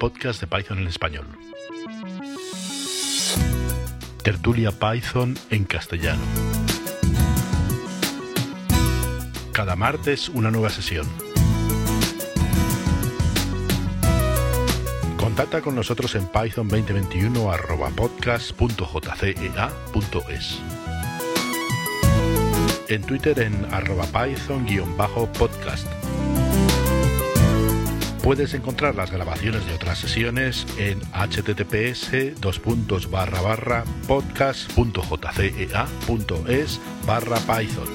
podcast de Python en español. Tertulia Python en castellano. Cada martes una nueva sesión. Contacta con nosotros en python 2021 podcast.jcea.es. En Twitter en arroba python-podcast. Puedes encontrar las grabaciones de otras sesiones en https podcast.jcea.es barra python.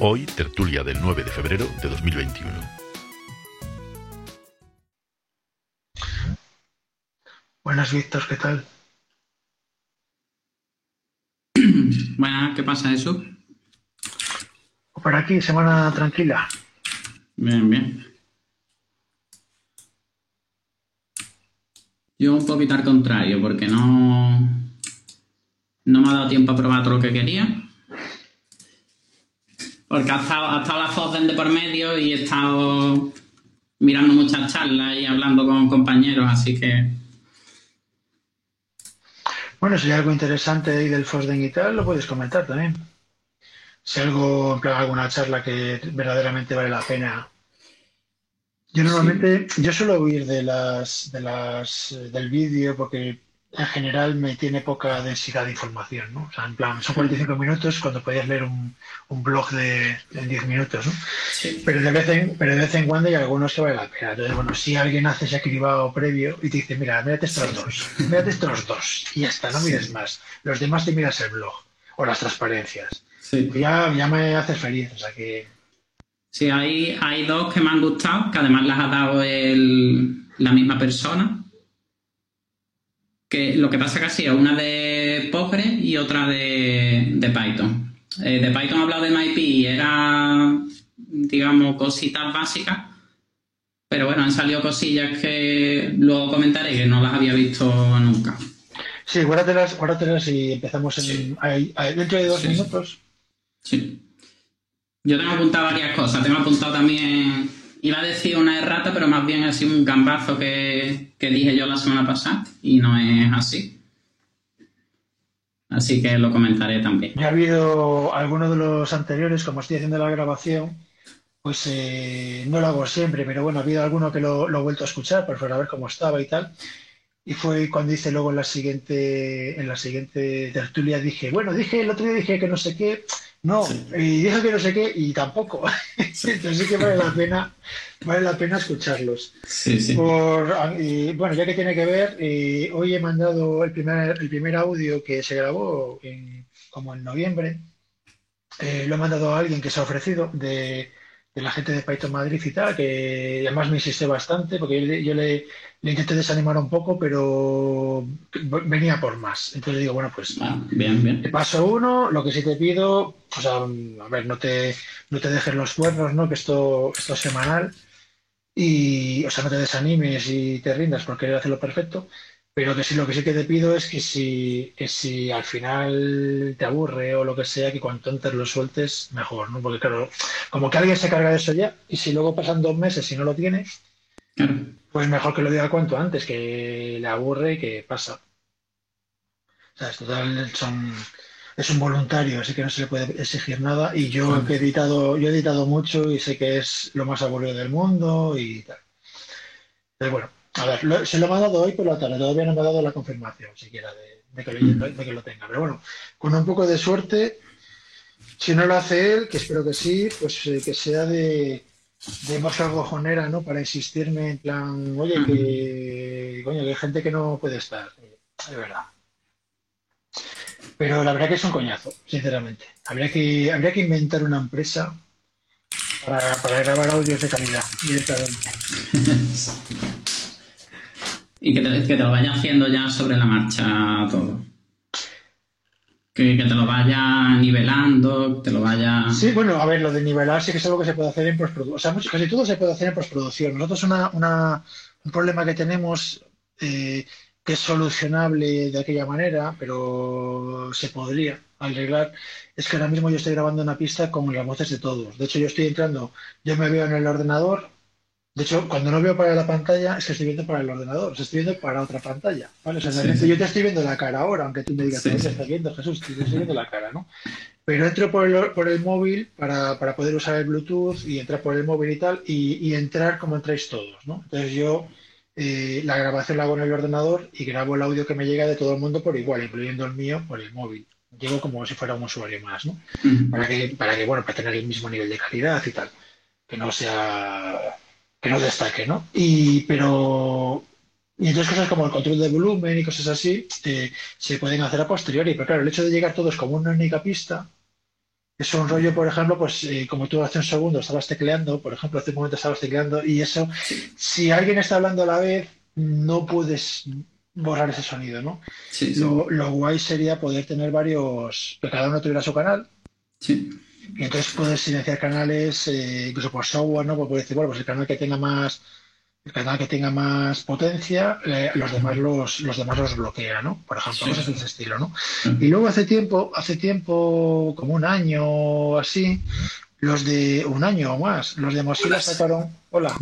Hoy, tertulia del 9 de febrero de 2021. Buenas, Víctor, ¿qué tal? Bueno, ¿qué pasa eso? Por aquí, semana tranquila. Bien, bien. Yo un poquito al contrario, porque no, no me ha dado tiempo a probar todo lo que quería. Porque ha estado, ha estado la Fosden de por medio y he estado mirando muchas charlas y hablando con compañeros, así que Bueno, si hay algo interesante ahí del Fosden y tal, lo puedes comentar también. Si algo, en plan, alguna charla que verdaderamente vale la pena. Yo normalmente, yo suelo huir de las, de las, eh, del vídeo porque en general me tiene poca densidad de información, ¿no? O sea, en plan, son 45 minutos cuando podías leer un, un blog de, en 10 minutos, ¿no? sí. Pero de, vez en, pero de vez en cuando hay algunos que vale la pena. Entonces, bueno, si alguien hace ese cribado previo y te dice, mira, mírate estos dos, mírate estos dos, y ya está, no mires más. Los demás te miras el blog o las transparencias. sí. Ya, ya me haces feliz, o sea que... Sí, hay, hay dos que me han gustado, que además las ha dado el- la misma persona. Que lo que pasa que ha sido una de Postgre y otra de, de Python. Eh, de Python ha hablado de MyPy y era, digamos, cositas básicas. Pero bueno, han salido cosillas que luego comentaré que no las había visto nunca. Sí, guárdatelas, guárdatelas y empezamos en, Sí. ahí- ahí- dentro de dos Sí. minutos. Sí. Yo tengo apuntado varias cosas. Tengo apuntado también. Iba a decir una errata, pero más bien sido un gambazo que, que dije yo la semana pasada y no es así. Así que lo comentaré también. Ya ha habido algunos de los anteriores, como estoy haciendo la grabación, pues eh, no lo hago siempre, pero bueno, ha habido alguno que lo, lo he vuelto a escuchar para ver cómo estaba y tal. Y fue cuando hice luego en la siguiente, en la siguiente tertulia, dije, bueno, dije el otro día dije que no sé qué, no, Sí. y dije que no sé qué, y tampoco. Entonces sí que vale la pena, vale la pena escucharlos. Sí, sí. Por, y, bueno, ya que tiene que ver, eh, hoy he mandado el primer, el primer audio que se grabó en- como en noviembre. Eh, lo he mandado a alguien que se ha ofrecido de, de la gente de Python Madrid y tal, que además me insiste bastante, porque yo le- le intenté desanimar un poco, pero venía por más. Entonces digo, bueno, pues Ah, bien, bien. te paso uno, lo que sí te pido, o sea, a ver, no te, no te dejes los cuernos, ¿no? Que esto, esto es semanal. Y, o sea, no te desanimes y te rindas por querer hacerlo perfecto. Pero que sí, lo que sí que te pido es que si, que si al final te aburre o lo que sea, que cuanto antes lo sueltes, mejor, ¿no? Porque claro, como que alguien se carga de eso ya, y si luego pasan dos meses y no lo tiene, Claro. Pues mejor que lo diga cuanto antes, que le aburre y que pasa. O sea, es total, son, es un voluntario, así que no se le puede exigir nada. Y yo he editado, yo he editado mucho y sé que es lo más aburrido del mundo y tal. Pero bueno, a ver, lo- se lo me ha dado hoy por la tarde, todavía no me ha dado la confirmación siquiera de, de que lo, de que lo tenga. Pero bueno, con un poco de suerte, si no lo hace él, que espero que sí, pues eh, que sea de, de mosca gojonera, ¿no? Para insistirme en plan, oye, que, coño, que hay gente que no puede estar, de verdad. Pero la verdad que es un coñazo, sinceramente. Habría que, habría que inventar una empresa para, para grabar audios de calidad directamente. Y que te, que te lo vaya haciendo ya sobre la marcha todo. Que, te lo vaya nivelando, que te lo vaya. Sí, bueno, a ver, lo de nivelar sí que es algo que se puede hacer en postproducción. O sea, casi todo se puede hacer en postproducción. Nosotros una, una- un problema que tenemos eh, que es solucionable de aquella manera, pero se podría arreglar es que ahora mismo yo estoy grabando una pista con las voces de todos. De hecho, yo estoy entrando, yo me veo en el ordenador. De hecho, cuando no veo para la pantalla, es que estoy viendo para el ordenador, estoy viendo para otra pantalla. ¿vale? O sea, yo te estoy viendo la cara ahora, aunque tú me digas que te estás viendo, Jesús, te estoy viendo la cara, ¿no? Pero entro por el, por el móvil para, para, poder usar el Bluetooth y entrar por el móvil y tal, y, y entrar como entráis todos, ¿no? Entonces yo eh, la grabación la hago en el ordenador y grabo el audio que me llega de todo el mundo por igual, incluyendo el mío por el móvil. Llego como si fuera un usuario más, ¿no? Para que, para que, bueno, para tener el mismo nivel de calidad y tal. Que no sea, que no destaque, ¿no? Y, pero, y entonces cosas como el control de volumen y cosas así eh, se pueden hacer a posteriori. Pero claro, el hecho de llegar todos como una única pista, es un rollo, por ejemplo, pues eh, como tú hace un segundo estabas tecleando, por ejemplo, hace un momento estabas tecleando y eso, si alguien está hablando a la vez, no puedes borrar ese sonido, ¿no? Lo, guay sería poder tener varios, que cada uno tuviera su canal. Sí. Y entonces puedes silenciar canales, eh, incluso por software, ¿no? Pues puedes decir, bueno, pues el canal que tenga más el canal que tenga más potencia, los demás los, los demás los bloquea, ¿no? Por ejemplo, cosas de ese estilo, ¿no? Y luego hace tiempo, hace tiempo, como un año o así, los de un año o más, los de Mozilla sacaron. Hola.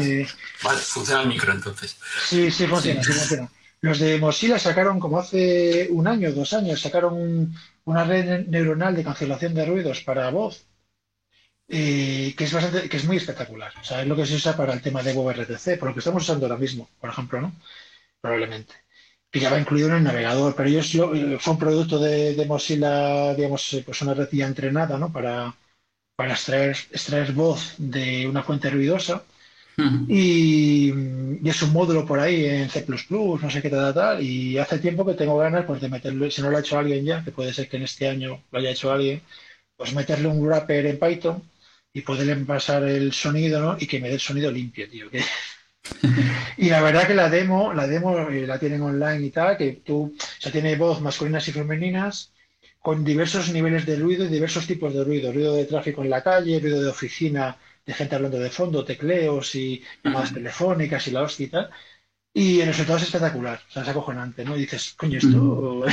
Eh, vale, funciona el micro entonces. Sí, sí funciona, sí, funciona. Los de Mozilla sacaron como hace un año, dos años, sacaron una red neuronal de cancelación de ruidos para voz que, es bastante, que es muy espectacular. O sea, es lo que se usa para el tema de WebRTC, por lo que estamos usando ahora mismo, por ejemplo, ¿no? Probablemente. Que ya va incluido en el navegador, pero ellos eh, fue un producto de, Mozilla, digamos, eh, pues una red ya entrenada, ¿no? Para, para extraer, extraer voz de una fuente ruidosa. Y, es un módulo por ahí en C++, no sé qué tal, tal, y hace tiempo que tengo ganas pues, de meterlo, si no lo ha hecho alguien ya, que puede ser que en este año lo haya hecho alguien, pues meterle un wrapper en Python y poderle pasar el sonido, ¿no? Y que me dé el sonido limpio, tío. y la verdad que la demo, la demo eh, la tienen online y tal, que tú, o sea, tiene voz masculinas y femeninas con diversos niveles de ruido y diversos tipos de ruido. Ruido de tráfico en la calle, ruido de oficina, de gente hablando de fondo, tecleos y llamadas telefónicas y la hostia y tal. Y el resultado es espectacular, o sea, es acojonante, ¿no? Y dices, coño, esto...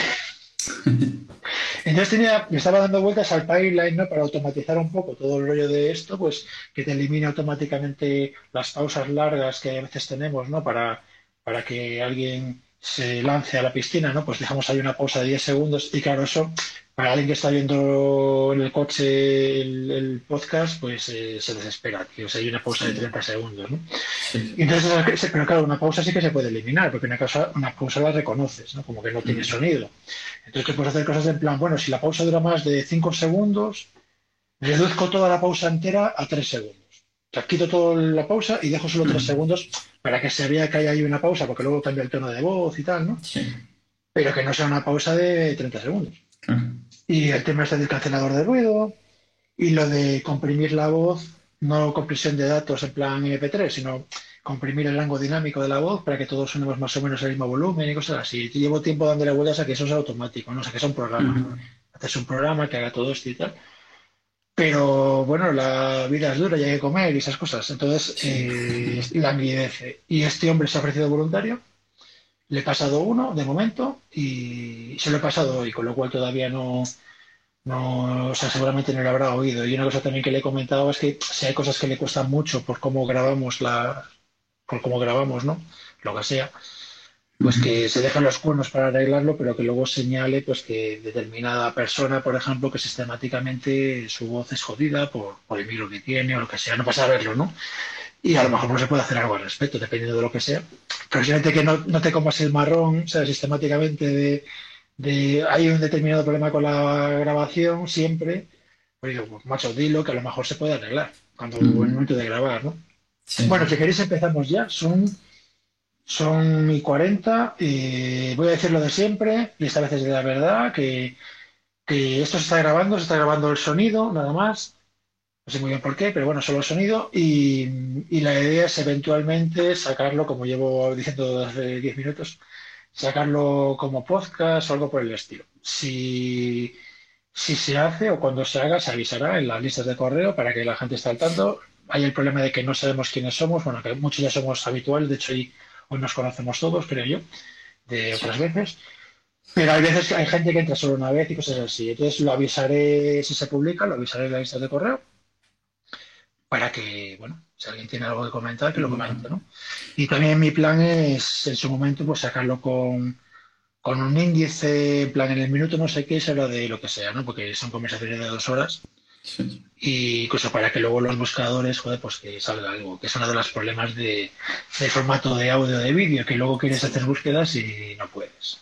Entonces tenía, me estaba dando vueltas al pipeline ¿no? para automatizar un poco todo el rollo de esto, pues que te elimine automáticamente las pausas largas que a veces tenemos, ¿no? Para, para que alguien se lance a la piscina, ¿no? Pues dejamos ahí una pausa de 10 segundos y claro, eso para alguien que está viendo en el coche el, podcast, pues eh, se desespera, tío. O sea, hay una pausa de 30 segundos, ¿no? Entonces, pero claro, una pausa sí que se puede eliminar, porque una, pausa, una pausa la reconoces, ¿no? Como que no tiene sonido. Entonces, puedes hacer cosas en plan, bueno, si la pausa dura más de 5 segundos, reduzco toda la pausa entera a 3 segundos. O sea, quito toda la pausa y dejo solo 3 segundos para que se vea que hay ahí una pausa, porque luego cambia el tono de voz y tal, ¿no? Sí. Pero que no sea una pausa de 30 segundos. Y el tema este del cancelador de ruido y lo de comprimir la voz, no compresión de datos en plan MP3, sino comprimir el rango dinámico de la voz para que todos sonemos más o menos el mismo volumen y cosas así. Te llevo tiempo dándole vueltas a que eso es automático, ¿no? O sea, que es un programa. Haces un programa que haga todo esto y tal. Pero bueno, la vida es dura y hay que comer y esas cosas. Entonces, eh, la languidece. Y este hombre se ha ofrecido voluntario le he pasado uno de momento y se lo he pasado hoy, con lo cual todavía no, no, o sea, seguramente no lo habrá oído. Y una cosa también que le he comentado es que si hay cosas que le cuestan mucho por cómo grabamos la, por cómo grabamos, ¿no? Lo que sea, pues que se dejan los cuernos para arreglarlo, pero que luego señale pues que determinada persona, por ejemplo, que sistemáticamente su voz es jodida por, por el micro que tiene o lo que sea, no pasa a verlo, ¿no? Y a lo mejor no se puede hacer algo al respecto, dependiendo de lo que sea. Pero simplemente que no, no te comas el marrón, o sea, sistemáticamente de, de, hay un determinado problema con la grabación siempre, pues digo, pues, macho, dilo que a lo mejor se puede arreglar cuando mm. el momento de grabar, ¿no? Bueno, si queréis empezamos ya, son son mi 40 y voy a decir lo de siempre, y esta vez es de la verdad, que, que esto se está grabando, se está grabando el sonido, nada más, no sé muy bien por qué, pero bueno, solo sonido. Y, la idea es eventualmente sacarlo, como llevo diciendo hace 10 minutos, sacarlo como podcast o algo por el estilo. Si, si se hace o cuando se haga, se avisará en las listas de correo para que la gente esté al tanto. Hay el problema de que no sabemos quiénes somos, bueno, que muchos ya somos habituales, de hecho hoy, hoy nos conocemos todos, creo yo, de otras veces. Pero hay veces que hay gente que entra solo una vez y cosas así. Entonces lo avisaré si se publica, lo avisaré en la lista de correo para que, bueno, si alguien tiene algo que comentar, que lo comente, ¿no? Y también mi plan es, en su momento, pues sacarlo con, con un índice, en plan, en el minuto no sé qué, se habla de lo que sea, ¿no? Porque son conversaciones de dos horas. Y incluso para que luego los buscadores, joder, pues que salga algo, que es uno de los problemas de, del formato de audio de vídeo, que luego quieres hacer búsquedas y no puedes.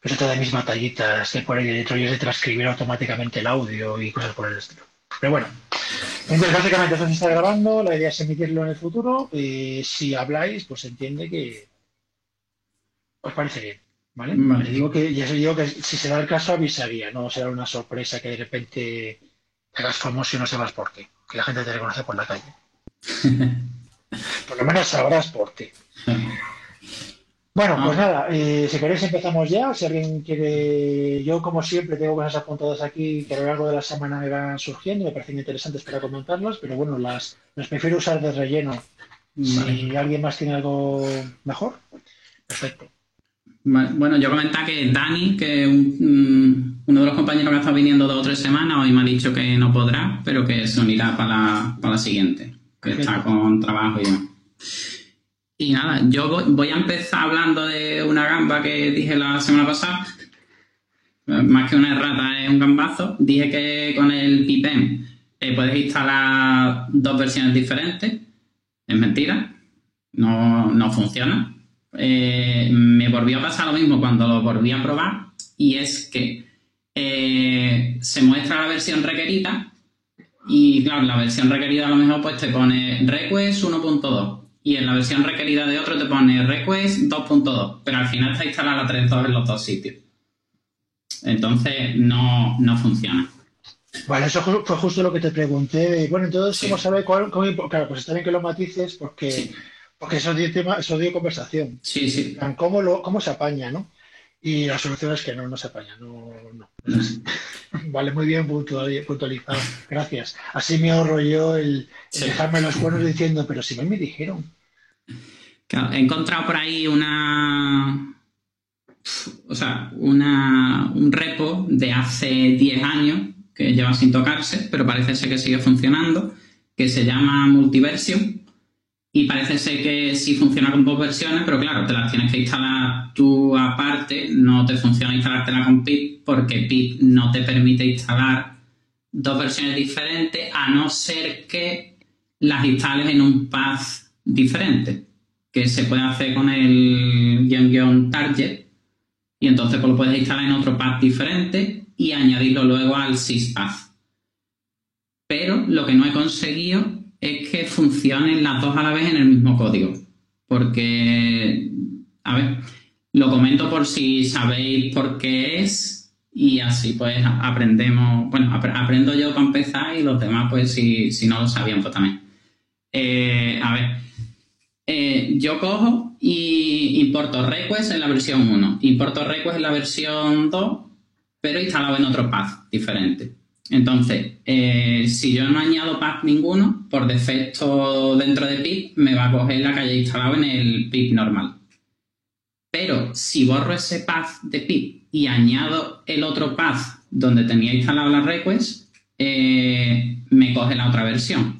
Pues otra de mis batallitas que por ahí es de transcribir automáticamente el audio y cosas por el estilo. Pero bueno, entonces básicamente eso se está grabando, la idea es emitirlo en el futuro. y si habláis, pues entiende que os parece bien. ¿Vale? Digo que, ya digo que si se da el caso avisaría, no será una sorpresa que de repente eras famoso y no sepas por qué, que la gente te reconoce por la calle. por lo menos sabrás por qué. Bueno, pues ah. nada, eh, si queréis empezamos ya. Si alguien quiere, yo como siempre tengo cosas apuntadas aquí que a lo largo de la semana me van surgiendo, me parecen interesantes para comentarlas, pero bueno, las, las prefiero usar de relleno. Si alguien más tiene algo mejor, perfecto. Bueno, yo comentaba que Dani, que un, uno de los compañeros que ha estado viniendo dos o tres semanas, hoy me ha dicho que no podrá, pero que se unirá para la, para la siguiente, que está con trabajo y demás. Y nada, yo voy a empezar hablando de una gamba que dije la semana pasada. Más que una errata, es un gambazo. Dije que con el PIPEM eh, puedes instalar dos versiones diferentes. Es mentira. No, no funciona. Eh, me volvió a pasar lo mismo cuando lo volví a probar. Y es que eh, se muestra la versión requerida. Y claro, la versión requerida a lo mejor pues te pone request 1.2 y en la versión requerida de otro te pone request 2.2, pero al final está instalada la 3.2 en los dos sitios. Entonces no, funciona. Vale, eso fue justo lo que te pregunté. Bueno, entonces, ¿cómo sabe cuál? claro, pues está bien que lo matices porque, porque eso, dio tema, eso dio conversación. Sí, sí. ¿Cómo, lo, ¿Cómo se apaña, no? Y la solución es que no, no se apaña. No, no. vale, muy bien puntualizado. Gracias. Así me ahorro yo el, dejarme los cuernos diciendo, pero si me dijeron. he encontrado por ahí una. O sea, una, un repo de hace 10 años que lleva sin tocarse, pero parece ser que sigue funcionando, que se llama Multiversion y parece ser que sí funciona con dos versiones, pero claro, te las tienes que instalar tú aparte, no te funciona instalártela con pip porque pip no te permite instalar dos versiones diferentes a no ser que las instales en un path diferente, que se puede hacer con el guion target y entonces pues lo puedes instalar en otro path diferente y añadirlo luego al syspath. Pero lo que no he conseguido es que funcionen las dos a la vez en el mismo código. Porque, a ver, lo comento por si sabéis por qué es y así pues aprendemos, bueno, aprendo yo para empezar y los demás pues si, no lo sabían pues también. Eh, a ver, eh, yo cojo y importo request en la versión 1, importo request en la versión 2, pero instalado en otro path diferente. Entonces, eh, si yo no añado path ninguno, por defecto dentro de pip me va a coger la que haya instalado en el pip normal. Pero si borro ese path de pip y añado el otro path donde tenía instalado la request, eh, me coge la otra versión.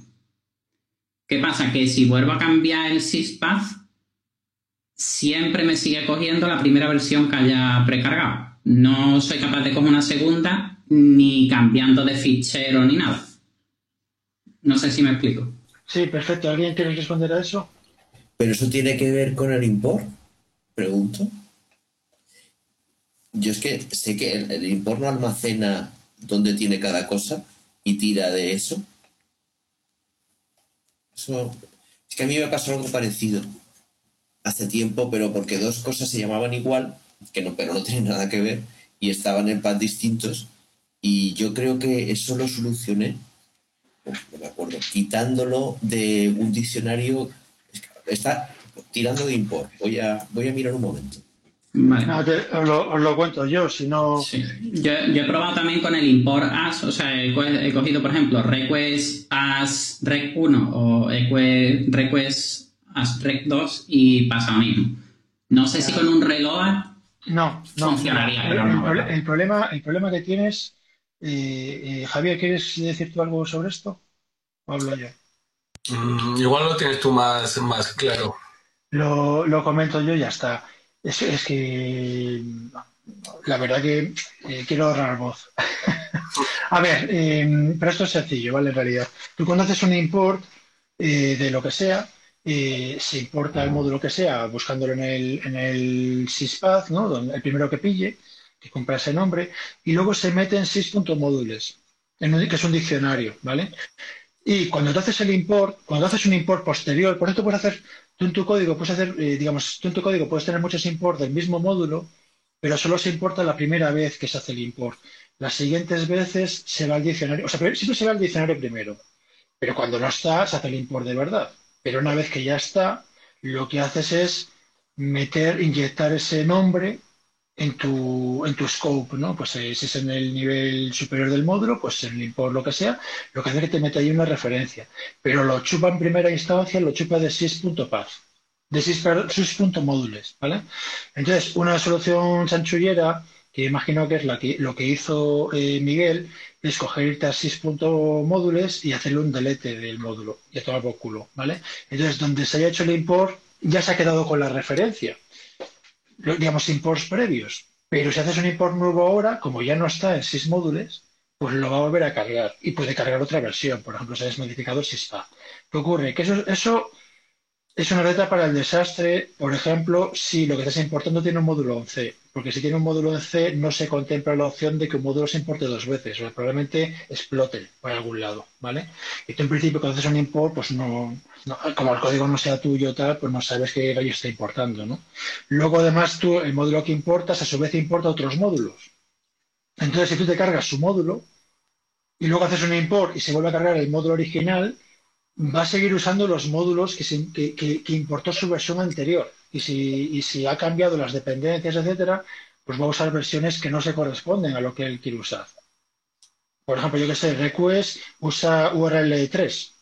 ¿Qué pasa? Que si vuelvo a cambiar el syspath, siempre me sigue cogiendo la primera versión que haya precargado. No soy capaz de coger una segunda ni cambiando de fichero ni nada. No sé si me explico. Sí, perfecto. ¿Alguien quiere responder a eso? ¿Pero eso tiene que ver con el import? Pregunto. Yo es que sé que el, import no almacena donde tiene cada cosa y tira de eso. Eso. Es que a mí me pasó algo parecido hace tiempo, pero porque dos cosas se llamaban igual, que no, pero no tienen nada que ver, y estaban en pads distintos, y yo creo que eso lo solucioné, no me acuerdo, quitándolo de un diccionario. Está tirando de import. Voy a, voy a mirar un momento. Vale. os, lo, cuento yo, si no. Yo, he probado también con el import as, o sea, he, cogido, por ejemplo, request as rec 1 o request as rec 2 y pasa lo mismo. No sé si con un reload no, no funcionaría. No, el problema, el problema que tienes, eh, eh, Javier, ¿quieres decir tú algo sobre esto? ¿O hablo yo? Mm, igual lo tienes tú más, más claro. Lo, lo comento yo y ya está. Es, es que la verdad que eh, quiero ahorrar voz. A ver, eh, pero esto es sencillo, ¿vale? En realidad, tú cuando haces un import eh, de lo que sea, eh, se importa el módulo que sea buscándolo en el, en el syspath, ¿no? El primero que pille, que cumpla ese nombre, y luego se mete en sys.módules, en un- que es un diccionario, ¿vale? Y cuando tú haces el import, cuando haces un import posterior, por eso tú puedes hacer, tú en tu código puedes hacer, eh, digamos, tú en tu código puedes tener muchos imports del mismo módulo, pero solo se importa la primera vez que se hace el import. Las siguientes veces se va al diccionario, o sea, siempre se va al diccionario primero, pero cuando no está, se hace el import de verdad. Pero una vez que ya está, lo que haces es meter, inyectar ese nombre en tu, en tu scope, ¿no? Pues eh, si es en el nivel superior del módulo, pues en el import lo que sea, lo que hace es que te mete ahí una referencia. Pero lo chupa en primera instancia, lo chupa de sys.path, de sys- perdón, sys.módules, ¿vale? Entonces, una solución chanchullera, que imagino que es la que, lo que hizo eh, Miguel, es coger a sys.módules y hacerle un delete del módulo y a tomar por culo, ¿vale? Entonces, donde se haya hecho el import, ya se ha quedado con la referencia digamos, imports previos. Pero si haces un import nuevo ahora, como ya no está en sys módulos, pues lo va a volver a cargar y puede cargar otra versión. Por ejemplo, si has modificado syspa. ¿Qué ocurre? Que eso, eso es una receta para el desastre, por ejemplo, si lo que estás importando tiene un módulo en C. Porque si tiene un módulo en C, no se contempla la opción de que un módulo se importe dos veces, o probablemente explote por algún lado, ¿vale? Y tú en principio cuando haces un import, pues no, como el código no sea tuyo tal, pues no sabes qué gallo está importando, ¿no? Luego, además, tú, el módulo que importas, a su vez importa otros módulos. Entonces, si tú te cargas su módulo y luego haces un import y se vuelve a cargar el módulo original, va a seguir usando los módulos que, se- que- que importó su versión anterior. Y si, ha cambiado las dependencias, etcétera, pues va a usar versiones que no se corresponden a lo que él quiere usar. Por ejemplo, yo que sé, request usa URL 3,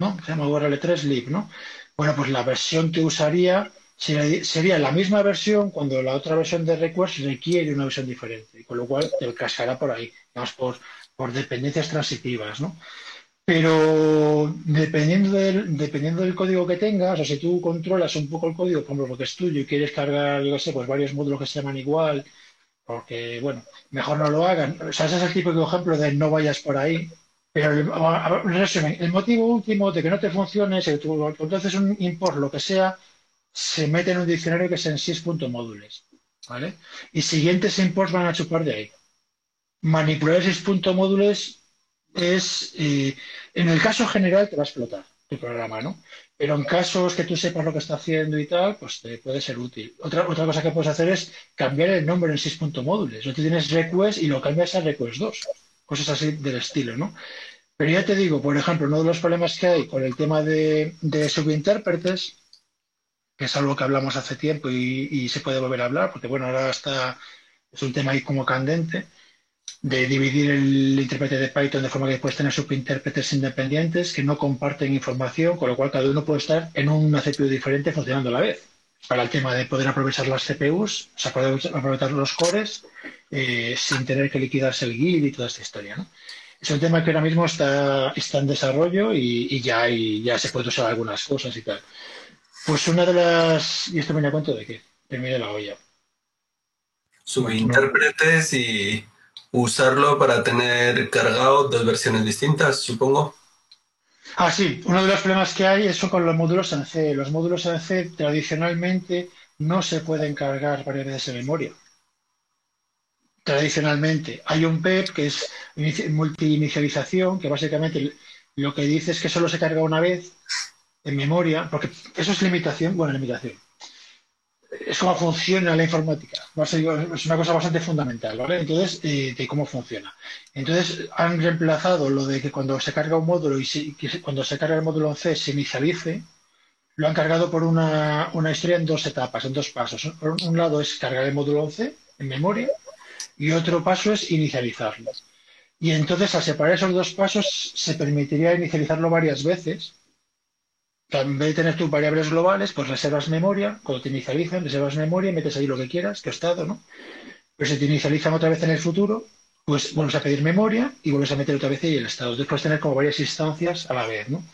¿no? Se llama URL 3 lib, ¿no? Bueno, pues la versión que usaría sería, la misma versión cuando la otra versión de request requiere una versión diferente, con lo cual te cascará por ahí, digamos, por dependencias transitivas, ¿no? Pero dependiendo del, dependiendo del código que tengas, o si tú controlas un poco el código, por ejemplo, porque es tuyo y quieres cargar, yo sé, pues varios módulos que se llaman igual, porque, bueno, mejor no lo hagan. O sea, ese es el típico ejemplo de no vayas por ahí. Pero, resumen, el motivo último de que no te funcione es que tú, haces un import, lo que sea, se mete en un diccionario que es en sys.módules, ¿vale? Y siguientes imports van a chupar de ahí. Manipular sys.módules es, eh, en el caso general, te va a explotar tu programa, ¿no? Pero en casos que tú sepas lo que está haciendo y tal, pues te puede ser útil. Otra, otra cosa que puedes hacer es cambiar el nombre en sys.módules. O tú tienes request y lo cambias a request 2. Cosas así del estilo, ¿no? Pero ya te digo, por ejemplo, uno de los problemas que hay con el tema de, de subintérpretes, que es algo que hablamos hace tiempo y, y se puede volver a hablar, porque bueno, ahora está, es un tema ahí como candente, de dividir el intérprete de Python de forma que puedes tener subintérpretes independientes que no comparten información, con lo cual cada uno puede estar en una CPU diferente funcionando a la vez. Para el tema de poder aprovechar las CPUs, o sea, poder aprovechar los cores eh, sin tener que liquidarse el guild y toda esta historia, ¿no? Es un tema que ahora mismo está, está en desarrollo y, y ya, hay- ya se puede usar algunas cosas y tal. Pues una de las... Y esto me da cuenta de que termine la olla. Subintérpretes y usarlo para tener cargado dos versiones distintas, supongo. Ah, sí, uno de los problemas que hay es con los módulos en. Los módulos en tradicionalmente no se pueden cargar varias veces en memoria. Tradicionalmente. Hay un PEP que es inici- multi-inicialización, que básicamente lo que dice es que solo se carga una vez en memoria, porque eso es limitación, bueno, limitación. Es como funciona la informática. Es una cosa bastante fundamental, ¿vale? Entonces, eh, de cómo funciona. Entonces han reemplazado lo de que cuando se carga un módulo y se- cuando se carga el módulo C se inicialice, lo han cargado por una, una historia en dos etapas, en dos pasos. Por un lado es cargar el módulo en C en memoria y otro paso es inicializarlo. Y entonces al separar esos dos pasos se permitiría inicializarlo varias veces en vez de tener tus variables globales, pues reservas memoria, cuando te inicializan, reservas memoria y metes ahí lo que quieras, tu estado, ¿no? Pero si te inicializan otra vez en el futuro, pues vuelves a pedir memoria y vuelves a meter otra vez ahí el estado. Puedes tener como varias instancias a la vez, ¿no?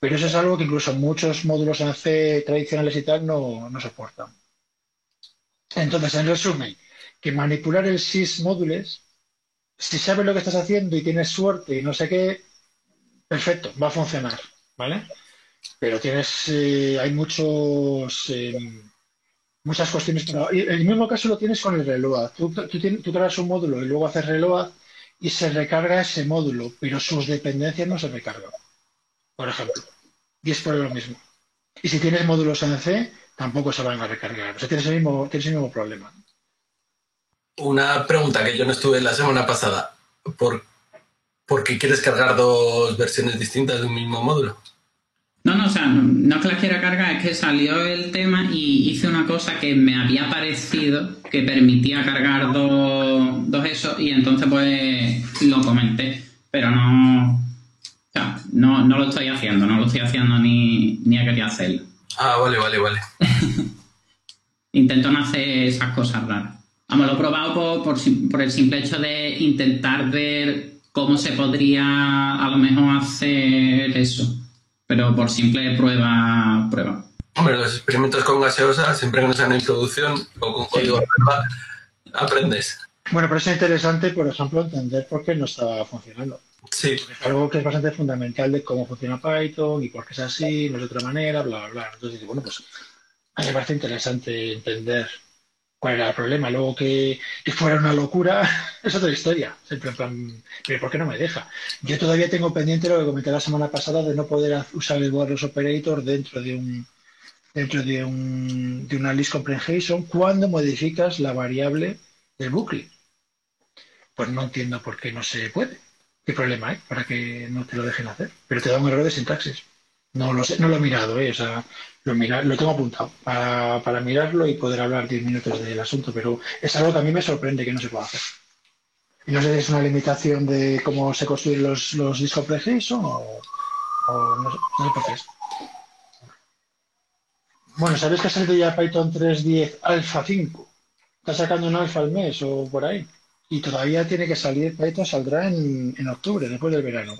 Pero eso es algo que incluso muchos módulos en C tradicionales y tal no, no soportan. Entonces, en resumen, que manipular el sys módules, si sabes lo que estás haciendo y tienes suerte y no sé qué, perfecto, va a funcionar, ¿vale? Pero tienes, eh, hay muchos, eh, muchas cuestiones. Para... el mismo caso lo tienes con el reload. Tú, creas un módulo y luego haces reload y se recarga ese módulo, pero sus dependencias no se recargan, por ejemplo. Y es por lo mismo. Y si tienes módulos en C, tampoco se van a recargar. O sea, tienes el mismo, tienes el mismo problema. Una pregunta que yo no estuve la semana pasada. ¿Por, ¿Por qué quieres cargar dos versiones distintas de un mismo módulo? No, no, o sea, no, es que las quiera cargar, es que salió el tema y hice una cosa que me había parecido que permitía cargar dos, dos eso y entonces pues lo comenté, pero no, o sea, no, no lo estoy haciendo, no lo estoy haciendo ni, ni quería hacerlo. Ah, vale, vale, vale. Intento no hacer esas cosas raras. Vamos, lo he probado por, por, por el simple hecho de intentar ver cómo se podría a lo mejor hacer eso pero por simple prueba, prueba. Hombre, los experimentos con gaseosa, siempre que no sean en producción o con código aprendes. Bueno, pero es interesante, por ejemplo, entender por qué no está funcionando. Sí. Es algo que es bastante fundamental de cómo funciona Python y por qué es así, no es de otra manera, bla, bla, bla. Entonces, bueno, pues a mí me parece interesante entender cuál era el problema. Luego que, fuera una locura es otra historia. pero ¿por qué no me deja? Yo todavía tengo pendiente lo que comenté la semana pasada de no poder usar el wireless operator dentro de un dentro de, un, de una list comprehension cuando modificas la variable del bucle. Pues no entiendo por qué no se puede. ¿Qué problema hay para que no te lo dejen hacer? Pero te da un error de sintaxis. No lo sé, no lo he mirado, ¿eh? o sea, lo, tengo apuntado para, mirarlo y poder hablar 10 minutos del asunto, pero es algo que a mí me sorprende que no se pueda hacer. Y no sé si es una limitación de cómo se construyen los, los discos preheason o, no, sé, por qué. Bueno, ¿sabes que ha salido ya Python 3.10 Alpha 5? Está sacando un alfa al mes o por ahí. Y todavía tiene que salir, Python saldrá en, en octubre, después del verano.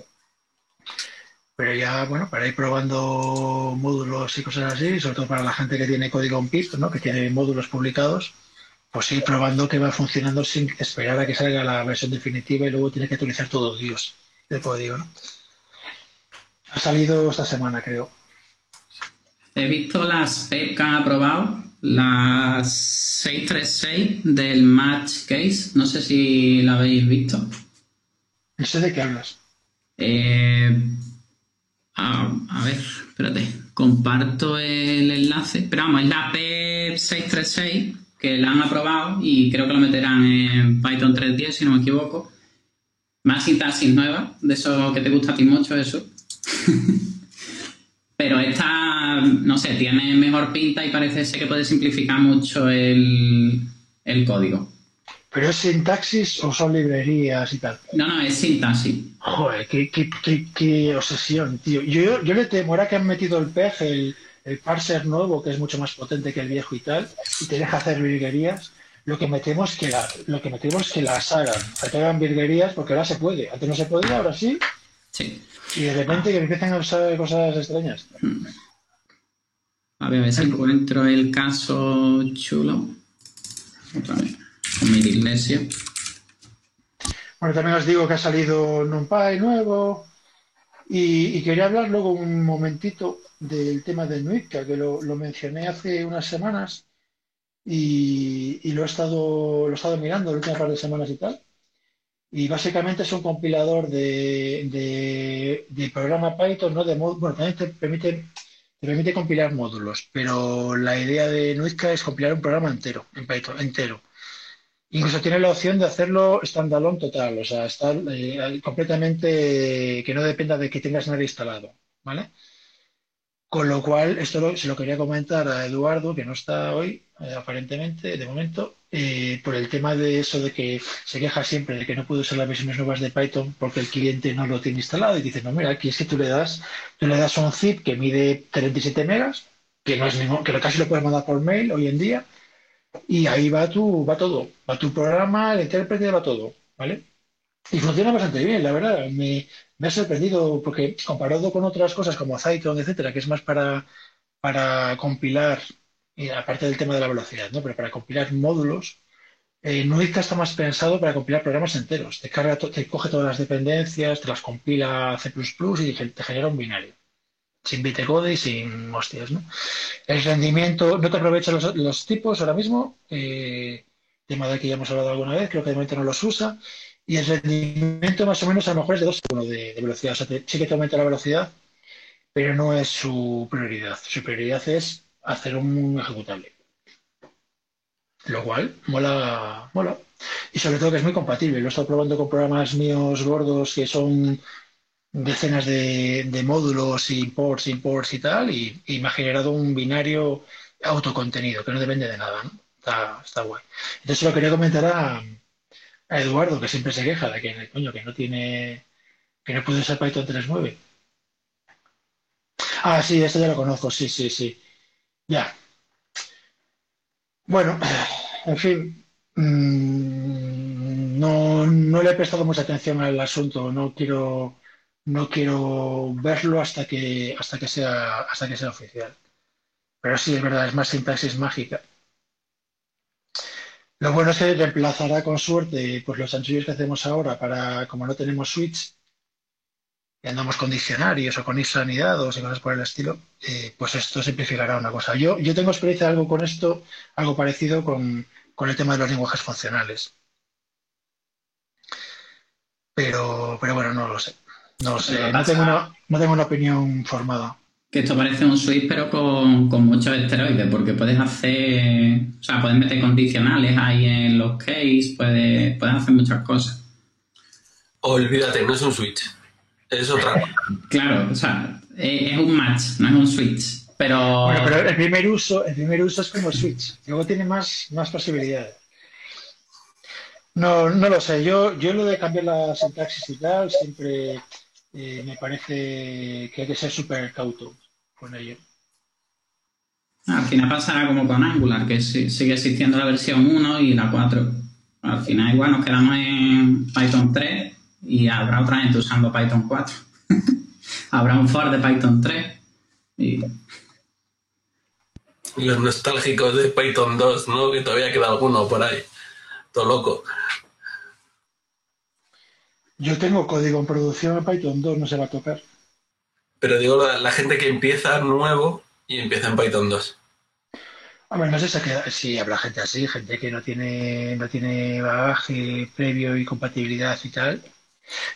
Pero ya, bueno, para ir probando módulos y cosas así, sobre todo para la gente que tiene código en PIP, ¿no? que tiene módulos publicados, pues ir probando que va funcionando sin esperar a que salga la versión definitiva y luego tiene que actualizar todo Dios el código. ¿no? Ha salido esta semana, creo. He visto las PEP que han aprobado, las 636 del Match Case. No sé si la habéis visto. ¿Y sé de qué hablas? Eh, a, ver, espérate. Comparto el enlace. Pero vamos, es la P636 que la han aprobado y creo que lo meterán en Python 3.10 si no me equivoco. Más sintaxis nueva, de eso que te gusta a ti mucho, eso. Pero esta, no sé, tiene mejor pinta y parece ser que puede simplificar mucho el, el código. ¿Pero es sintaxis o son librerías y tal? No, no, es sintaxis. Joder, qué, qué, qué, obsesión, tío. Yo, yo, le temo, ahora que han metido el PEG, el, el parser nuevo, que es mucho más potente que el viejo y tal, y te deja hacer virguerías, lo que metemos que la, lo que metemos que las hagan, que hagan virguerías, porque ahora se puede. Antes no se podía, ahora sí. Sí. Y de repente que empiezan a usar cosas extrañas. A ver, a ver si encuentro el caso chulo. Otra vez mi iglesia. Bueno, también os digo que ha salido NumPy nuevo y, quería hablar luego un momentito del tema del Nuitka, que lo, mencioné hace unas semanas y, lo, he estado, lo he estado mirando las últimas par de semanas y tal. Y básicamente es un compilador de, de, programa Python, ¿no? De bueno, también te permite, te permite compilar módulos, pero la idea de Nuitka es compilar un programa entero, en Python, entero. Incluso tiene la opción de hacerlo standalone total, o sea, estar eh, completamente que no dependa de que tengas nada instalado, ¿vale? Con lo cual, esto se lo quería comentar a Eduardo, que no está hoy, eh, aparentemente, de momento, eh, por el tema de eso de que se queja siempre de que no puede usar las versiones nuevas de Python porque el cliente no lo tiene instalado y dice, no, mira, aquí es que tú le das, tú le das un zip que mide 37 megas, que no es ningún, que casi lo puedes mandar por mail hoy en día, y ahí va tu, va todo, va tu programa, el intérprete, va todo, ¿vale? Y funciona bastante bien, la verdad. Me, ha sorprendido porque comparado con otras cosas como Zyton, etcétera, que es más para, para compilar, aparte del tema de la velocidad, ¿no? Pero para compilar módulos, eh, Nuica está más pensado para compilar programas enteros. Te, carga, te coge todas las dependencias, te las compila C++ y te genera un binario. Sin bitcode y sin hostias, ¿no? El rendimiento, no te aprovecha los, tipos ahora mismo, eh, tema de que ya hemos hablado alguna vez, creo que de momento no los usa y el rendimiento más o menos a lo mejor es de 2 1 de, velocidad. O sea, sí que te aumenta la velocidad, pero no es su prioridad. Su prioridad es hacer un ejecutable. Lo cual mola, mola. Y sobre todo que es muy compatible. Lo he estado probando con programas míos gordos que son decenas de, módulos, imports, imports y tal, y, me ha generado un binario autocontenido que no depende de nada. Está, está guay. Entonces lo quería comentar a, a Eduardo, que siempre se queja de que, coño, que no tiene, que no puede usar Python 3.9. Ah, sí, esto ya lo conozco, sí, sí, sí. Ya. Bueno, en fin, mm, no, no le he prestado mucha atención al asunto, no quiero, no quiero verlo hasta que, hasta que sea, hasta que sea oficial. Pero sí, es verdad, es más sintaxis mágica. Lo bueno es que reemplazará con suerte pues, los chanchullos que hacemos ahora para, como no tenemos switch y andamos con diccionarios o con isanidados y cosas por el estilo, eh, pues esto simplificará una cosa. Yo, yo tengo experiencia algo con esto, algo parecido con, el tema de los lenguajes funcionales. Pero, pero bueno, no lo sé. No lo sé. No tengo, una, no tengo una opinión formada que esto parece un switch pero con, muchos esteroides, porque puedes hacer, o sea, puedes meter condicionales ahí en los case, puedes, puedes hacer muchas cosas. Olvídate, no es un switch, es otra Claro, o sea, es un match, no es un switch. Pero... Bueno, pero el primer uso, el primer uso es como switch, luego tiene más, más posibilidades. No, no lo sé, yo, yo lo de cambiar la sintaxis y tal, siempre eh, me parece que hay que ser súper cauto con ello. Al final pasará como con Angular, que sigue existiendo la versión 1 y la 4. Al final igual nos quedamos en Python 3 y habrá otra gente usando Python 4. habrá un for de Python 3 y... Los nostálgicos de Python 2, ¿no? Que todavía queda alguno por ahí. Todo loco. Yo tengo código en producción en Python 2, no se va a tocar. Pero digo la, gente que empieza nuevo y empieza en Python 2. Hombre, no sé si habrá gente así, gente que no tiene, no tiene bagaje previo y compatibilidad y tal.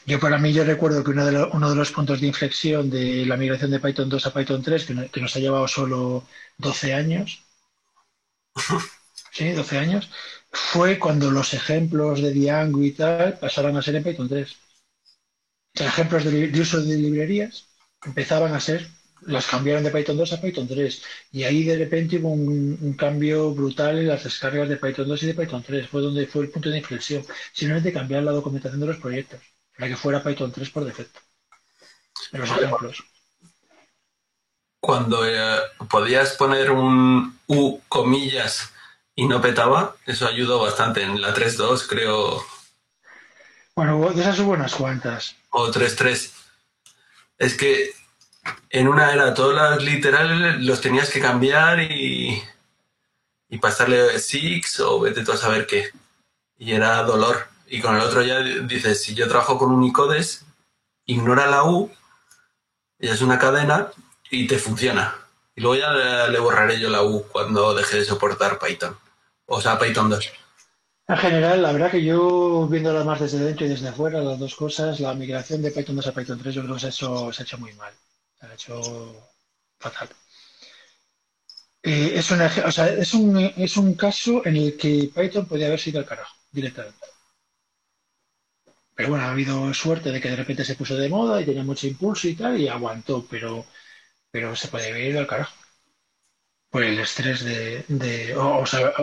Yo para mí yo recuerdo que uno de, uno de los puntos de inflexión de la migración de Python 2 a Python 3, que, que nos ha llevado solo 12 años, sí, 12 años, fue cuando los ejemplos de Django y tal pasaron a ser en Python 3. Los ejemplos de, uso de librerías empezaban a ser, las cambiaron de Python 2 a Python 3. Y ahí de repente hubo un, cambio brutal en las descargas de Python 2 y de Python 3. Fue donde fue el punto de inflexión. Simplemente cambiar la documentación de los proyectos para que fuera Python 3 por defecto. En los ejemplos. Cuando eh, podías poner un U comillas y no petaba, eso ayudó bastante. En la 3.2 creo... Bueno, de esas hubo unas cuantas. O 3.3. Es que en una era todas las literales los tenías que cambiar y, y pasarle six o vete tú a saber qué. Y era dolor. Y con el otro ya dices, si yo trabajo con Unicodes, ignora la U, ya es una cadena y te funciona. Y luego ya le, borraré yo la U cuando deje de soportar Python. O sea, Python 2. En general, la verdad que yo, viéndola más desde dentro y desde afuera, las dos cosas, la migración de Python 2 a Python 3 yo creo que se ha hecho, se ha hecho muy mal. Se ha hecho fatal. Eh, es, una, o sea, es, un, es un caso en el que Python podría haber sido al carajo, directamente. Pero bueno, ha habido suerte de que de repente se puso de moda y tenía mucho impulso y tal, y aguantó, pero pero se puede ir al carajo. Por el estrés de, de o, sea,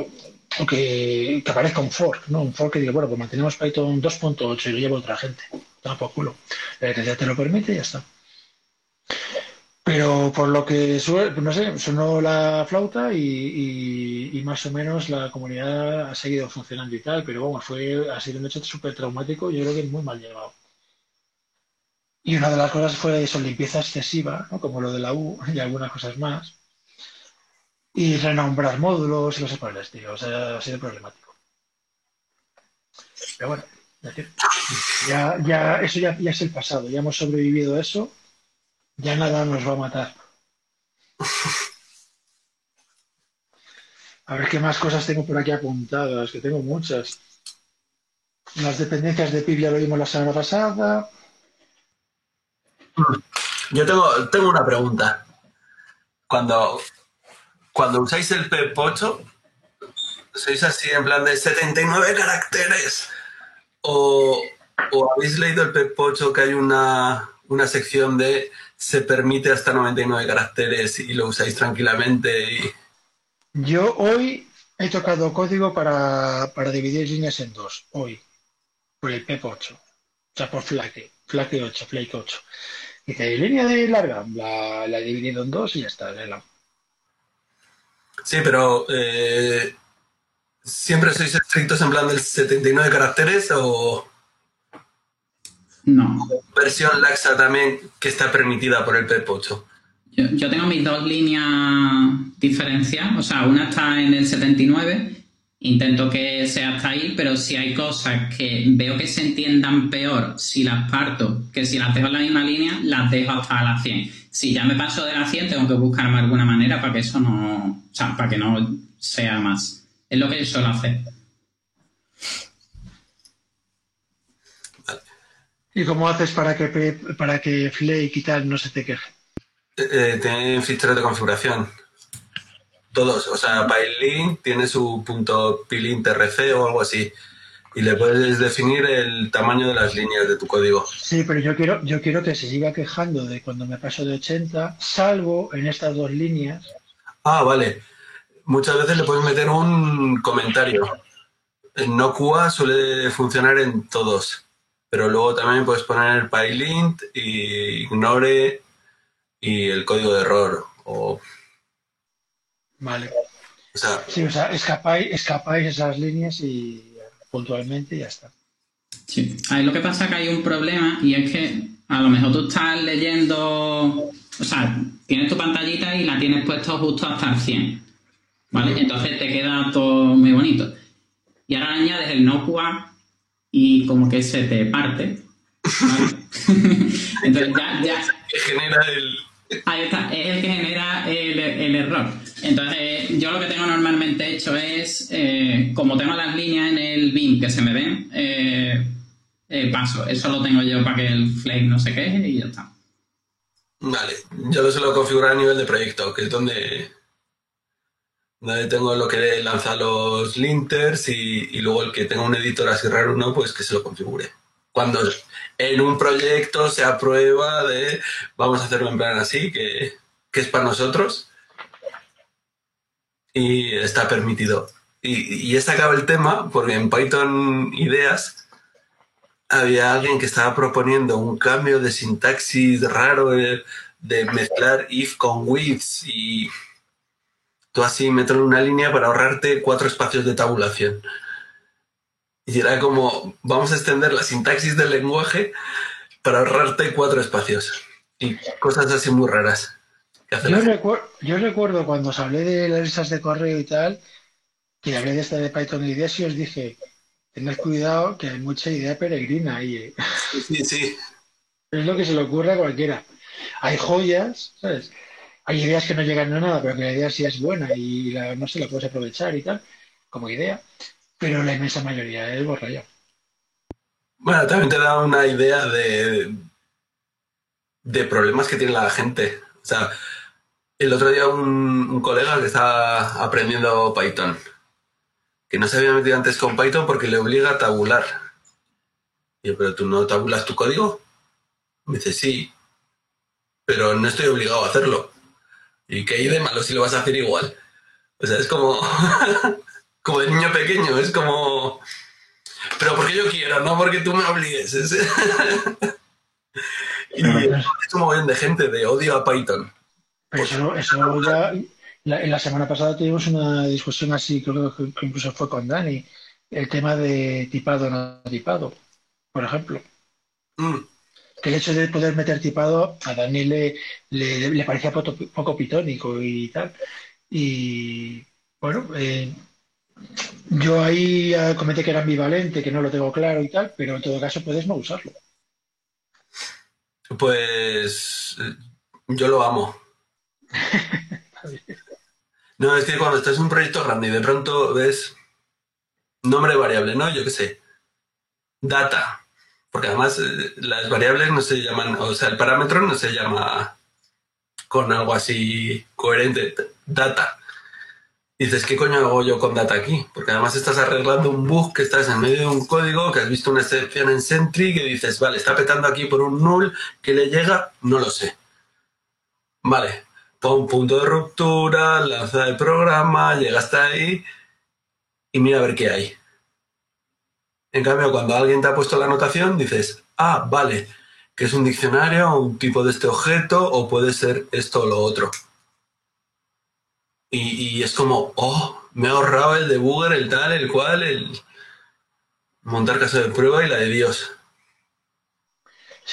que, aparezca un fork, ¿no? Un fork que diga, bueno, pues mantenemos Python 2.8 y lo lleva otra gente. Por culo. La ya te lo permite y ya está. Pero por lo que no sé, sonó la flauta y, más o menos la comunidad ha seguido funcionando y tal, pero bueno, fue, ha sido un hecho súper traumático, yo creo que muy mal llevado. Y una de las cosas fue eso, limpieza excesiva, ¿no? como lo de la U y algunas cosas más. Y renombrar módulos y cosas por el estilo. O sea, ha sido problemático. Pero bueno, ya, ya, eso ya, ya es el pasado. Ya hemos sobrevivido a eso. Ya nada nos va a matar. A ver qué más cosas tengo por aquí apuntadas, que tengo muchas. Las dependencias de PIB ya lo vimos la semana pasada. Yo tengo, tengo una pregunta. Cuando, cuando usáis el PEP8, ¿sois así en plan de 79 caracteres? ¿O, habéis leído el PEP8 que hay una, una sección de se permite hasta 99 caracteres y lo usáis tranquilamente? Yo hoy he tocado código para, para dividir líneas en dos, hoy, por el PEP8, o sea, por Flake, Flake 8, Flake 8. Dice, línea de larga, la, he dividido en dos y ya está. Sí, pero eh, ¿siempre sois estrictos en plan del 79 caracteres o...? No. Versión laxa también que está permitida por el PEP8. Yo, tengo mis dos líneas diferenciadas, o sea, una está en el 79 intento que sea hasta ahí, pero si hay cosas que veo que se entiendan peor si las parto que si las dejo en la misma línea, las dejo hasta las 100. Si ya me paso de las 100, tengo que buscarme alguna manera para que eso no, o sea, para que no sea más. Es lo que yo suelo hacer. ¿Y cómo haces para que, para que Flake y tal no se te queje? Eh, eh ficheros de configuración. Todos, o sea, PyLink tiene su punto PLINTRC o algo así. Y le puedes definir el tamaño de las líneas de tu código. Sí, pero yo quiero, yo quiero que se siga quejando de cuando me paso de 80, salvo en estas dos líneas. Ah, vale. Muchas veces le puedes meter un comentario. En no QA suele funcionar en todos. Pero luego también puedes poner el PyLint y ignore y el código de error. O Vale. sí, o sea, escapáis, escapáis esas líneas y puntualmente y ya está. Sí, ahí lo que pasa es que hay un problema y es que a lo mejor tú estás leyendo, o sea, tienes tu pantallita y la tienes puesto justo hasta el 100, ¿vale? Entonces te queda todo muy bonito. Y ahora añades el no QA y como que se te parte. Entonces ya, ya... Genera el, Ahí está, es el que genera el, error. Entonces, yo lo que tengo normalmente hecho es, eh, como tengo las líneas en el BIM que se me ven, eh, eh, paso. Eso lo tengo yo para que el flake no se queje y ya está. Vale, yo lo suelo configurar a nivel de proyecto, que es donde, donde tengo lo que lanza los linters y, luego el que tenga un editor así raro, ¿no? Pues que se lo configure cuando en un proyecto se aprueba de vamos a hacerlo en plan así, que, es para nosotros y está permitido. Y, y este acaba el tema porque en Python Ideas había alguien que estaba proponiendo un cambio de sintaxis raro de, de mezclar if con with y tú así meter una línea para ahorrarte cuatro espacios de tabulación. Y era como, vamos a extender la sintaxis del lenguaje para ahorrarte cuatro espacios. Y cosas así muy raras. Yo, recuerdo cuando os hablé de las listas de correo y tal, que hablé de esta de Python y ideas y os dije, tened cuidado que hay mucha idea peregrina ahí. ¿eh? Sí, sí. Es lo que se le ocurre a cualquiera. Hay joyas, ¿sabes? Hay ideas que no llegan a nada, pero que la idea sí es buena y no se la puedes aprovechar y tal, como idea pero la inmensa mayoría es borralla. Bueno, también te da una idea de, de problemas que tiene la gente. O sea, el otro día un, colega que estaba aprendiendo Python, que no se había metido antes con Python porque le obliga a tabular. Y yo, pero tú no tabulas tu código. Me dice, sí, pero no estoy obligado a hacerlo. ¿Y qué hay de malo si lo vas a hacer igual? O sea, es como, como de niño pequeño, es como, pero porque yo quiero, no porque tú me obligues. y es un montón de gente de odio a Python. Pero eso, eso ya, la semana pasada tuvimos una discusión así, creo que incluso fue con Dani, el tema de tipado no tipado, por ejemplo. Mm. Que el hecho de poder meter tipado a Dani le, le, le parecía poco, poco pitónico y tal. Y bueno, eh, yo ahí comenté que era ambivalente, que no lo tengo claro y tal, pero en todo caso puedes no usarlo. Pues eh, yo lo amo. no, es que cuando estás en un proyecto grande y de pronto ves nombre variable, ¿no? Yo qué sé. Data. Porque además eh, las variables no se llaman, o sea, el parámetro no se llama con algo así coherente. Data. Dices, ¿qué coño hago yo con data aquí? Porque además estás arreglando un bug que estás en medio de un código, que has visto una excepción en Sentry, que dices, vale, está petando aquí por un null, que le llega? No lo sé. Vale, pon punto de ruptura, lanza el programa, llega hasta ahí y mira a ver qué hay. En cambio, cuando alguien te ha puesto la anotación, dices, ah, vale, que es un diccionario, un tipo de este objeto, o puede ser esto o lo otro. Y, es como, oh, me he ahorrado el debugger, el tal, el cual, el montar caso de prueba y la de Dios.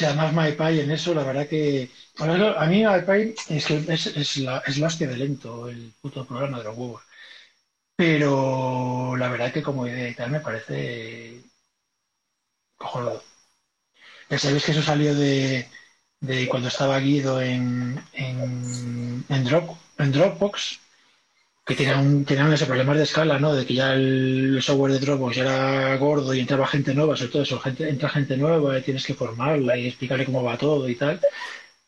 O además MyPy en eso, la verdad que... A mí MyPy es que es, es, la, es la hostia de lento, el puto programa de los. Pero la verdad que como idea y tal me parece cojonudo. Ya sabéis que eso salió de, de cuando estaba Guido en, en, en, Drop, en Dropbox, que tenían, tenían ese problemas de escala, ¿no? De que ya el software de Dropbox era gordo y entraba gente nueva, sobre todo eso, gente, entra gente nueva y tienes que formarla y explicarle cómo va todo y tal.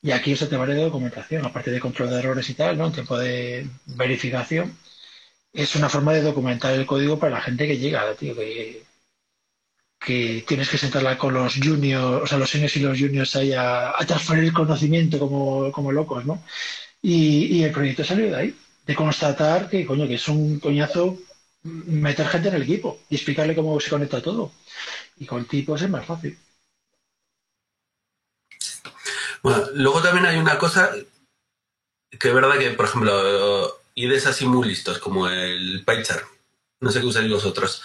Y aquí eso te vale de documentación, aparte de control de errores y tal, ¿no? En tiempo de verificación. Es una forma de documentar el código para la gente que llega, tío, que, tienes que sentarla con los juniors, o sea, los seniors y los juniors ahí a, transferir conocimiento como, locos, ¿no? Y el proyecto salió de ahí de constatar que, coño, que es un coñazo meter gente en el equipo y explicarle cómo se conecta todo. Y con tipos es más fácil. Bueno, luego también hay una cosa que es verdad que, por ejemplo, IDEs así muy listos, como el PyChart, no sé qué usáis vosotros.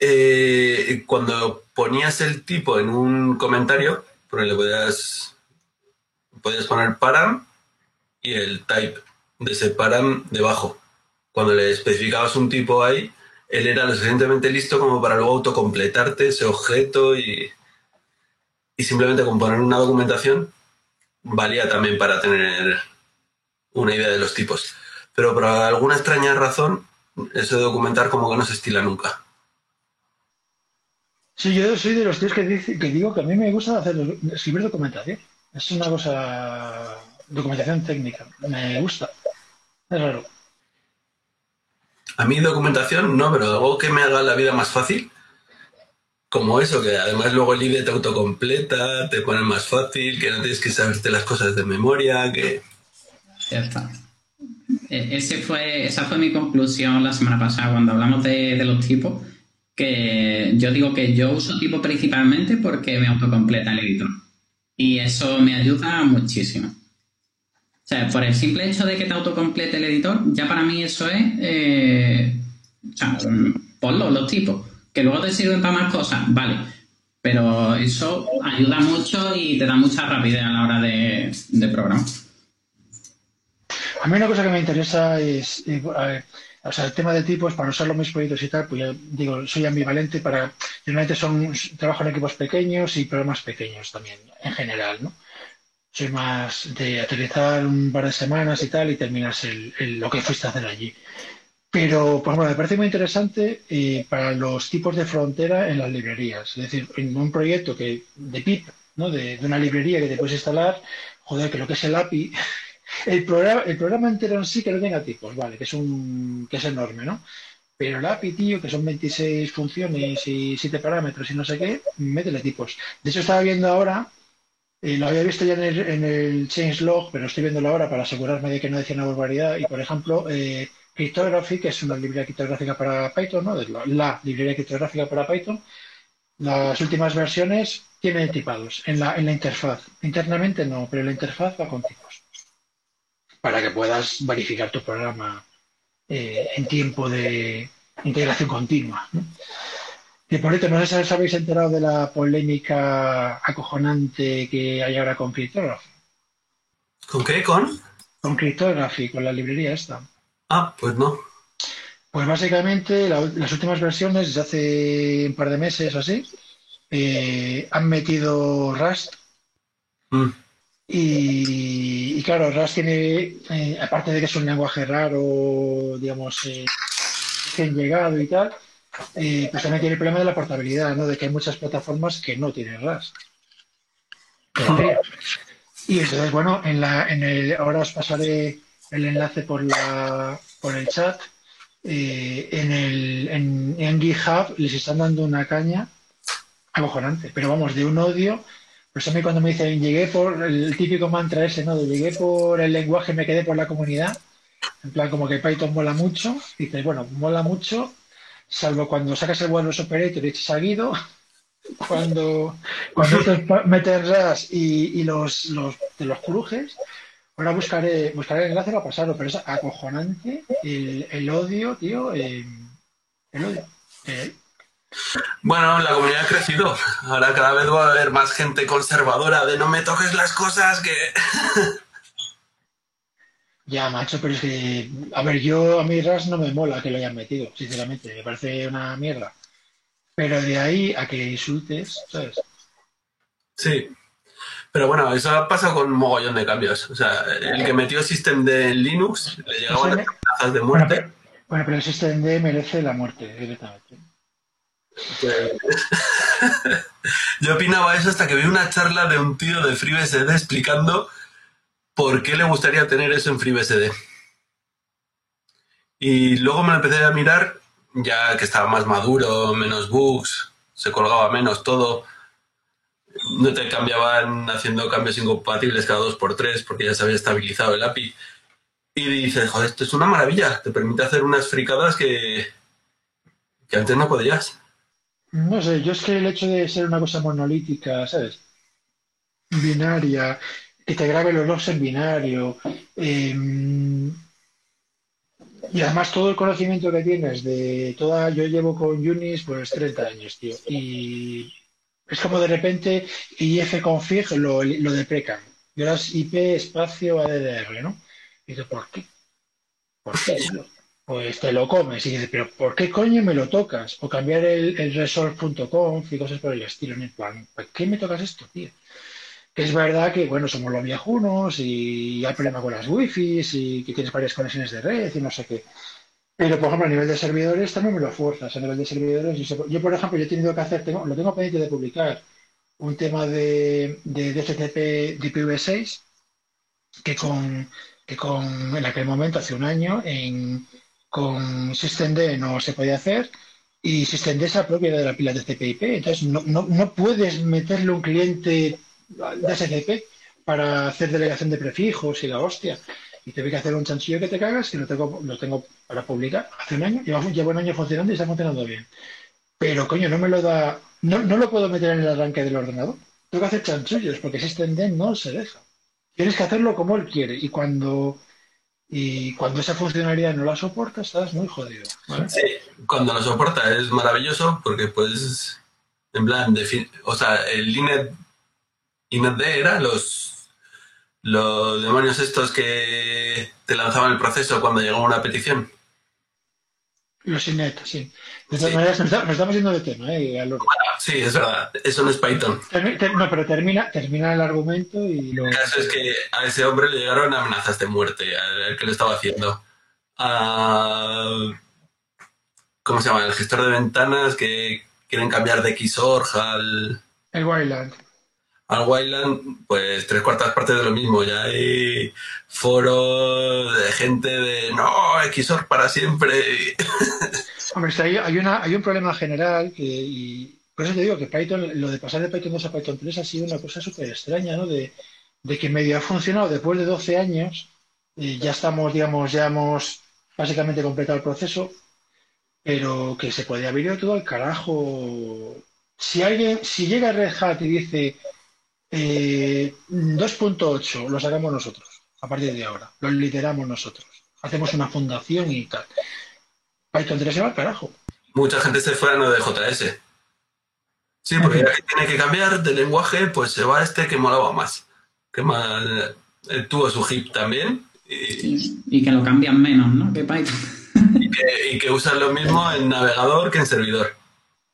Eh, cuando ponías el tipo en un comentario, porque le podías, podías poner param y el type de separan debajo. Cuando le especificabas un tipo ahí, él era lo suficientemente listo como para luego autocompletarte ese objeto y, y simplemente componer una documentación valía también para tener una idea de los tipos. Pero por alguna extraña razón, eso de documentar como que no se estila nunca. Sí, yo soy de los tíos que, que digo que a mí me gusta hacer, escribir documentación. Es una cosa, documentación técnica, me gusta. Es raro. A mí documentación no, pero algo que me haga la vida más fácil, como eso, que además luego el IDE te autocompleta, te pone más fácil, que no tienes que saberte las cosas de memoria, que... Ya está. E, ese fue, esa fue mi conclusión la semana pasada cuando hablamos de, de los tipos, que yo digo que yo uso tipo principalmente porque me autocompleta el editor. Y eso me ayuda muchísimo. O sea, por el simple hecho de que te autocomplete el editor, ya para mí eso es. Eh, o sea, ponlo, los tipos. Que luego te sirven para más cosas, vale. Pero eso ayuda mucho y te da mucha rapidez a la hora de, programar. A mí una cosa que me interesa es. O sea, el tema de tipos, para usar los mis proyectos y tal, pues ya digo, soy ambivalente para. Generalmente son. Trabajo en equipos pequeños y programas pequeños también, en general, ¿no? Soy más de aterrizar un par de semanas y tal y terminas el, lo que fuiste a hacer allí. Pero, pues bueno, me parece muy interesante eh, para los tipos de frontera en las librerías. Es decir, en un proyecto que de PIP, ¿no? de, una librería que te puedes instalar, joder, que lo que es el API, el programa, el programa entero en sí que no tenga tipos, vale, que es, un, que es enorme, ¿no? Pero el API, tío, que son 26 funciones y 7 parámetros y no sé qué, métele tipos. De hecho, estaba viendo ahora Lo había visto ya en el, en el changelog, pero estoy viéndolo ahora para asegurarme de que no decía una barbaridad. Y, por ejemplo, eh, Cryptography, que es una librería criptográfica para Python, ¿no? la, librería criptográfica para Python, las últimas versiones tienen tipados en la, en la interfaz. Internamente no, pero la interfaz va con tipos. Para que puedas verificar tu programa eh, en tiempo de integración continua. ¿no? Y por esto, no sé si os habéis enterado de la polémica acojonante que hay ahora con Cryptography. ¿Con qué? ¿Con? Con Cryptography, con la librería esta. Ah, pues no. Pues básicamente la- las últimas versiones, desde hace un par de meses o así, eh, han metido Rust Mm. y, y claro, Rust tiene, eh, aparte de que es un lenguaje raro, digamos, eh, recién llegado y tal, pues también tiene el problema de la portabilidad, ¿no? De que hay muchas plataformas que no tienen Rust. Y entonces, bueno, en la, en el, ahora os pasaré el enlace por la, por el chat. Eh, en, el, en, GitHub les están dando una caña acojonante, pero vamos, de un odio. Por eso a mí cuando me dicen llegué por el típico mantra ese, ¿no? Llegué por el lenguaje, me quedé por la comunidad. En plan, como que Python mola mucho. Dices, bueno, mola mucho, salvo cuando sacas el Wireless Operator y echas a Guido. Cuando, cuando te metes y, y los, los, te los crujes. Ahora buscaré, buscaré el enlace para pasarlo, pero es acojonante el, el odio, tío. eh, el odio. Eh, Bueno, la comunidad ha crecido. Ahora cada vez va a haber más gente conservadora de no me toques las cosas que... Ya, macho, pero es que, a ver, yo a mí RAS no me mola que lo hayan metido, sinceramente, me parece una mierda. Pero de ahí a que insultes, ¿sabes? Sí. Pero bueno, eso ha pasado con un mogollón de cambios. O sea, el que metió System de Linux le llegaban Systemd- amenazas de Bueno, muerte. pero, bueno, pero el System D merece la muerte directamente. Yo opinaba eso hasta que vi una charla de un tío de FreeBSD explicando por qué le gustaría tener eso en FreeBSD. Y luego me lo empecé a mirar, ya que estaba más maduro, menos bugs, se colgaba menos todo. No te cambiaban haciendo cambios incompatibles cada dos por tres porque ya se había estabilizado el API. Y dices, joder, esto es una maravilla, te permite hacer unas fricadas que, que antes no podías. No sé, yo es que el hecho de ser una cosa monolítica, ¿sabes? Binaria, que te grabe los logs en binario, eh, y además todo el conocimiento que tienes de toda, yo llevo con Unis pues 30 años, tío, y es como de repente ifconfig lo, lo deprecan, y ahora es IP espacio ADDR, ¿no? Y dices, ¿por qué? ¿Por qué? Pues te lo comes y dices, pero ¿por qué coño me lo tocas? O cambiar el, el resource.conf y cosas por el estilo. En el plan, ¿por qué me tocas esto, tío? Es verdad que, bueno, somos los viejunos y hay problema con las wifi y que tienes varias conexiones de red y no sé qué. Pero, por ejemplo, a nivel de servidores también me lo fuerzas. A nivel de servidores, yo, por ejemplo, yo he tenido que hacer, lo tengo pendiente de publicar, un tema de, de DHCP DPv6 que con, que con, en aquel momento, hace un año, en, con SystemD no se podía hacer y SystemD es la propia de la pila de CPIP. Entonces, no, no, no puedes meterle un cliente de SCP para hacer delegación de prefijos y la hostia. Y tuve que hacer un chanchillo que te cagas, que lo tengo, lo tengo para publicar hace un año. Lleva, lleva un año funcionando y está funcionando bien. Pero, coño, no me lo da. No, no lo puedo meter en el arranque del ordenador. Tengo que hacer chanchullos porque SystemD no se deja. Tienes que hacerlo como él quiere. Y cuando, y cuando esa funcionalidad no la soporta, estás muy jodido. ¿vale? Sí, cuando lo soporta es maravilloso porque pues en plan, o sea, el INET, INETD era los, los demonios estos que te lanzaban el proceso cuando llegaba una petición. Los INET, sí. De todas Sí. maneras, nos, estamos yendo de tema, ¿eh? Orden. Sí, es verdad, eso no es Python. Termi- ter- no, pero termina, termina el argumento y lo... El caso es que a ese hombre le llegaron amenazas de muerte, al al que lo estaba haciendo. A- ¿Cómo se llama? El gestor de ventanas que quieren cambiar de Xorg al, El Wildland. Al Wayland, pues tres cuartas partes de lo mismo. Ya hay foros de gente de no, Xorg para siempre. Hombre, hay, una, hay un problema general que, y Por eso te digo que Python, lo de pasar de Python 2 a Python 3 ha sido una cosa súper extraña, ¿no? De, que medio ha funcionado después de 12 años, y ya estamos, digamos, ya hemos básicamente completado el proceso, pero que se podía haber ido todo al carajo. Si alguien, si llega Red Hat y dice eh, 2.8, lo sacamos nosotros, a partir de ahora, lo lideramos nosotros, hacemos una fundación y tal. Python 3 se va al carajo. Mucha gente se fue a Node.js. Sí, porque ya que tiene que cambiar de lenguaje, pues se va a este que molaba más. Que más eh, tuvo su hip también. Y, y, que lo cambian menos, ¿no? Que Python. Y que, y que usan lo mismo en navegador que en servidor.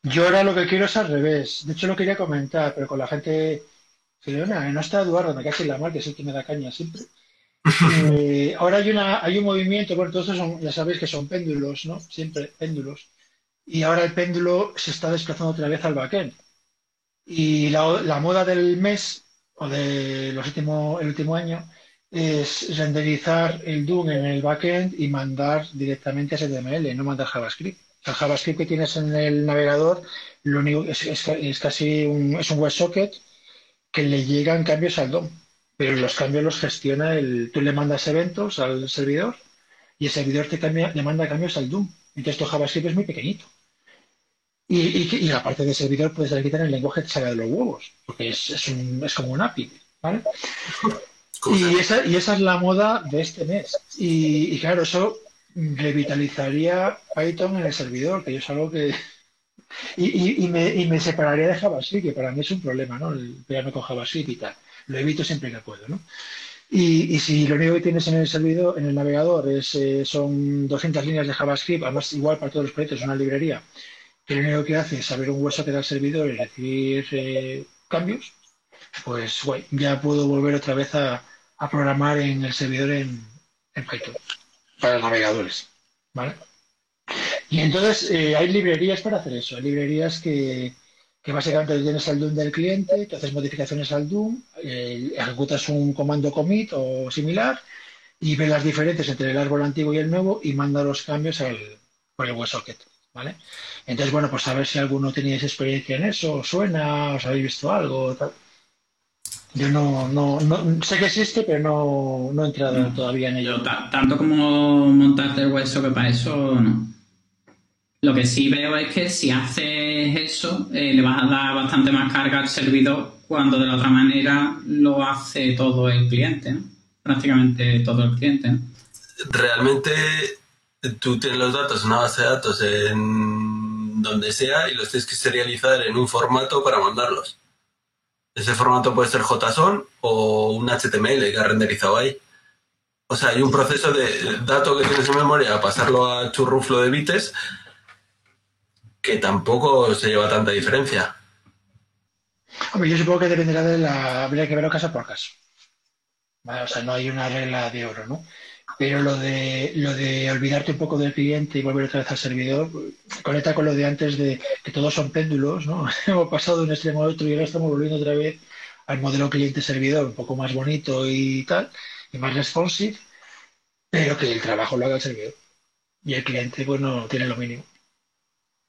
Yo ahora lo que quiero es al revés. De hecho, lo quería comentar, pero con la gente. No está Eduardo, me cae en la mar, que es el que me da caña siempre. Eh, ahora hay, una, un movimiento, bueno, todos son, ya sabéis que son péndulos, ¿no? Siempre péndulos. Y ahora el péndulo se está desplazando otra vez al backend. Y la, moda del mes o de los último, año es renderizar el DOM en el backend y mandar directamente HTML, no mandar JavaScript. El JavaScript que tienes en el navegador lo único es casi un, es un WebSocket que le llegan cambios al DOM, pero los cambios los gestiona el. Tú le mandas eventos al servidor y el servidor te cambia, le manda cambios al DOM. Entonces tu JavaScript es muy pequeñito. Y, y, y, la parte de servidor puedes quitar el lenguaje que salga de los huevos, porque es, es, un, es como un API, ¿vale? Y esa, y esa es la moda de este mes. Y, y, claro, eso revitalizaría Python en el servidor, que es algo que... Y, y, me, y me separaría de JavaScript, que para mí es un problema, ¿no? El pegarme con JavaScript y tal. Lo evito siempre que puedo, ¿no? Y, y, si lo único que tienes en el servidor, en el navegador, es, eh, son 200 líneas de JavaScript, además igual para todos los proyectos, es una librería, que lo único que hace es saber un hueso que da el servidor y recibir eh, cambios, pues ya puedo volver otra vez a, a programar en el servidor en, en, Python para navegadores. ¿vale? Y entonces eh, hay librerías para hacer eso. Hay librerías que, que básicamente tienes el DOM del cliente, que haces modificaciones al DOM, eh, ejecutas un comando commit o similar y ves las diferencias entre el árbol antiguo y el nuevo y manda los cambios al, por el WebSocket. ¿vale? Entonces, bueno, pues a ver si alguno teníais experiencia en eso, os suena, os habéis visto algo, tal. Yo no, no, no, sé que existe, pero no, no he entrado no, todavía en ello. Yo, tanto como montarte el WebSocket para eso, no. Lo que sí veo es que si haces eso, eh, le vas a dar bastante más carga al servidor cuando de la otra manera lo hace todo el cliente, ¿no? Prácticamente todo el cliente. Realmente tú tienes los datos una base de datos en donde sea y los tienes que serializar en un formato para mandarlos. Ese formato puede ser JSON o un HTML que ha renderizado ahí. O sea, hay un proceso de dato que tienes en memoria pasarlo a churruflo de bites que tampoco se lleva tanta diferencia. Hombre, yo supongo que dependerá de la. Habría que verlo caso por caso. O sea, no hay una regla de oro, ¿no? Pero lo de, lo de olvidarte un poco del cliente y volver otra vez al servidor, conecta con lo de antes de que todos son péndulos, ¿no? Hemos pasado de un extremo a otro y ahora estamos volviendo otra vez al modelo cliente-servidor, un poco más bonito y tal, y más responsive, pero que el trabajo lo haga el servidor. Y el cliente, pues, no tiene lo mínimo.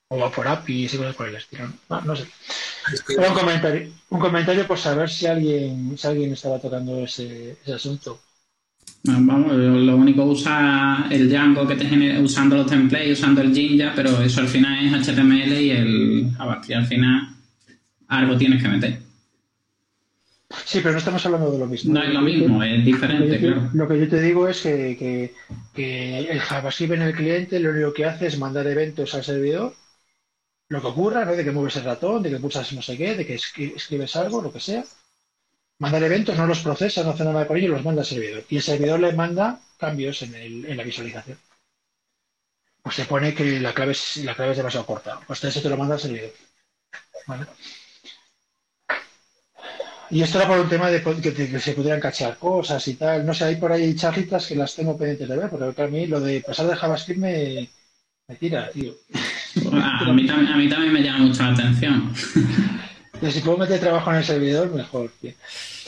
O va por APIs y cosas por el estilo. No, no sé. Pero un comentario, un comentario por saber si alguien, si alguien estaba tocando ese, ese asunto. Vamos, lo único usa el Django que te genera usando los templates, usando el Jinja, pero eso al final es HTML y el JavaScript. Al final algo tienes que meter. Sí, pero no estamos hablando de lo mismo. No es lo mismo, es diferente, lo que, claro. Lo que yo te digo es que, que, que, el JavaScript en el cliente lo único que hace es mandar eventos al servidor, lo que ocurra, ¿no? de que mueves el ratón, de que pulsas no sé qué, de que escribes algo, lo que sea, mandar eventos, no los procesa, no hace nada con ellos, los manda al servidor. Y el servidor le manda cambios en, el, en la visualización. Pues se pone que la clave es, demasiado corta. Pues eso te lo manda al servidor. ¿Vale? Y esto era por un tema de que, se pudieran cachar cosas y tal. No sé, hay por ahí charlitas que las tengo pendientes de ver, porque a mí lo de pasar de JavaScript me tira, tío. A mí, también, me llama mucho la atención. Pero si puedo meter trabajo en el servidor, mejor.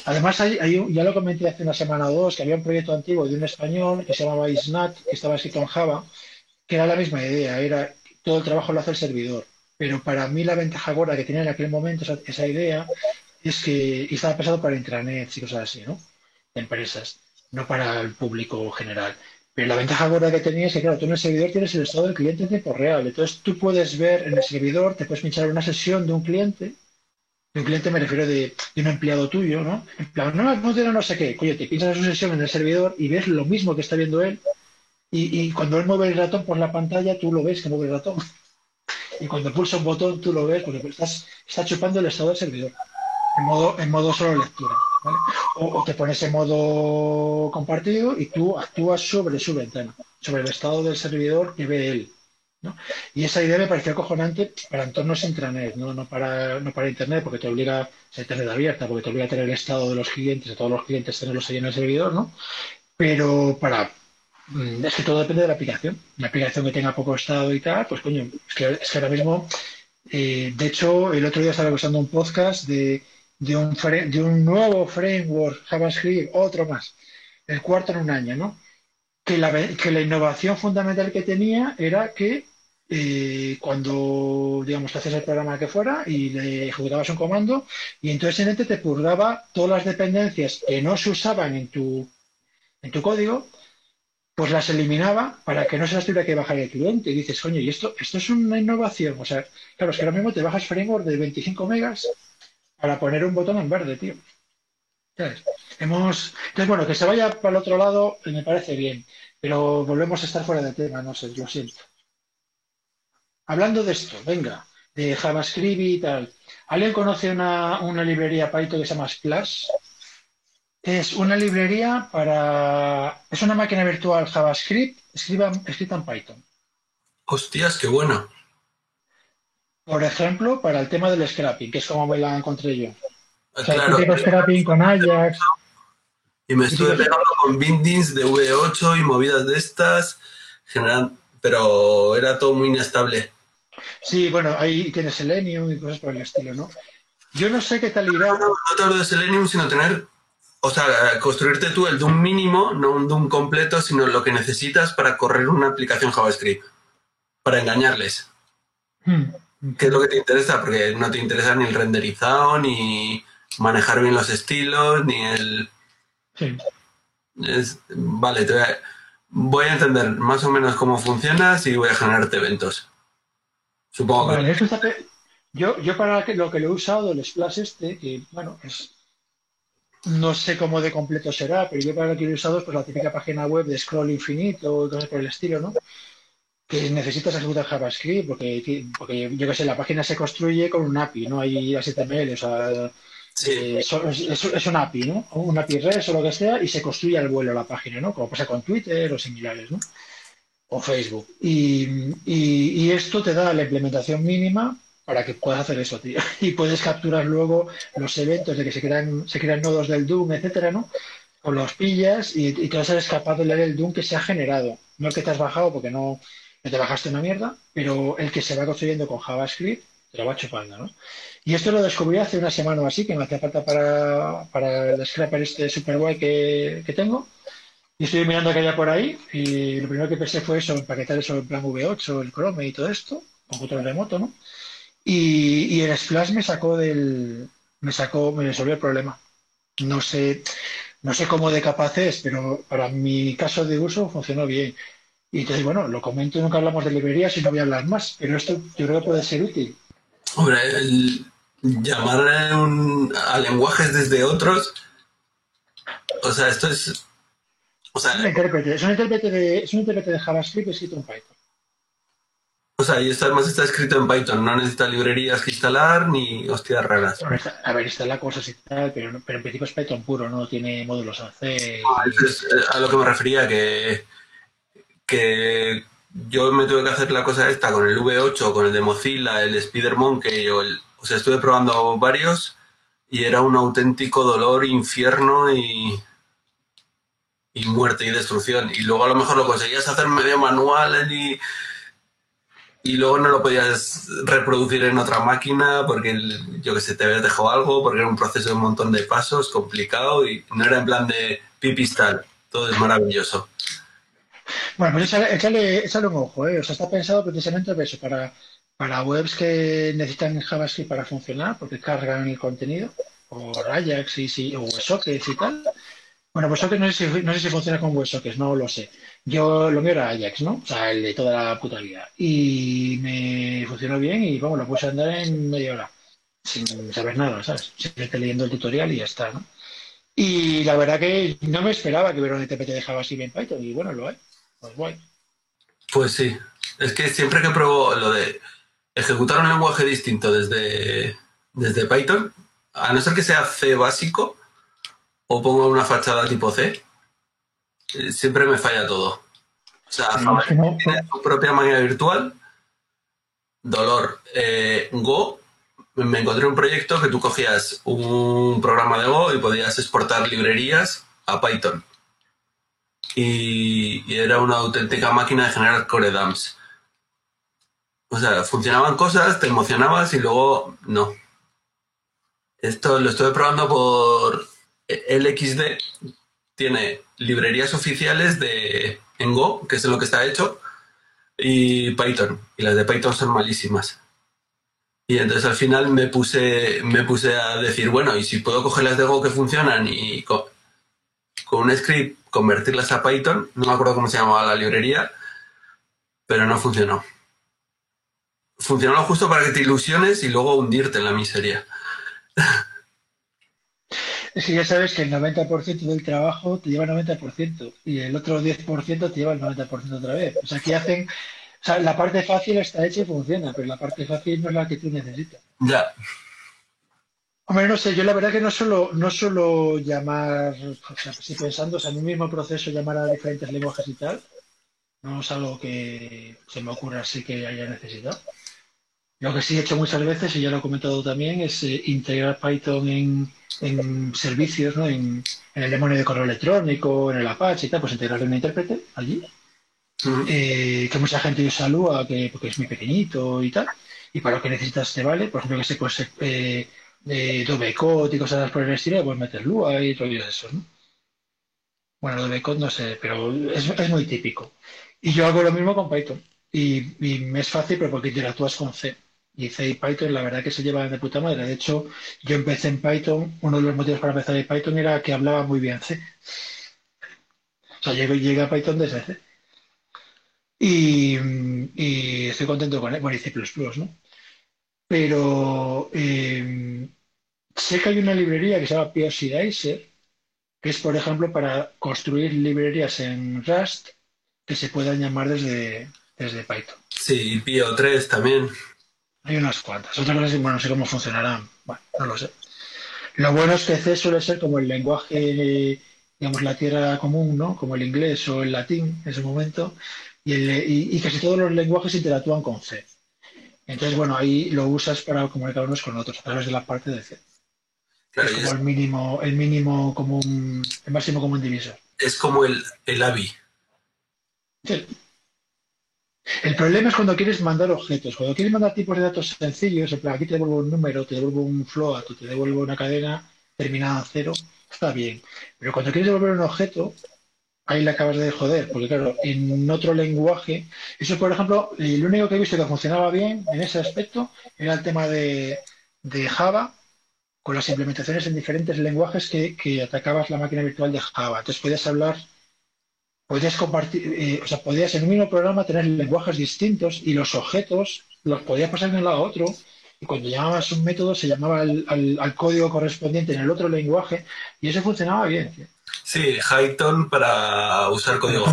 Además, hay, hay, ya lo comenté hace una semana o dos, que había un proyecto antiguo de un español que se llamaba Isnat, que estaba escrito en Java, que era la misma idea, era todo el trabajo lo hace el servidor. pero para mí la ventaja gorda que tenía en aquel momento esa, idea es que estaba pensado para intranet y cosas así, ¿no? empresas, no para el público general. Pero la ventaja gorda que tenía es que, claro, tú en el servidor tienes el estado del cliente en tiempo real. Entonces tú puedes ver en el servidor, te puedes pinchar una sesión de un cliente. De un cliente me refiero de, un empleado tuyo, ¿no? En plan, no, no, sé qué. Coño, te pinchas su sesión en el servidor y ves lo mismo que está viendo él. Y, cuando él mueve el ratón por la pantalla, tú lo ves que mueve el ratón. Y cuando pulsa un botón, tú lo ves porque estás, está chupando el estado del servidor. En modo, en modo solo lectura. O, te pones en modo compartido y tú actúas sobre su ventana, sobre el estado del servidor que ve él. Y esa idea me pareció acojonante para entornos intranet, ¿no? No, para, no para Internet, porque te obliga a ser Internet abierta, porque te obliga a tener el estado de los clientes, de todos los clientes, tenerlos ahí en el servidor, ¿no? Pero para... Mm, es que todo depende de la aplicación. Una aplicación que tenga poco estado y tal, pues coño, es que, es que ahora mismo... Eh, de hecho, el otro día estaba escuchando un podcast de de un, de un nuevo framework JavaScript, otro más, el cuarto en un año, ¿no? Que la, que la innovación fundamental que tenía era que eh, cuando, digamos, te haces el programa que fuera y le ejecutabas un comando y entonces en este te purgaba todas las dependencias que no se usaban en tu, en tu código, pues las eliminaba para que no se las tuviera que bajar el cliente. Y dices, coño, y esto, esto es una innovación. O sea, claro, es que ahora mismo te bajas framework de 25 megas para poner un botón en verde, tío. Hemos... Entonces, bueno, que se vaya para el otro lado me parece bien, pero volvemos a estar fuera de tema, no sé, lo siento. Hablando de esto, venga, de JavaScript y tal. ¿Alguien conoce una, librería Python que se llama Splash? Es una librería para... Es una máquina virtual JavaScript escrita en Python. Hostias, qué bueno. Por ejemplo, para el tema del scrapping, que es como me la encontré yo. O sea, claro, scrapping con Ajax. Y me estuve pegando con bindings de V8 y movidas de estas, general, pero era todo muy inestable. Sí, bueno, ahí tienes Selenium y cosas por el estilo, ¿no? Yo no sé qué tal irá. No, no, no te hablo de Selenium, sino tener, o sea, construirte tú el DOM mínimo, no un DOM completo, sino lo que necesitas para correr una aplicación JavaScript, para engañarles. Hmm. ¿Qué es lo que te interesa? Porque no te interesa ni el renderizado, ni manejar bien los estilos, ni el... Sí. vale, te voy, a, entender más o menos cómo funcionas y voy a generarte eventos. Supongo que... yo, yo para lo que lo he usado, el Splash este, que bueno, es... No sé cómo de completo será, pero yo para lo que lo he usado es pues, la típica página web de scroll infinito o cosas por el estilo, ¿no? Que necesitas ejecutar JavaScript, porque, porque yo que sé, la página se construye con un API, no hay HTML, o sea, eh, es, un API, ¿no? Un API REST o lo que sea, y se construye al vuelo la página, ¿no? Como pasa con Twitter o similares, ¿no? O Facebook. Y, y, esto te da la implementación mínima para que puedas hacer eso, tío. Y puedes capturar luego los eventos de que se crean, se crean nodos del Doom, etcétera, ¿no? O los pillas y, y te vas a ser capaz de leer el Doom que se ha generado, no el que te has bajado porque no, te bajaste una mierda, pero el que se va construyendo con JavaScript te lo va chupando, ¿no? Y esto lo descubrí hace una semana o así, que me hacía falta para, para el scrapper este super guay que, tengo. Y estoy mirando que haya por ahí, y lo primero que pensé fue eso, empaquetar eso en plan V8, el Chrome y todo esto, con control remoto, ¿no? Y, el Splash me sacó del. me sacó, me resolvió el problema. No sé, no sé cómo de capaz es, pero para mi caso de uso funcionó bien. Y entonces, bueno, lo comento, nunca hablamos de librerías y no voy a hablar más, pero esto yo creo que puede ser útil. Hombre, el llamar a lenguajes desde otros, o sea, esto es... O sea, es, un intérprete, es, un intérprete de, es un intérprete de JavaScript escrito en Python. O sea, y esto además está escrito en Python, no necesita librerías que instalar ni hostias raras. A ver, instala cosas y tal, pero, pero en principio es Python puro, no tiene módulos AC. Ah, es eh, a lo que me refería, que que yo me tuve que hacer la cosa esta con el V8, con el de Mozilla, el SpiderMonkey, o el, o sea, estuve probando varios y era un auténtico dolor, infierno y, y muerte y destrucción. Y luego a lo mejor lo conseguías hacer medio manual y, y luego no lo podías reproducir en otra máquina porque yo que sé, te habías dejado algo, porque era un proceso de un montón de pasos, complicado y no era en plan de pipistal. Todo es maravilloso. Bueno, pues échale, échale, un ojo, ¿eh? O sea, está pensado precisamente eso, para, para webs que necesitan JavaScript para funcionar, porque cargan el contenido, o Ajax y, si, o WebSockets y tal. Bueno, WebSockets no sé, si, no sé si funciona con WebSockets, no lo sé. Yo lo mío era Ajax, ¿no? O sea, el de toda la puta vida. Y me funcionó bien y vamos, lo puse a andar en media hora, sin saber nada, ¿sabes? Simplemente leyendo el tutorial y ya está, ¿no? Y la verdad que no me esperaba que hubiera un ETP de JavaScript en Python y bueno, lo hay. Pues. Pues sí. Es que siempre que pruebo lo de ejecutar un lenguaje distinto desde, desde Python, a no ser que sea C básico o pongo una fachada tipo C, eh, siempre me falla todo. O sea, tiene su propia máquina virtual, dolor. Eh, Go, me encontré un proyecto que tú cogías un programa de Go y podías exportar librerías a Python. Y, era una auténtica máquina de generar core dumps. O sea, funcionaban cosas, te emocionabas y luego no. Esto lo estoy probando por LXD. Tiene librerías oficiales de en Go, que es lo que está hecho, y Python. Y las de Python son malísimas. Y entonces al final me puse, me puse a decir, bueno, y si puedo coger las de Go que funcionan y con un script convertirlas a Python, no me acuerdo cómo se llamaba la librería, pero no funcionó. Funcionó justo para que te ilusiones y luego hundirte en la miseria. Es que ya sabes que el 90% del trabajo te lleva el 90% y el otro 10% te lleva el 90% otra vez. O sea, que hacen. O sea, la parte fácil está hecha y funciona, pero la parte fácil no es la que tú necesitas. Ya. Hombre, no sé, yo la verdad que no solo, no solo llamar, o sea, si pensando en un mismo proceso llamar a diferentes lenguajes y tal, no es algo que se me ocurra así que haya necesidad. Lo que sí he hecho muchas veces, y ya lo he comentado también, es eh, integrar Python en, servicios, ¿no? En, el demonio de correo electrónico, en el Apache y tal, pues integrarle un intérprete allí, eh, que mucha gente usa Lua, que, porque es muy pequeñito y tal, y para lo que necesitas te vale, por ejemplo, que se pues eh, de Code y cosas por el estilo, puedes meter Lua y rollos esos, ¿no? Bueno, Adobe Code no sé, pero es, es muy típico. Y yo hago lo mismo con Python. Y, y me es fácil, pero porque interactúas con C. Y C y Python, la verdad que se llevan de puta madre. De hecho, yo empecé en Python, uno de los motivos para empezar en Python era que hablaba muy bien C. O sea, llegué, a Python desde C. Y, estoy contento con él. Bueno, y C++, ¿no? Pero eh, sé que hay una librería que se llama Dicer, que es, por ejemplo, para construir librerías en Rust que se puedan llamar desde, desde Python. Sí, Pio 3 también. Hay unas cuantas. Otra cosa es, bueno, no sé cómo funcionarán. Bueno, no lo sé. Lo bueno es que C suele ser como el lenguaje, digamos, la tierra común, ¿no? Como el inglés o el latín en ese momento. Y, casi todos los lenguajes interactúan con C. Entonces, bueno, ahí lo usas para comunicar unos con otros a través de la parte de C. es como el mínimo, el mínimo común, el máximo común divisor. Es como el, el AVI. Sí. El problema es cuando quieres mandar objetos. Cuando quieres mandar tipos de datos sencillos, en plan, aquí te devuelvo un número, te devuelvo un float, te devuelvo una cadena terminada en cero, está bien. Pero cuando quieres devolver un objeto, ahí le acabas de joder, porque claro, en otro lenguaje, eso por ejemplo, el único que he visto que funcionaba bien en ese aspecto era el tema de, Java, con las implementaciones en diferentes lenguajes que, que atacabas la máquina virtual de Java. Entonces podías hablar podías compartir, eh, o sea, podías en un mismo programa tener lenguajes distintos y los objetos los podías pasar de un lado a otro y cuando llamabas un método se llamaba al, código correspondiente en el otro lenguaje y eso funcionaba bien. Sí, Python para usar código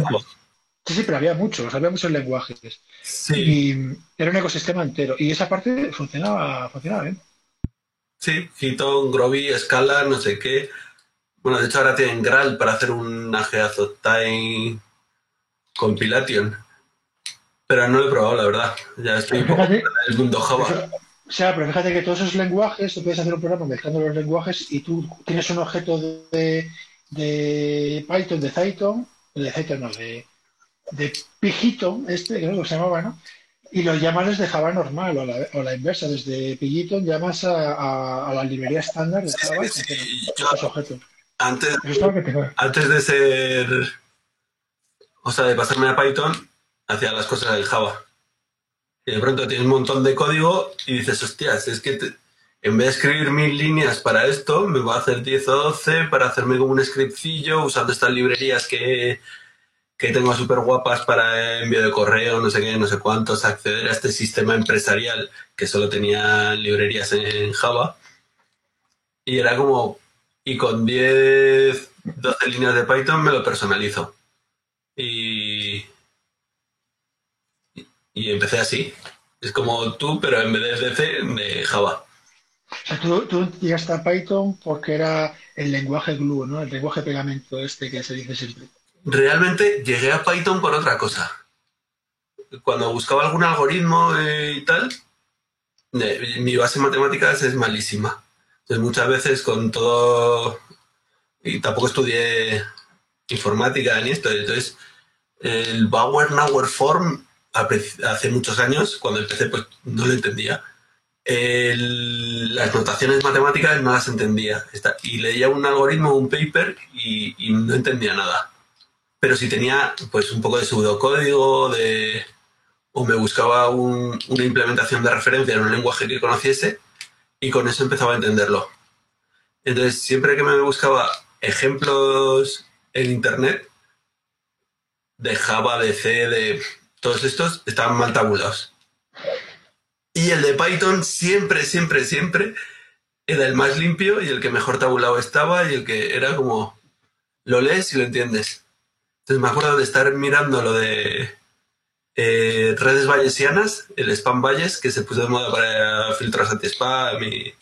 Sí, sí, pero había muchos, había muchos lenguajes. Sí. Y era un ecosistema entero. Y esa parte funcionaba, funcionaba bien. Sí, Python, Groovy, Scala, no sé qué. Bueno, de hecho ahora tienen Graal para hacer un Time compilation. Pero no lo he probado, la verdad. Ya estoy un poco en el mundo Java. O sea, pero fíjate que todos esos lenguajes, tú puedes hacer un programa mezclando los lenguajes y tú tienes un objeto de, de Python, de Python, de Python no, de, de Pigiton, este, que se llamaba, ¿no? Y lo llamas desde Java normal o la, o la inversa, desde Pigiton llamas a, a, la librería estándar de Java sí, sí, objetos. Antes, antes de ser, o sea, de pasarme a Python, hacía las cosas del Java. Y de pronto tienes un montón de código y dices, hostias, es que en vez de escribir mil líneas para esto, me voy a hacer 10 o 12 para hacerme como un scriptcillo usando estas librerías que, que tengo súper guapas para envío de correo, no sé qué, no sé cuántos, acceder a este sistema empresarial que solo tenía librerías en Java. Y era como, y con 10, 12 líneas de Python me lo personalizo. Y, y empecé así. Es como tú, pero en vez de C, de Java. O sea, tú, tú, llegaste a Python porque era el lenguaje glue, ¿no? El lenguaje pegamento este que se dice siempre. Realmente llegué a Python por otra cosa. Cuando buscaba algún algoritmo y tal, mi base en matemáticas es malísima. Entonces muchas veces con todo... Y tampoco estudié informática ni esto. Entonces el Bauer Nauer Form hace muchos años, cuando empecé, pues no lo entendía. las notaciones matemáticas no las entendía. Y leía un algoritmo, un paper, y, no entendía nada. Pero si tenía pues un poco de pseudocódigo, de, o me buscaba una implementación de referencia en un lenguaje que conociese, y con eso empezaba a entenderlo. Entonces, siempre que me buscaba ejemplos en Internet, de Java, de C, de todos estos estaban mal tabulados. Y el de Python siempre, siempre, siempre era el más limpio y el que mejor tabulado estaba y el que era como, lo lees y lo entiendes. Entonces me acuerdo de estar mirando lo de eh, redes bayesianas, el spam bayes, que se puso de moda para filtros anti-spam y,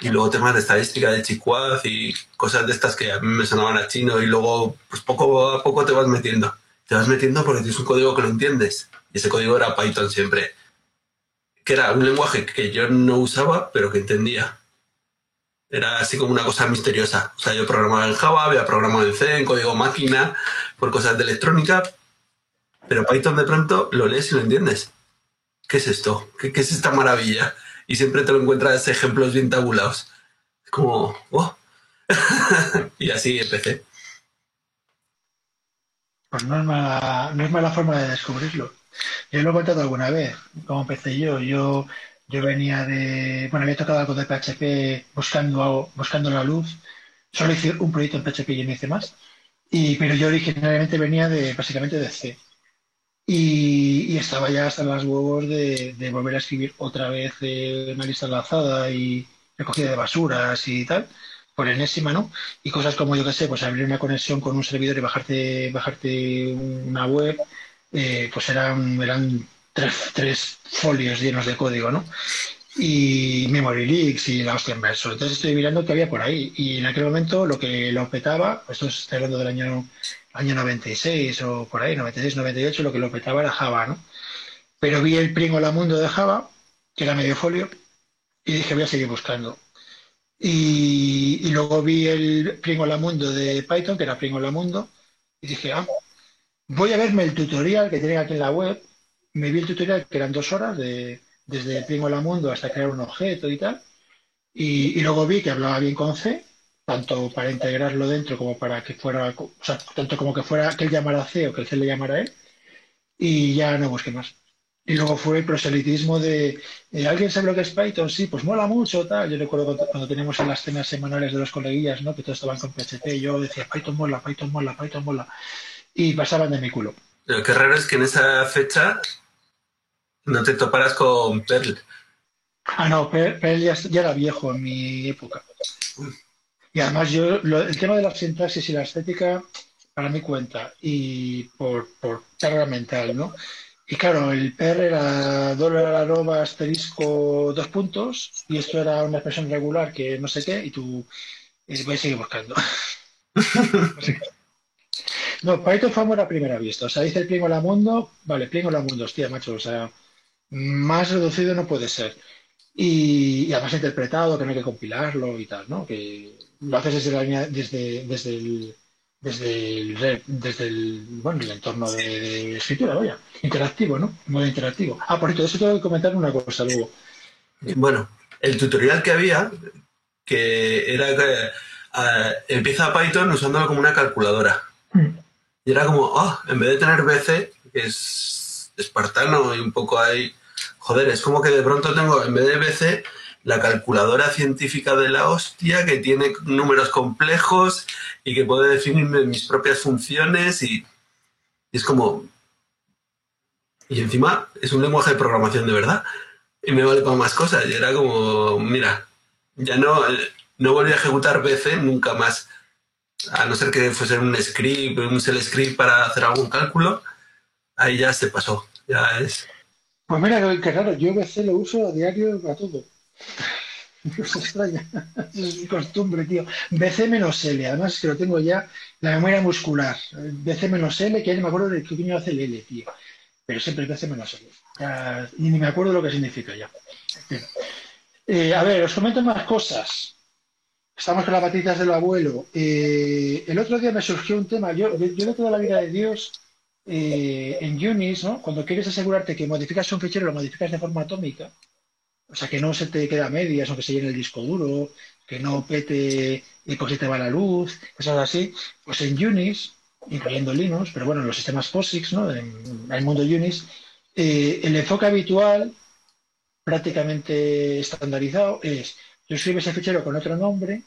y luego temas de estadística de Chicuaz y cosas de estas que a mí me sonaban a chino y luego pues poco a poco te vas metiendo te vas metiendo porque tienes un código que lo entiendes. Y ese código era Python siempre. Que era un lenguaje que yo no usaba, pero que entendía. Era así como una cosa misteriosa. O sea, yo programaba en Java, había programado en C, en código máquina, por cosas de electrónica. Pero Python de pronto lo lees y lo entiendes. ¿Qué es esto? ¿Qué, es esta maravilla? Y siempre te lo encuentras ejemplos bien tabulados. Como, oh. y así empecé. Pues no es mala, no es mala forma de descubrirlo. Yo lo he contado alguna vez, como empecé yo. Yo, yo venía de, bueno, había tocado algo de PHP buscando, buscando la luz. Solo hice un proyecto en PHP y no hice más. Y, pero yo originalmente venía de, básicamente de C. Y, estaba ya hasta las huevos de, volver a escribir otra vez una lista enlazada y recogida de basuras y tal por enésima, ¿no? Y cosas como, yo qué sé, pues abrir una conexión con un servidor y bajarte, bajarte una web, eh, pues eran, eran tres, folios llenos de código, ¿no? Y memory leaks y la hostia inverso. Entonces estoy mirando qué había por ahí. Y en aquel momento lo que lo petaba, esto estoy hablando del año, año 96 o por ahí, 96, 98, lo que lo petaba era Java, ¿no? Pero vi el Primo La Mundo de Java, que era medio folio, y dije, voy a seguir buscando. Y, luego vi el Pringola Mundo de Python, que era Pringola Mundo, y dije, ah, voy a verme el tutorial que tienen aquí en la web. Me vi el tutorial que eran dos horas, de, desde Pringola Mundo hasta crear un objeto y tal. Y, luego vi que hablaba bien con C, tanto para integrarlo dentro como para que fuera, o sea, tanto como que fuera que él llamara C o que el C le llamara él. Y ya no busqué más. Y luego fue el proselitismo de, ¿alguien sabe lo que es Python? Sí, pues mola mucho, tal. Yo recuerdo cuando, teníamos en las cenas semanales de los coleguillas, ¿no? Que todos estaban con PHP, yo decía, Python mola, Python mola, Python mola. Y pasaban de mi culo. Lo que raro es que en esa fecha no te toparas con Perl. Ah, no, Perl, ya, era viejo en mi época. Y además yo, el tema de la sintaxis y la estética, para mi cuenta, y por, por carga mental, ¿no? Y claro, el PR era dólar arroba asterisco dos puntos y esto era una expresión regular que no sé qué y tú y voy a seguir buscando. no, Python fue amor a primera vista. O sea, dice el Plingo la mundo, vale, Plingo la mundo, hostia, macho, o sea, más reducido no puede ser. Y, además interpretado, que no hay que compilarlo y tal, ¿no? Que lo haces desde, la, desde, desde el desde el, desde el, bueno, el entorno de, escritura, vaya, interactivo, ¿no? Modo interactivo. Ah, por eso tengo que comentar una cosa luego. Bueno, el tutorial que había, que era que ah, empieza Python usándolo como una calculadora. Mm. Y era como, ah, en vez de tener BC, que es espartano y un poco ahí. Joder, es como que de pronto tengo, en vez de BC, la calculadora científica de la hostia que tiene números complejos y que puede definirme mis propias funciones y, es como... Y encima es un lenguaje de programación de verdad y me vale para más cosas. Y era como, mira, ya no, no volví a ejecutar BC nunca más. A no ser que fuese un script, un shell script para hacer algún cálculo, ahí ya se pasó. Ya es. Pues mira, que raro, yo BC lo uso a diario para todo. Es extraña. Es costumbre, tío. BC menos L, además que lo tengo ya, la memoria muscular. BC menos L, que ya no me acuerdo de qué coño hace el L, tío. Pero siempre BC menos L. y ni me acuerdo lo que significa ya. Eh, a ver, os comento más cosas. Estamos con las patitas del abuelo. Eh, el otro día me surgió un tema. Yo de toda la vida de Dios eh, en Unis, ¿no? Cuando quieres asegurarte que modificas un fichero, lo modificas de forma atómica o sea, que no se te queda medias o que se llene el disco duro, que no pete y pues se te va la luz, cosas así. Pues en Unis, incluyendo Linux, pero bueno, en los sistemas POSIX, ¿no? En, el mundo Unis, eh, el enfoque habitual, prácticamente estandarizado, es tú escribes el fichero con otro nombre,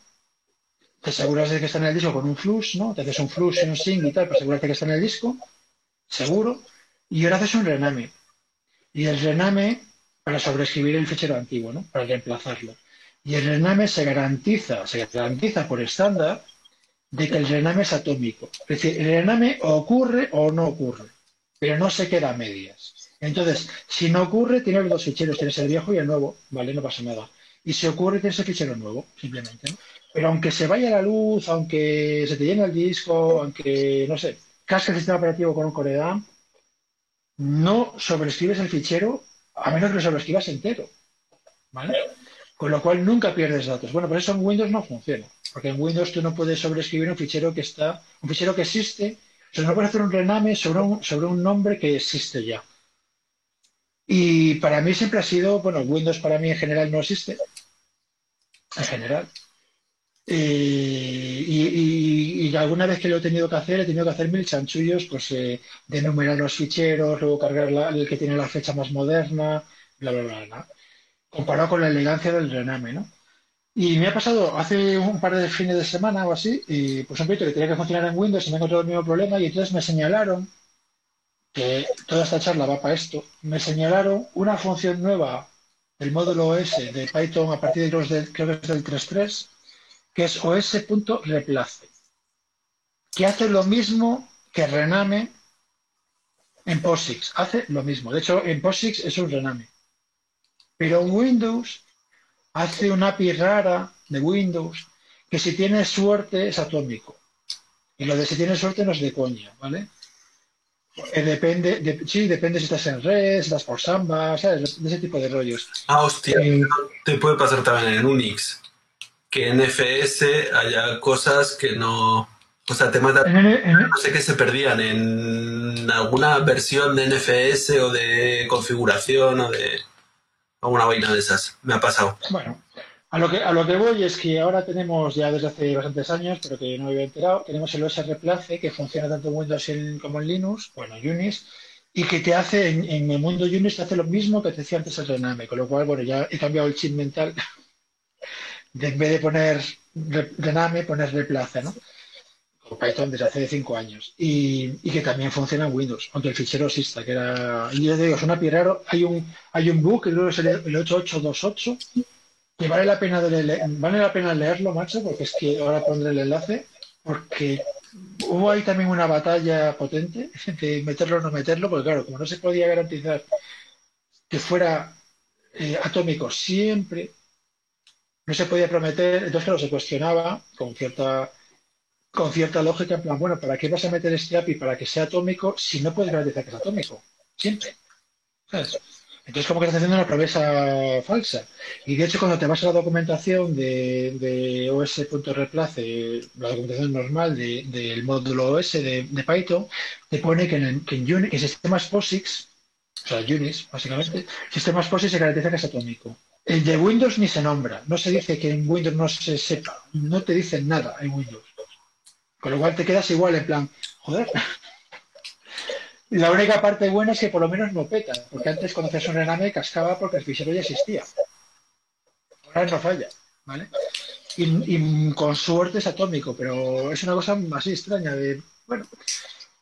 te aseguras de que está en el disco con un flux, ¿no? Te haces un flux y un sync y tal para asegurarte que está en el disco, seguro, y ahora haces un rename. Y el rename para sobreescribir el fichero antiguo, ¿no? para reemplazarlo. Y el rename se garantiza, se garantiza por estándar de que el rename es atómico. Es decir, el rename ocurre o no ocurre, pero no se queda a medias. Entonces, si no ocurre, tienes los dos ficheros, tienes el viejo y el nuevo, ¿vale? No pasa nada. Y si ocurre, tienes el fichero nuevo, simplemente. Pero aunque se vaya la luz, aunque se te llene el disco, aunque, no sé, casque el sistema operativo con un Core no sobreescribes el fichero a menos que lo sobreescribas entero. ¿Vale? Con lo cual nunca pierdes datos. Bueno, por eso en Windows no funciona. Porque en Windows tú no puedes sobreescribir un fichero que está, un fichero que existe. O sea, no puedes hacer un rename sobre un, sobre un nombre que existe ya. Y para mí siempre ha sido, bueno, Windows para mí en general no existe. En general. Eh, y, alguna vez que lo he tenido que hacer, he tenido que hacer mil chanchullos, pues eh, de enumerar los ficheros, luego cargar el que tiene la fecha más moderna, bla, bla, bla, bla. Comparado con la elegancia del rename, ¿no? Y me ha pasado hace un par de fines de semana o así, y pues un proyecto que tenía que funcionar en Windows y me he encontrado el mismo problema, y entonces me señalaron que toda esta charla va para esto, me señalaron una función nueva del módulo OS de Python a partir de los del, creo que es del 3.3 que es os.replace, que hace lo mismo que rename en POSIX. Hace lo mismo. De hecho, en POSIX es un rename. Pero en Windows hace una API rara de Windows que si tiene suerte es atómico. Y lo de si tiene suerte no es de coña, ¿vale? Eh, depende, sí, depende si estás en red, si estás por Samba, ¿sabes? De ese tipo de rollos. Ah, hostia, eh, te puede pasar también en Unix que en FS haya cosas que no. O sea, temas de. No sé qué se perdían en alguna versión de NFS o de configuración o de alguna vaina de esas. Me ha pasado. Bueno, a lo que, a lo que voy es que ahora tenemos ya desde hace bastantes años, pero que no me había enterado, tenemos el OS Replace que funciona tanto en Windows como en Linux, bueno, Unix, y que te hace, en, en, el mundo Unix, te hace lo mismo que te decía antes el Rename, con lo cual, bueno, ya he cambiado el chip mental en vez de poner rename, poner replace, ¿no? Con Python desde hace cinco años. Y, que también funciona en Windows, aunque el fichero exista, que era. Y yo te digo, suena raro. Hay un, hay un book, el 8828, que vale la pena vale la pena leerlo, macho, porque es que ahora pondré el enlace, porque hubo ahí también una batalla potente de meterlo o no meterlo, porque claro, como no se podía garantizar que fuera eh, atómico siempre, no se podía prometer, entonces claro, se cuestionaba con cierta con cierta lógica, en plan, bueno, ¿para qué vas a meter este API para que sea atómico si no puedes garantizar que es atómico? Siempre. Entonces, como que estás haciendo una promesa falsa. Y de hecho, cuando te vas a la documentación de, de os.replace, la documentación normal del módulo OS de, Python, te pone que en, que en, Unix, sistemas POSIX, o sea, Unix, básicamente, sistemas POSIX se garantiza que es atómico. El de Windows ni se nombra. No se dice que en Windows no se sepa. No te dicen nada en Windows. Con lo cual te quedas igual en plan, joder. La única parte buena es que por lo menos no peta, porque antes cuando hacías un rename cascaba porque el fichero ya existía. Ahora no falla, ¿vale? Y, con suerte es atómico, pero es una cosa así extraña de, bueno,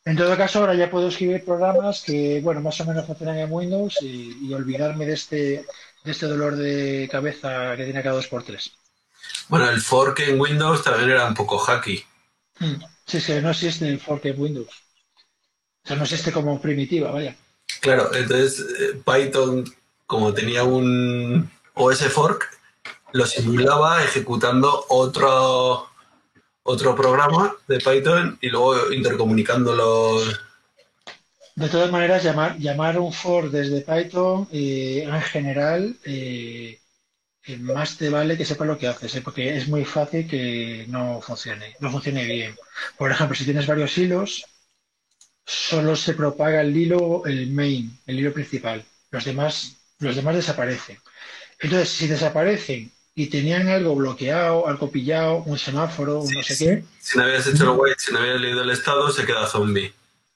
en todo caso ahora ya puedo escribir programas que, bueno, más o menos funcionan en Windows y, olvidarme de este, de este dolor de cabeza que tiene cada dos por tres. Bueno, el fork en Windows también era un poco hacky. Hmm. Sí, sí, no existe el fork en Windows. O sea, no existe como primitiva, vaya. Claro, entonces eh, Python, como tenía un OS fork, lo simulaba ejecutando otro, otro programa de Python y luego intercomunicándolo. De todas maneras, llamar, llamar un for desde Python eh, en general eh, más te vale que sepa lo que haces, ¿eh? porque es muy fácil que no funcione, no funcione bien. Por ejemplo, si tienes varios hilos, solo se propaga el hilo, el main, el hilo principal. Los demás, los demás desaparecen. Entonces, si desaparecen y tenían algo bloqueado, algo pillado, un semáforo, un no sé qué. Si no habías hecho el wait, si no habías leído el estado, se queda zombie.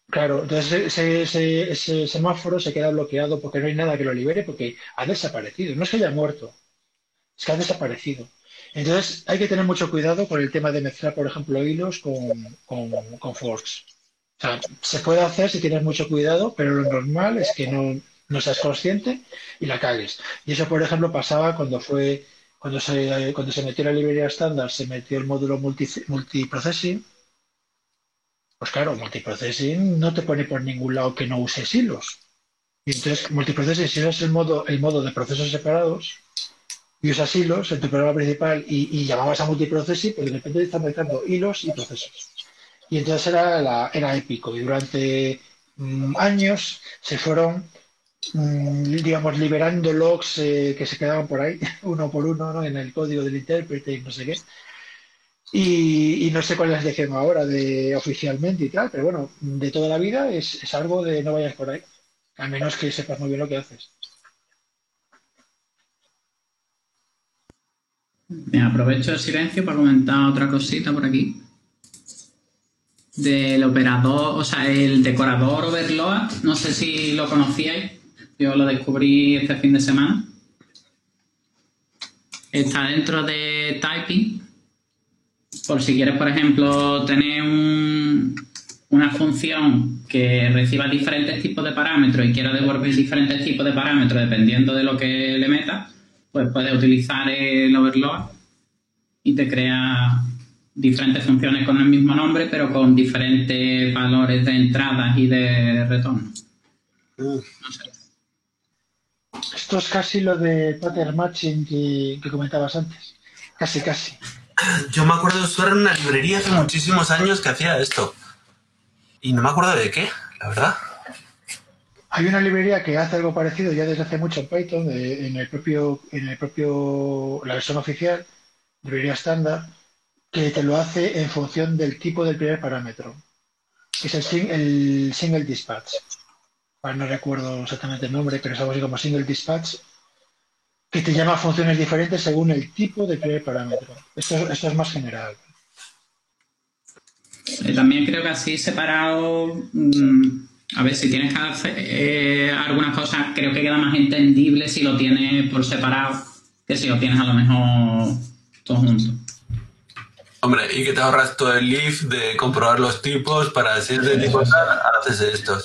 Claro, entonces ese, ese, semáforo se queda bloqueado porque no hay nada que lo libere porque ha desaparecido. No es que haya muerto, es que ha desaparecido. Entonces hay que tener mucho cuidado con el tema de mezclar, por ejemplo, hilos con, con, forks. O sea, se puede hacer si tienes mucho cuidado, pero lo normal es que no, no seas consciente y la cagues. Y eso, por ejemplo, pasaba cuando fue cuando se, cuando se metió la librería estándar, se metió el módulo multi, multiprocessing. Pues claro, multiprocessing no te pone por ningún lado que no uses hilos. Y entonces, multiprocessing, si usas el modo, el modo de procesos separados, y usas hilos en tu programa principal y, llamabas a multiprocessing, pues de repente están mezclando hilos y procesos. Y entonces era, la, era épico. Y durante mm, años se fueron, mm, digamos, liberando logs eh, que se quedaban por ahí, uno por uno, ¿no? en el código del intérprete y no sé qué. Y, no sé cuál es la ahora de oficialmente y tal, pero bueno, de toda la vida es, es algo de no vayas por ahí, a menos que sepas muy bien lo que haces. Me aprovecho el silencio para comentar otra cosita por aquí. Del operador, o sea, el decorador Overload, no sé si lo conocíais, yo lo descubrí este fin de semana. Está dentro de Typing. Por si quieres, por ejemplo, tener una función que reciba diferentes tipos de parámetros y quiera devolver diferentes tipos de parámetros dependiendo de lo que le metas, pues puedes utilizar el overload y te crea diferentes funciones con el mismo nombre, pero con diferentes valores de entradas y de retorno. Esto es casi lo de pattern matching que, comentabas antes. Casi, casi. Yo me acuerdo de usar una librería hace muchísimos años que hacía esto. Y no me acuerdo de qué, la verdad. Hay una librería que hace algo parecido ya desde hace mucho en Python, en el propio, en el propio, la versión oficial, librería estándar, que te lo hace en función del tipo del primer parámetro. Es el, el single dispatch. no recuerdo exactamente el nombre, pero es algo así como single dispatch, que te llama funciones diferentes según el tipo primer parámetro. Esto, esto es más general. Eh, también creo que así separado mm, a ver, si tienes que hacer eh, algunas cosas, creo que queda más entendible si lo tienes por separado que si lo tienes a lo mejor todo junto. Hombre, y que te ahorras todo el if de comprobar los tipos para decir de tipo haces esto.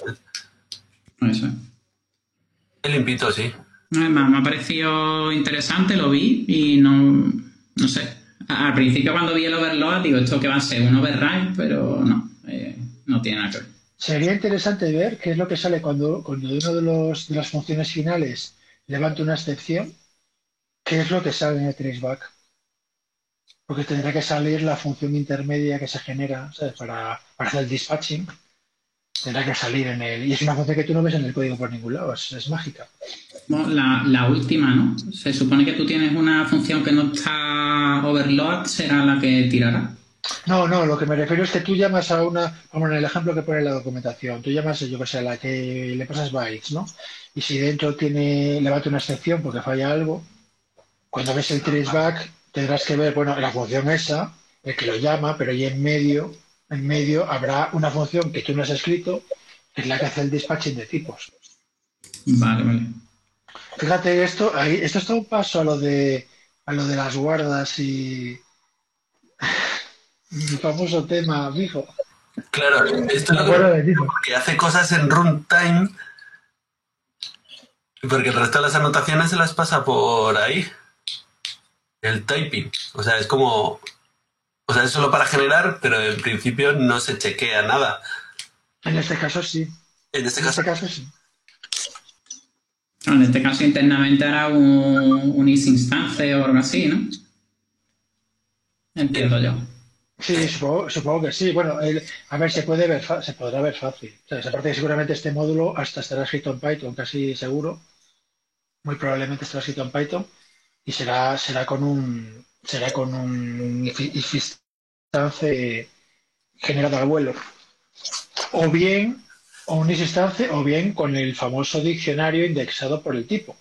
Eso. El limpito, sí. Me, me ha parecido interesante, lo vi y no, no sé. Al principio cuando vi el overload digo, esto que va a ser un override, pero no, eh, no tiene nada que ver. Sería interesante ver qué es lo que sale cuando, cuando uno de, los, de las funciones finales levanta una excepción, qué es lo que sale en el traceback. Porque tendrá que salir la función intermedia que se genera Para, hacer el dispatching. Tendrá que salir en el. Y es una función que tú no ves en el código por ningún lado, es, mágica. La, la, última, ¿no? Se supone que tú tienes una función que no está overload, será la que tirará. No, no, lo que me refiero es que tú llamas a una, como en el ejemplo que pone la documentación, tú llamas, yo que sé, a la que le pasas bytes, ¿no? Y si dentro tiene, levanta una excepción porque falla algo, cuando ves el traceback tendrás que ver, bueno, la función esa, el que lo llama, pero ahí en medio, en medio habrá una función que tú no has escrito que es la que hace el dispatching de tipos. Vale, vale. Fíjate, esto, esto está un paso a lo de a lo de las guardas y mi famoso tema, mijo. Claro, esto es lo que hace cosas en runtime porque el resto de las anotaciones se las pasa por ahí. El typing. O sea, es como. O sea, es solo para generar, pero en principio no se chequea nada. En este caso sí. En este En caso, este caso sí. En este caso internamente era un, un instance o algo así, ¿no? Entiendo yo. Sí, supongo, supongo que sí. Bueno, a ver, se puede ver, se podrá ver fácil. O sea, aparte que seguramente este módulo hasta estará escrito en Python, casi seguro. Muy probablemente estará escrito en Python y será, será con un, será con un instance generado al vuelo. O bien, o un instance, o bien con el famoso diccionario indexado por el tipo.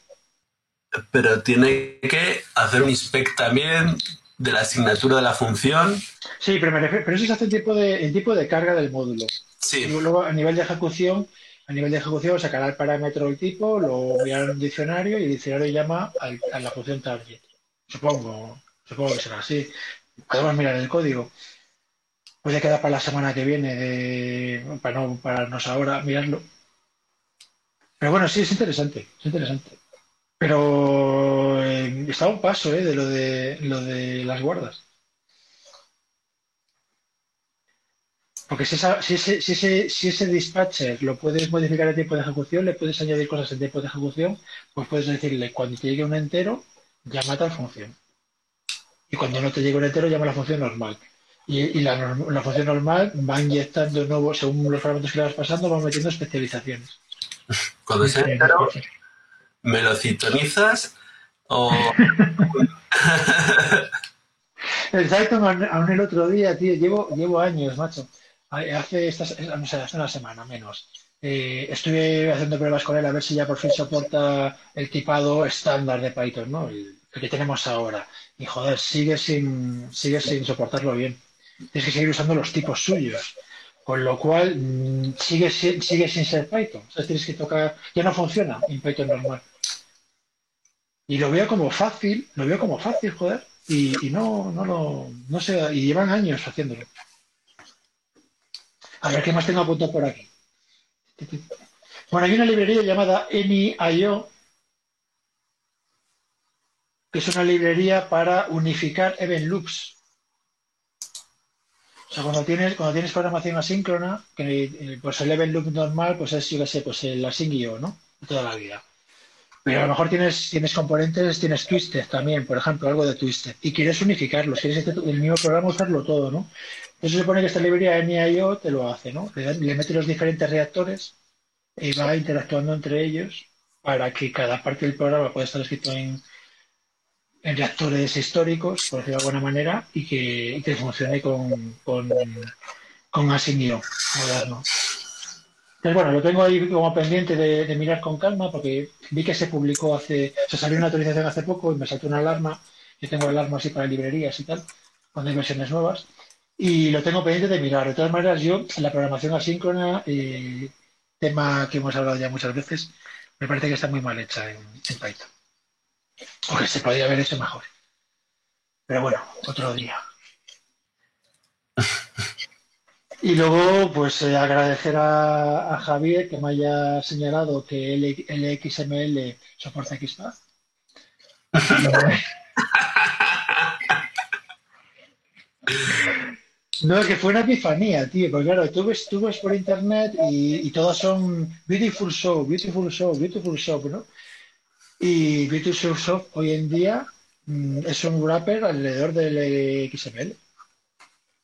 pero tiene que hacer un inspect también de la asignatura de la función. Sí, pero, me refiero- pero eso se hace el tipo de, el tipo de carga del módulo. Y Sí, luego a nivel de ejecución, a nivel de ejecución sacará el parámetro del tipo, lo enviará a un diccionario y el diccionario llama al- a la función target. Supongo, supongo que será así. Podemos mirar el código. Puede quedar para la semana que viene, de, para no pararnos ahora, mirarlo. Pero bueno, sí, es interesante, es interesante. Pero eh, está un paso eh, de lo de lo de las guardas. Porque si, esa- si, ese, si, ese, si ese dispatcher lo puedes modificar en tiempo de ejecución, le puedes añadir cosas en tiempo de ejecución, pues puedes decirle cuando te llegue un entero, llama a tal función. Y cuando no te llegue un entero, llama a la función normal. Y, y la, la función normal va inyectando nuevos, según los parámetros que le vas pasando, va metiendo especializaciones. cuando sea entero, ¿me lo citonizas? O. El Python aún aún el otro día, tío, llevo, llevo años, macho. Hace, estas, no sé, hace una semana menos. Eh, estuve haciendo pruebas con él a ver si ya por fin soporta el tipado estándar de Python, ¿no? El, el que tenemos ahora. Y joder, sigue sin, sigue sin soportarlo bien. Tienes que seguir usando los tipos suyos. Con lo cual, mm, sigue, sigue sin ser Python. Tienes que tocar. Ya no funciona en Python normal. Y lo veo como fácil, lo veo como fácil, joder. Y, y no, no lo, no sé, y llevan años haciéndolo. A ver qué más tengo apuntado por aquí. Bueno, hay una librería llamada AnyIO, que es una librería para unificar event loops. O sea, cuando tienes, cuando tienes programación asíncrona, que eh, pues el event loop normal, pues es, yo qué sé, pues el async.io, ¿no? Toda la vida. Pero a lo mejor tienes, tienes componentes, tienes Twisted también, por ejemplo, algo de Twisted, y quieres unificarlos, quieres este- el mismo programa usarlo todo, ¿no? Eso se supone que esta librería NIO te lo hace, ¿no? Le, mete los diferentes reactores y va interactuando entre ellos para que cada parte del programa pueda estar escrito en, en reactores históricos, por decirlo de alguna manera, y que, y que funcione con, con, con moderno. Entonces, bueno, lo tengo ahí como pendiente de, mirar con calma porque vi que se publicó hace, se salió una actualización hace poco y me saltó una alarma. Yo tengo alarmas así para librerías y tal, cuando hay versiones nuevas. Y lo tengo pendiente de mirar. De todas maneras, yo, la programación asíncrona, eh, tema que hemos hablado ya muchas veces, me parece que está muy mal hecha en Python. O que se podría haber hecho mejor. Pero bueno, otro día. Y luego, pues eh, agradecer a, a Javier que me haya señalado que el, XML soporta XPath. No, que fue una epifanía, tío, porque claro, tú ves, tú ves por internet y, y todas son Beautiful Show, Beautiful Show, Beautiful Shop, ¿no? Y Beautiful Shop hoy en día mm, es un wrapper alrededor del XML.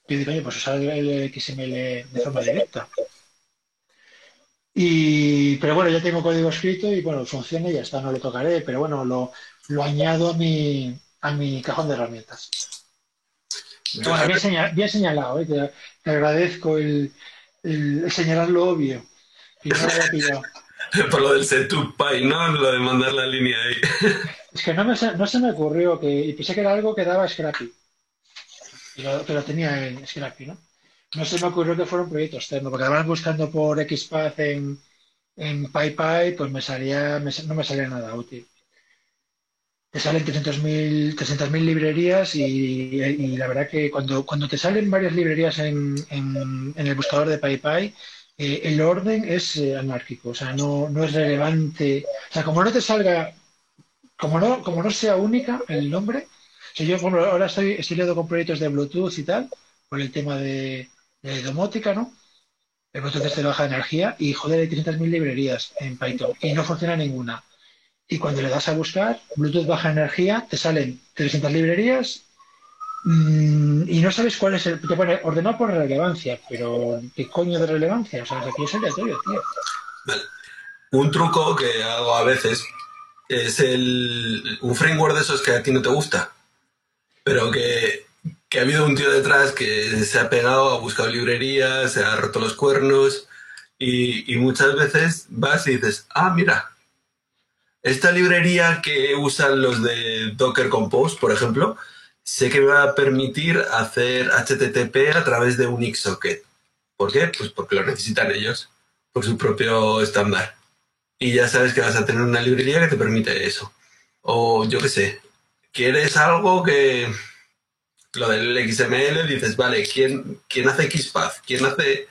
Y digo, oye, pues usar el XML de forma directa. Y, pero bueno, ya tengo código escrito y bueno, funciona y ya está, no lo tocaré, pero bueno, lo, lo añado a mi, a mi cajón de herramientas. Bueno, bien, señal- bien señalado, ¿eh? te, te agradezco el, señalar lo obvio. Que no lo había pillado. Por lo del setup ¿no? Lo de mandar la línea ahí. Es que no, me, se- me ocurrió que y pensé que era algo que daba Scrappy. Y lo- que lo tenía en Scrappy, ¿no? no se me ocurrió que fuera un proyecto externo, porque además buscando por XPath en, en PyPy, pues me salía, no me salía nada útil. Te salen 300.000 300 librerías y, la verdad que cuando, cuando te salen varias librerías en, en, el buscador de PyPy, eh, el orden es eh, anárquico, o sea, no, no es relevante. O sea, como no te salga, como no, como no sea única el nombre, si yo ahora estoy, estoy con proyectos de Bluetooth y tal, por el tema de, de domótica, ¿no? El Bluetooth es de baja energía y joder, hay 300.000 librerías en Python y no funciona ninguna. Y cuando le das a buscar Bluetooth baja energía, te salen 300 librerías y no sabes cuál es el. Te pone ordenado por relevancia, pero ¿qué coño de relevancia? O sea, aquí es aleatorio, tío. Un truco que hago a veces es el, un framework de esos que a ti no te gusta, pero que que ha habido un tío detrás que se ha pegado, ha buscado librerías, se ha roto los cuernos y, muchas veces vas y dices, ah, mira, esta librería que usan los de Docker Compose, por ejemplo, sé que me va a permitir hacer HTTP a través de un XSocket. ¿Por qué? Pues porque lo necesitan ellos, por su propio estándar. Y ya sabes que vas a tener una librería que te permite eso. O yo qué sé, quieres algo que lo del XML, dices, vale, ¿quién, quién hace XPath? ¿Quién hace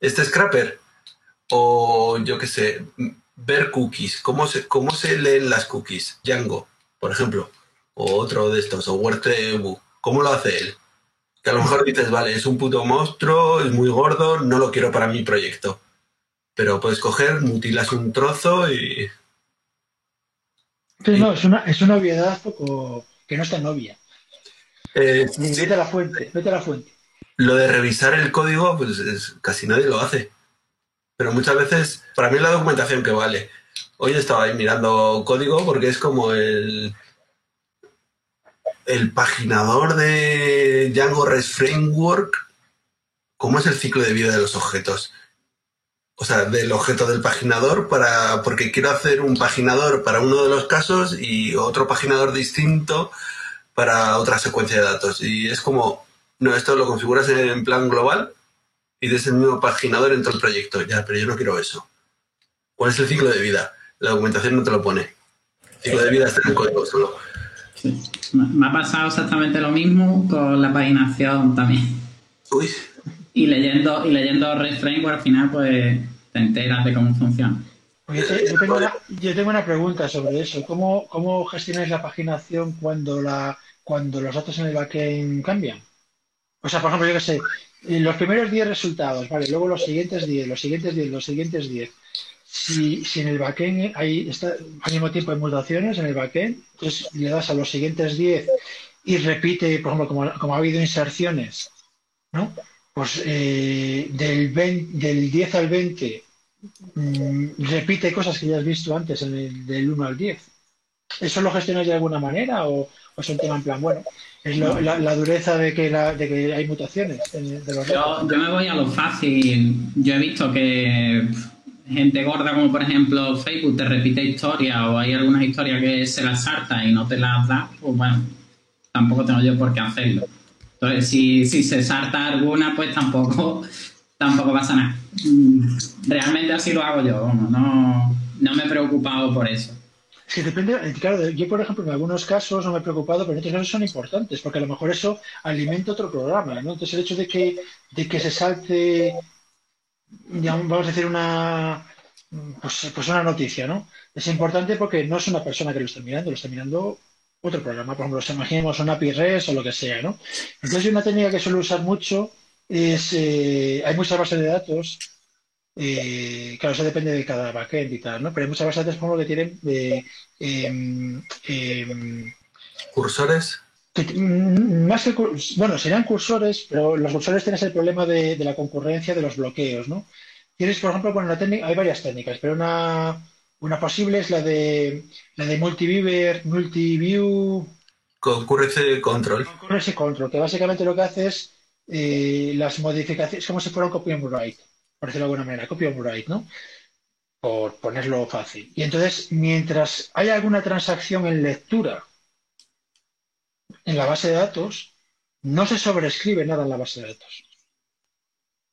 este scrapper? O yo qué sé, ver cookies. ¿Cómo se, ¿Cómo se leen las cookies? Django, por ejemplo. O otro de estos, o WordPress. ¿Cómo lo hace él? Que a lo mejor dices, vale, es un puto monstruo, es muy gordo, no lo quiero para mi proyecto. Pero puedes coger, mutilas un trozo y. Sí, no, es una, es una obviedad poco, que no está tan obvia. Eh, vete a la fuente, vete a la fuente. Lo de revisar el código, pues casi nadie lo hace. Pero muchas veces, para mí es la documentación que vale. Hoy estaba ahí mirando código porque es como el, el paginador de Django REST Framework. ¿Cómo es el ciclo de vida de los objetos? O sea, del objeto del paginador para, porque quiero hacer un paginador para uno de los casos y otro paginador distinto para otra secuencia de datos. Y es como, no, esto lo configuras en plan global y desde el mismo paginador en todo el proyecto. Ya, pero yo no quiero eso. ¿Cuál es el ciclo de vida? La documentación no te lo pone. El ciclo de vida está en el código solo. Me ha pasado exactamente lo mismo con la paginación también. Uy. Y leyendo, y leyendo REST Framework al final, pues te enteras de cómo funciona. Yo, tengo una, pregunta sobre eso. ¿Cómo, ¿Cómo gestionáis la paginación cuando la cuando los datos en el backend cambian. O sea, por ejemplo, yo que sé, los primeros 10 resultados, vale, luego los siguientes 10, los siguientes 10, los siguientes 10. Si, si en el backend hay, está, al mismo tiempo hay mutaciones en el backend, entonces le das a los siguientes 10 y repite, por ejemplo, como, como ha habido inserciones, ¿no? Pues eh, del, del 10 al 20 mm, repite cosas que ya has visto antes en el, del 1 al 10. ¿Eso lo gestionas de alguna manera o, es un tema en plan, bueno, es la, dureza de que, de que hay mutaciones de los yo, yo, me voy a lo fácil. Yo he visto que gente gorda como por ejemplo Facebook te repite historias o hay algunas historias que se las salta y no te las da, pues bueno, tampoco tengo yo por qué hacerlo. Entonces, si, si se salta alguna, pues tampoco, tampoco pasa nada. Mm, realmente así lo hago yo, no, no me he preocupado por eso. Es que depende, eh, claro, yo por ejemplo en algunos casos no me he preocupado, pero en otros casos son importantes, porque a lo mejor eso alimenta otro programa, ¿no? Entonces el hecho de que, de que se salte, vamos a decir, una, pues, pues, una noticia, ¿no? Es importante porque no es una persona que lo está mirando, lo está mirando otro programa, por ejemplo, imaginemos una API REST o lo que sea, ¿no? Entonces una técnica que suelo usar mucho es, eh, hay muchas bases de datos eh, claro, eso depende de cada backend y tal, ¿no? Pero hay muchas bases de datos que tienen eh, em, em, cursores. Mm, más que, bueno, serían cursores, pero los cursores tienen el problema de, la concurrencia de los bloqueos, ¿no? Tienes, por ejemplo, bueno, la técnica, hay varias técnicas, pero una, una posible es la de la de multiviewer, multiview. Concurrency control. Concurrency control, que básicamente lo que hace es eh, las modificaciones, como si fuera un copy and write por decirlo de alguna manera, copy of write, ¿no? Por ponerlo fácil. Y entonces, mientras haya alguna transacción en lectura en la base de datos, no se sobrescribe nada en la base de datos.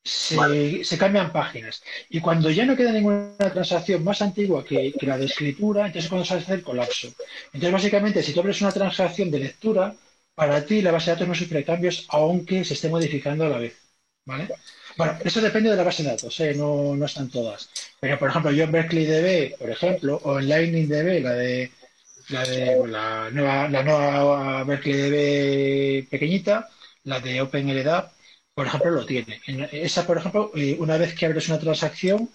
se, cambian páginas. Y cuando ya no queda ninguna transacción más antigua que, la de escritura, entonces es cuando se hace el colapso. Entonces, básicamente, si tú abres una transacción de lectura, para ti la base de datos no sufre cambios, aunque se esté modificando a la vez. ¿Vale? Bueno, eso depende de la base de datos, ¿eh? no, no están todas. Pero, por ejemplo, yo en Berkeley DB, por ejemplo, o en Lightning DB, la de la de la nueva, la nueva Berkeley DB pequeñita, la de OpenLDAP, por ejemplo, lo tiene. esa, por ejemplo, eh, una vez que abres una transacción,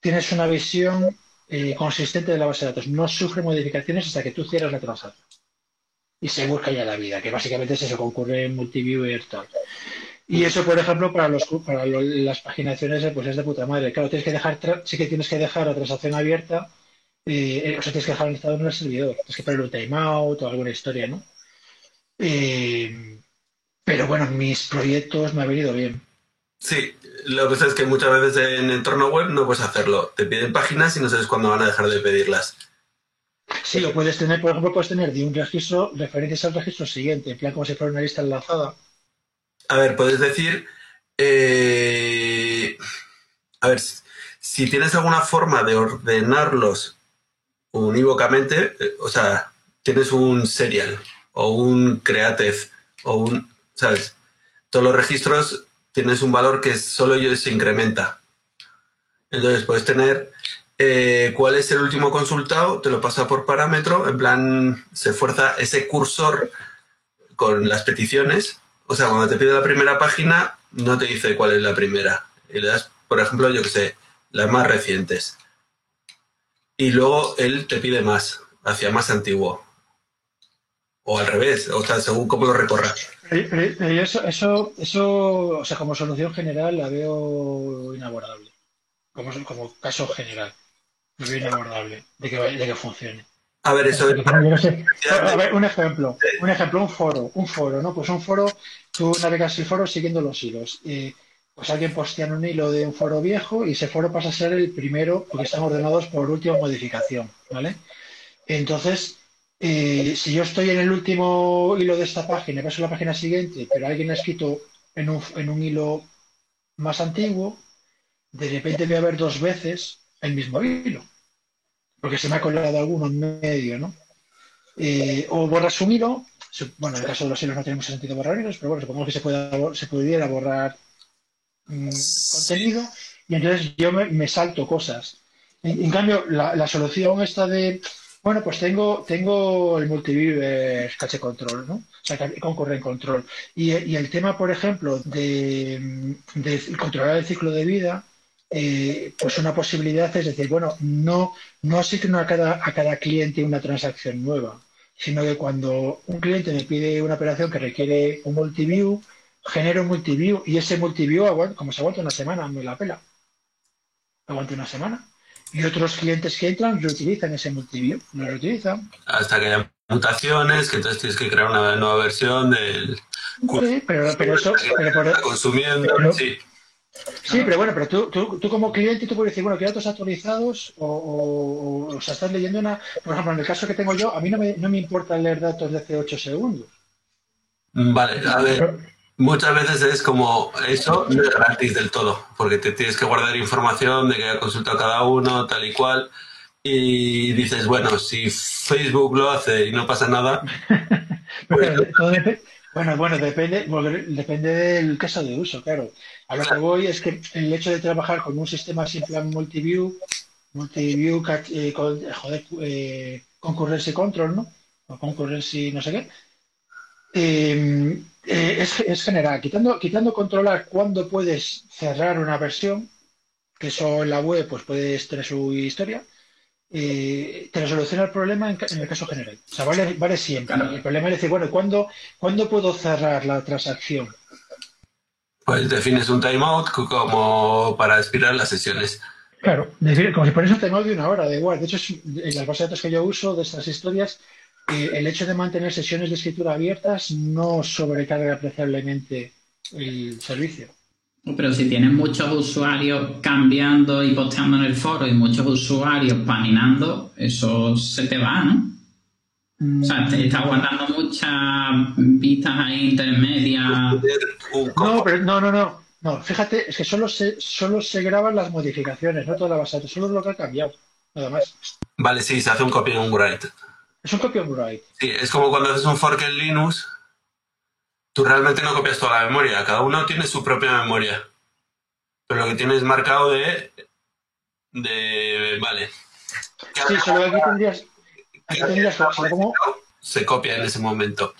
tienes una visión eh, consistente de la base de datos. No sufre modificaciones hasta que tú cierras la transacción. Y se busca ya la vida, que básicamente es eso que ocurre en multiview y tal. Y eso, por ejemplo, para los para las paginaciones, pues es de puta madre. Claro, tienes que dejar, sí que tienes que dejar la transacción abierta, eh, o sea, tienes que dejar el estado en el servidor. Tienes que poner un timeout o alguna historia, ¿no? Eh, pero bueno, mis proyectos me han venido bien. Sí, lo que sé es que muchas veces en entorno web no puedes hacerlo. Te piden páginas y no sabes cuándo van a dejar de pedirlas. Sí, lo puedes tener, por ejemplo, puedes tener de un registro referencias al registro siguiente, en plan como si fuera una lista enlazada. A ver, puedes decir. Eh, a ver, si tienes alguna forma de ordenarlos unívocamente, o sea, tienes un serial o un creative o un ¿sabes? Todos los registros tienes un valor que solo se incrementa. Entonces puedes tener eh, cuál es el último consultado, te lo pasa por parámetro, en plan se fuerza ese cursor con las peticiones. O sea, cuando te pide la primera página, no te dice cuál es la primera. Y le das, por ejemplo, yo que sé, las más recientes. Y luego él te pide más, hacia más antiguo. O al revés, o sea, según cómo lo recorras. Eso, eso, eso, o sea, como solución general la veo inabordable. Como, como caso general. La veo inabordable de que, de que funcione. A ver, eso A ver, un ejemplo, un ejemplo, un foro, un foro, ¿no? Pues un foro, tú navegas el foro siguiendo los hilos. Y pues alguien postea un hilo de un foro viejo y ese foro pasa a ser el primero porque están ordenados por última modificación, ¿vale? Entonces, eh, si yo estoy en el último hilo de esta página y paso a la página siguiente, pero alguien ha escrito en un, hilo más antiguo, de repente voy a ver dos veces el mismo hilo, porque se me ha colado alguno en medio, ¿no? Eh, o borras un hilo, bueno, en el caso de los hilos no tiene mucho sentido borrar hilos, pero bueno, supongo que se, pueda, se pudiera borrar mm, contenido y entonces yo me, salto cosas. En, cambio, la, la, solución esta de bueno, pues tengo, tengo el multiview cache control, ¿no? O sea, concurre en control. Y, el tema, por ejemplo, de, controlar el ciclo de vida, eh, pues una posibilidad es decir, bueno, no, no asigno a cada, a cada cliente una transacción nueva, sino que cuando un cliente me pide una operación que requiere un multiview, genero un multiview y ese multiview, como se aguanta una semana, me la pela. Aguanta una semana y otros clientes que entran reutilizan ese multiview, lo reutilizan. Hasta que haya mutaciones, que entonces tienes que crear una nueva versión del... Sí, pero, pero eso... Pero consumiendo, sí. Sí, pero bueno, pero tú, tú, tú, como cliente tú puedes decir, bueno, quiero datos actualizados o, o, o, sea, estás leyendo una... Por ejemplo, en el caso que tengo yo, a mí no me, no me importa leer datos de hace 8 segundos. Vale, a ver muchas veces es como eso no es gratis del todo, porque te tienes que guardar información de que ha consultado cada uno, tal y cual, y dices, bueno, si Facebook lo hace y no pasa nada. bueno, bueno, depende, depende del caso de uso, claro. A lo que voy es que el hecho de trabajar con un sistema sin plan multiview, multiview, eh, joder, eh, concurrency control, ¿no? O concurrency no sé qué. Eh, eh, es, general. Quitando, quitando controlar cuándo puedes cerrar una versión, que eso en la web pues puedes tener su historia, eh, te soluciona el problema en, el caso general. O sea, vale, vale siempre. El problema es decir, bueno, ¿cuándo, ¿cuándo puedo cerrar la transacción? Pues defines un timeout como para expirar las sesiones. Claro, como si pones un timeout de una hora, da igual. De hecho, en las bases de datos que yo uso de estas historias, el hecho de mantener sesiones de escritura abiertas no sobrecarga apreciablemente el servicio. Pero si tienes muchos usuarios cambiando y posteando en el foro y muchos usuarios paninando, eso se te va, ¿no? O sea, te está guardando muchas vistas ahí intermedias. No, pero no, no, no. No, fíjate, es que solo se, solo se graban las modificaciones, no toda la base solo lo que ha cambiado, nada más. Vale, sí, se hace un copy and write. Es un copy and write. Sí, es como cuando haces un fork en Linux, tú realmente no copias toda la memoria, cada uno tiene su propia memoria. Pero lo que tienes marcado de. de. vale. Sí, solo aquí tendrías. Aquí tendrías como- Se copia en ese momento.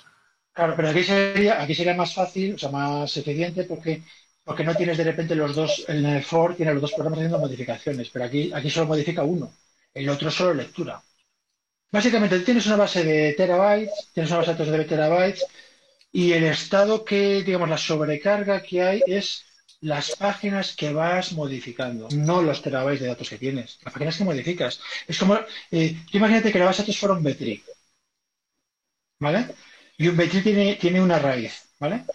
Claro, pero aquí sería, aquí sería más fácil, o sea, más eficiente porque, porque no tienes de repente los dos, en el for tienes los dos programas haciendo modificaciones, pero aquí, aquí solo modifica uno, el otro solo lectura. Básicamente tienes una base de terabytes, tienes una base de datos de terabytes y el estado que, digamos, la sobrecarga que hay es las páginas que vas modificando, no los terabytes de datos que tienes, las páginas que modificas. Es como, eh, imagínate que la base de datos fuera un B-tree, ¿vale? Y un B-tree tiene, tiene una raíz, ¿vale?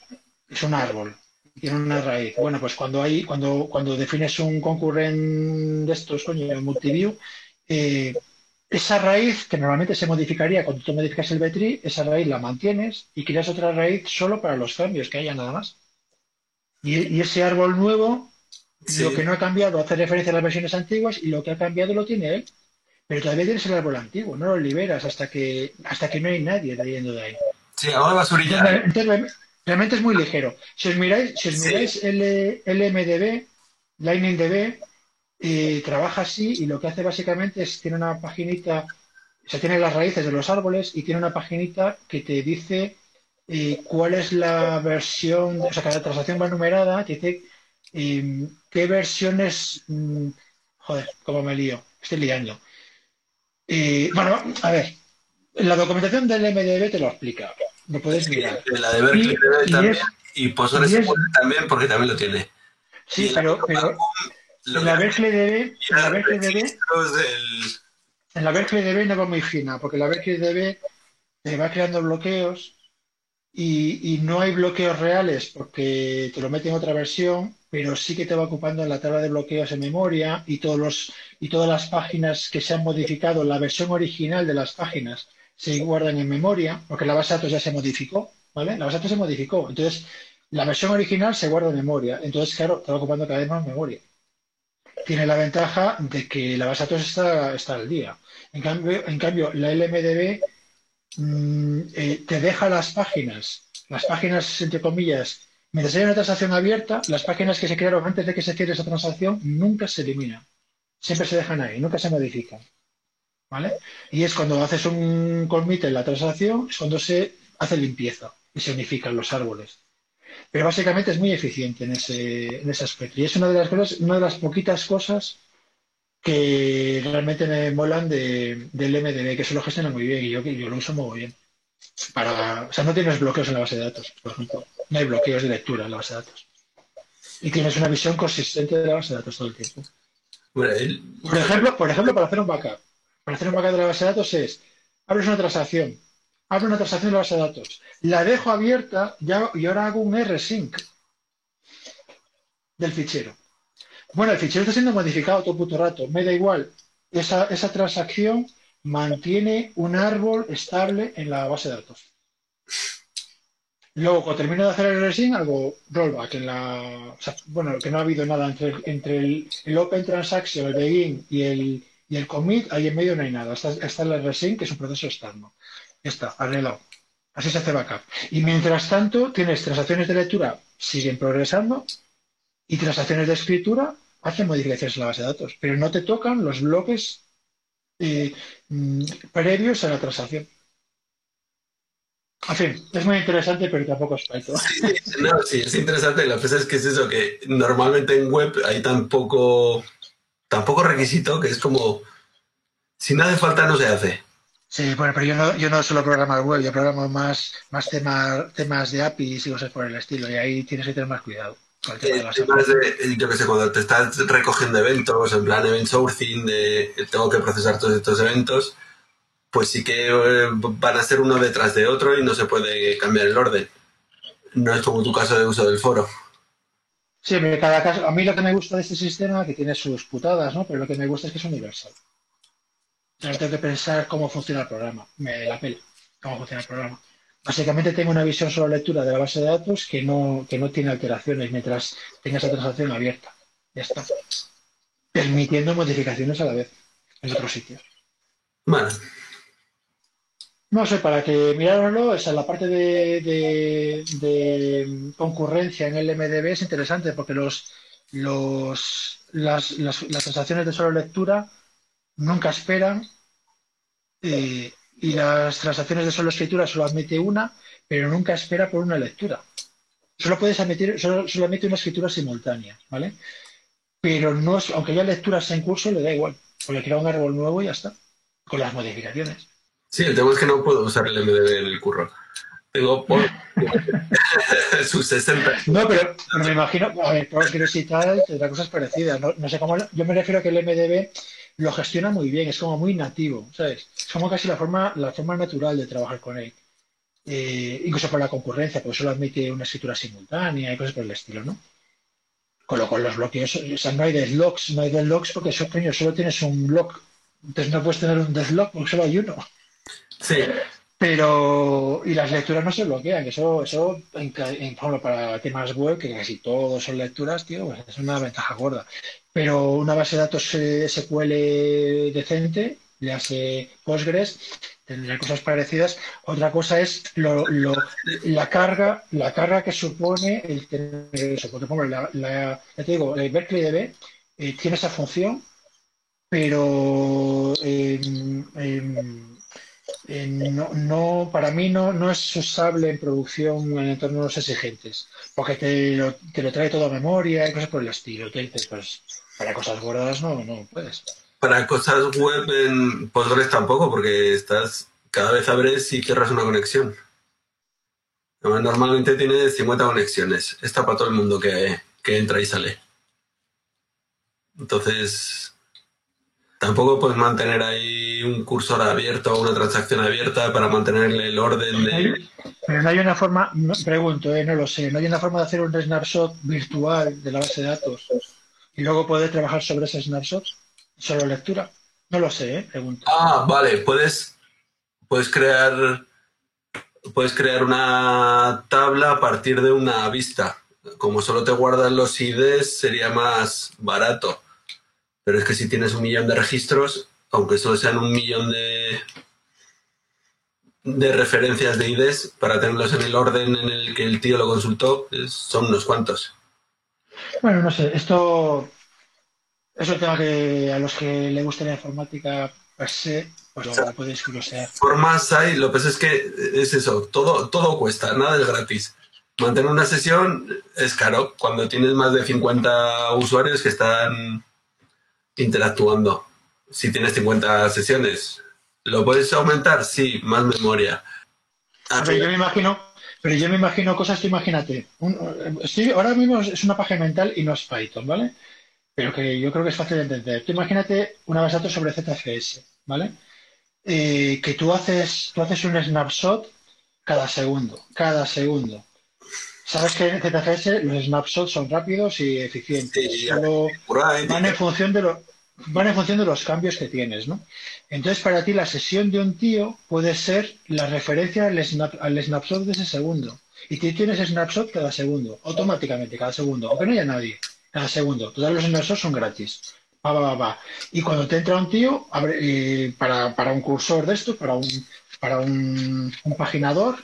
Es un árbol, tiene una raíz. Bueno, pues cuando hay, cuando, cuando defines un concurrent de estos, coño, multiview, eh, esa raíz que normalmente se modificaría cuando tú modificas el B-tree, esa raíz la mantienes y creas otra raíz solo para los cambios que haya nada más. Y, y ese árbol nuevo, Sí. lo que no ha cambiado hace referencia a las versiones antiguas y lo que ha cambiado lo tiene él. Pero todavía tienes el árbol antiguo, no lo liberas hasta que, hasta que no hay nadie leyendo de ahí. Sí, de basurilla. Entonces, entonces, realmente es muy ligero. Si os miráis, si os Sí. miráis el LMDB, LightningDB, eh, trabaja así y lo que hace básicamente es tiene una paginita, o sea, tiene las raíces de los árboles y tiene una paginita que te dice eh, cuál es la versión, o sea, cada transacción va numerada, te dice eh, qué versiones, mm, joder, cómo me lío, estoy liando. Eh, bueno, a ver, la documentación del MDB te lo explica, lo puedes mirar. De la de Berkeley Y- y también. es- Y Postgres y es- también, porque también lo tiene. Y Sí, pero, en la hace Berkeley DB, en la es Berkeley DB, registros del- en la no va muy fina, porque la Berkeley DB te va creando bloqueos y, y no hay bloqueos reales porque te lo mete en otra versión, pero sí que te va ocupando en la tabla de bloqueos en memoria y todos los y todas las páginas que se han modificado, la versión original de las páginas se guardan en memoria, porque la base de datos ya se modificó, ¿vale? La base de datos se modificó, entonces la versión original se guarda en memoria, entonces claro, te va ocupando cada vez más memoria. Tiene la ventaja de que la base de datos está, al día. En cambio, la LMDB mm, eh, te deja las páginas, las páginas entre comillas, mientras haya una transacción abierta, las páginas que se crearon antes de que se cierre esa transacción nunca se eliminan. Siempre se dejan ahí, nunca se modifican. ¿Vale? Y es cuando haces un commit en la transacción, es cuando se hace limpieza y se unifican los árboles. Pero básicamente es muy eficiente en ese, en ese aspecto. Y es una de las cosas, una de las poquitas cosas que realmente me molan de, del MDB, que se lo gestiona muy bien y yo, yo lo uso muy bien. Para, o sea, no tienes bloqueos en la base de datos, por ejemplo. No hay bloqueos de lectura en la base de datos. Y tienes una visión consistente de la base de datos todo el tiempo. Bueno, el- Por ejemplo, por ejemplo, para hacer un backup. Para hacer un backup de la base de datos es, abres una transacción, abro una transacción de la base de datos, la dejo abierta y ahora hago un rsync del fichero. Bueno, el fichero está siendo modificado todo puto rato, me da igual. Esa, transacción mantiene un árbol estable en la base de datos. Luego, cuando termino de hacer el rsync, hago rollback en la. bueno, que no ha habido nada entre, el, Open Transaction, el begin y el, commit, ahí en medio no hay nada. Está, está el rsync, que es un proceso externo. Ya está, arreglado. Así se hace backup. Y mientras tanto, tienes transacciones de lectura, siguen progresando, y transacciones de escritura hacen modificaciones en la base de datos, pero no te tocan los bloques eh, mm, previos a la transacción. En fin, es muy interesante, pero tampoco es Python. no, sí, es interesante. La cosa es que es eso, que normalmente en web hay tan poco, tan poco requisito que es como, si no hace falta, no se hace. Sí, bueno, pero yo no, yo no solo programo web, yo programo más, más tema- temas de APIs y cosas por el estilo, y ahí tienes que tener más cuidado con el tema de Eh, las temas de, yo que sé, cuando te estás recogiendo eventos, en plan event sourcing, de tengo que procesar todos estos eventos, pues sí que eh, van a ser uno detrás de otro y no se puede cambiar el orden. No es como tu caso de uso del foro. Sí, pero cada caso, a mí lo que me gusta de este sistema, que tiene sus putadas, ¿no? Pero lo que me gusta es que es universal. No tengo que pensar cómo funciona el programa. Me la pela cómo funciona el programa. Básicamente tengo una visión solo lectura de la base de datos que no, que no tiene alteraciones mientras tenga esa transacción abierta. Ya está. Permitiendo modificaciones a la vez en otros sitios. Vale. No sé, para que mirároslo, esa la parte de, de- de concurrencia en el MDB es interesante porque los, los, las, las, las transacciones de solo lectura nunca esperan eh, y las transacciones de solo escritura solo admite una, pero nunca espera por una lectura. Solo puedes admitir, solo, solo admite una escritura simultánea, ¿vale? Pero no es, aunque haya lecturas en curso, le da igual, porque crea un árbol nuevo y ya está, con las modificaciones. Sí, el tema es que no puedo usar el MDB en el curro. Tengo por sus 60. No, pero, pero me imagino, a ver, y tal, tendrá cosas parecidas. No, no sé cómo, yo me refiero a que el MDB lo gestiona muy bien, es como muy nativo, ¿sabes? Es como casi la forma, la forma natural de trabajar con él. Eh, incluso por la concurrencia, porque solo admite una escritura simultánea y cosas por el estilo, ¿no? Con lo cual los bloqueos, o sea, no hay deadlocks, no hay deadlocks porque eso, coño, solo tienes un block. Entonces no puedes tener un deadlock porque solo hay uno. Sí, Pero, y las lecturas no se bloquean, que eso, eso en, en, por ejemplo, para temas web, que casi todos son lecturas, tío, pues es una ventaja gorda. Pero una base de datos eh, SQL decente, le hace Postgres, tendrá cosas parecidas. Otra cosa es lo, la carga, la carga que supone el tener eso. Porque, por ejemplo, la, la- ya te digo, el Berkeley DB eh, tiene esa función, pero em, eh, no, no, para mí no, no es usable en producción en entornos exigentes, porque te lo, te lo trae todo a memoria y cosas por el estilo. Te dices, pues para cosas gordas no, no puedes. para cosas web en Postgres tampoco, porque estás cada vez abres y cierras una conexión. Normalmente tienes 50 conexiones. Está para todo el mundo que, que entra y sale. Entonces, tampoco puedes mantener ahí un cursor abierto o una transacción abierta para mantenerle el orden de... Pero no hay una forma, no- pregunto, eh, no lo sé, no hay una forma de hacer un snapshot virtual de la base de datos y luego poder trabajar sobre ese snapshot, solo lectura. No lo sé, eh, pregunto. Ah, vale, puedes, puedes crear puedes crear una tabla a partir de una vista. Como solo te guardan los IDs, sería más barato. Pero es que si tienes un millón de registros, aunque solo sean un millón de, de referencias de IDs, para tenerlos en el orden en el que el tío lo consultó, son unos cuantos. Bueno, no sé, esto es un tema que a los que le guste la informática se, pues lo podéis curiosear. formas hay, lo que pasa es que es eso, todo, todo cuesta, nada es gratis. Mantener una sesión es caro cuando tienes más de 50 usuarios que están interactuando. Si tienes 50 sesiones, ¿lo puedes aumentar? Sí, más memoria. Ver, yo me imagino, pero yo me imagino cosas que imagínate. un- sí, ahora mismo es una página mental y no es Python, ¿vale? Pero que yo creo que es fácil de entender. Tú imagínate una base de datos sobre ZFS, ¿vale? Eh, que tú haces, tú haces un snapshot cada segundo, cada segundo. Sabes que en ZFS los snapshots son rápidos y eficientes. Sí, Solo ahí, van en función de lo- van en función de los cambios que tienes, ¿no? Entonces, para ti, la sesión de un tío puede ser la referencia al, snap- al snapshot de ese segundo. Y tú tienes snapshot cada segundo, automáticamente, cada segundo, aunque no haya nadie, cada segundo. Todos los snapshots son gratis. Va, va, va. Y cuando te entra un tío, para, para un cursor de esto, para un, para un, un paginador,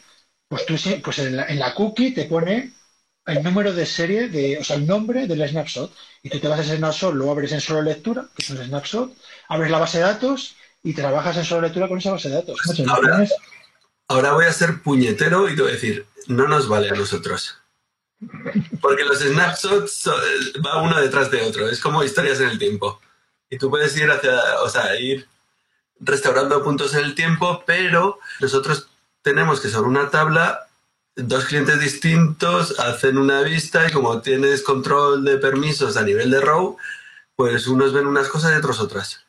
pues tú pues en la, en la cookie te pone el número de serie, de, o sea, el nombre del snapshot. Y tú te vas a ese snapshot, lo abres en solo lectura, que es un snapshot, abres la base de datos y trabajas en solo lectura con esa base de datos. Ahora- Ahora voy a ser puñetero y te voy a decir, no nos vale a nosotros. Porque los snapshots va uno detrás de otro, es como historias en el tiempo. Y tú puedes ir hacia, o sea, ir restaurando puntos en el tiempo, pero nosotros tenemos que sobre una tabla, dos clientes distintos hacen una vista y como tienes control de permisos a nivel de row, pues unos ven unas cosas y otros otras.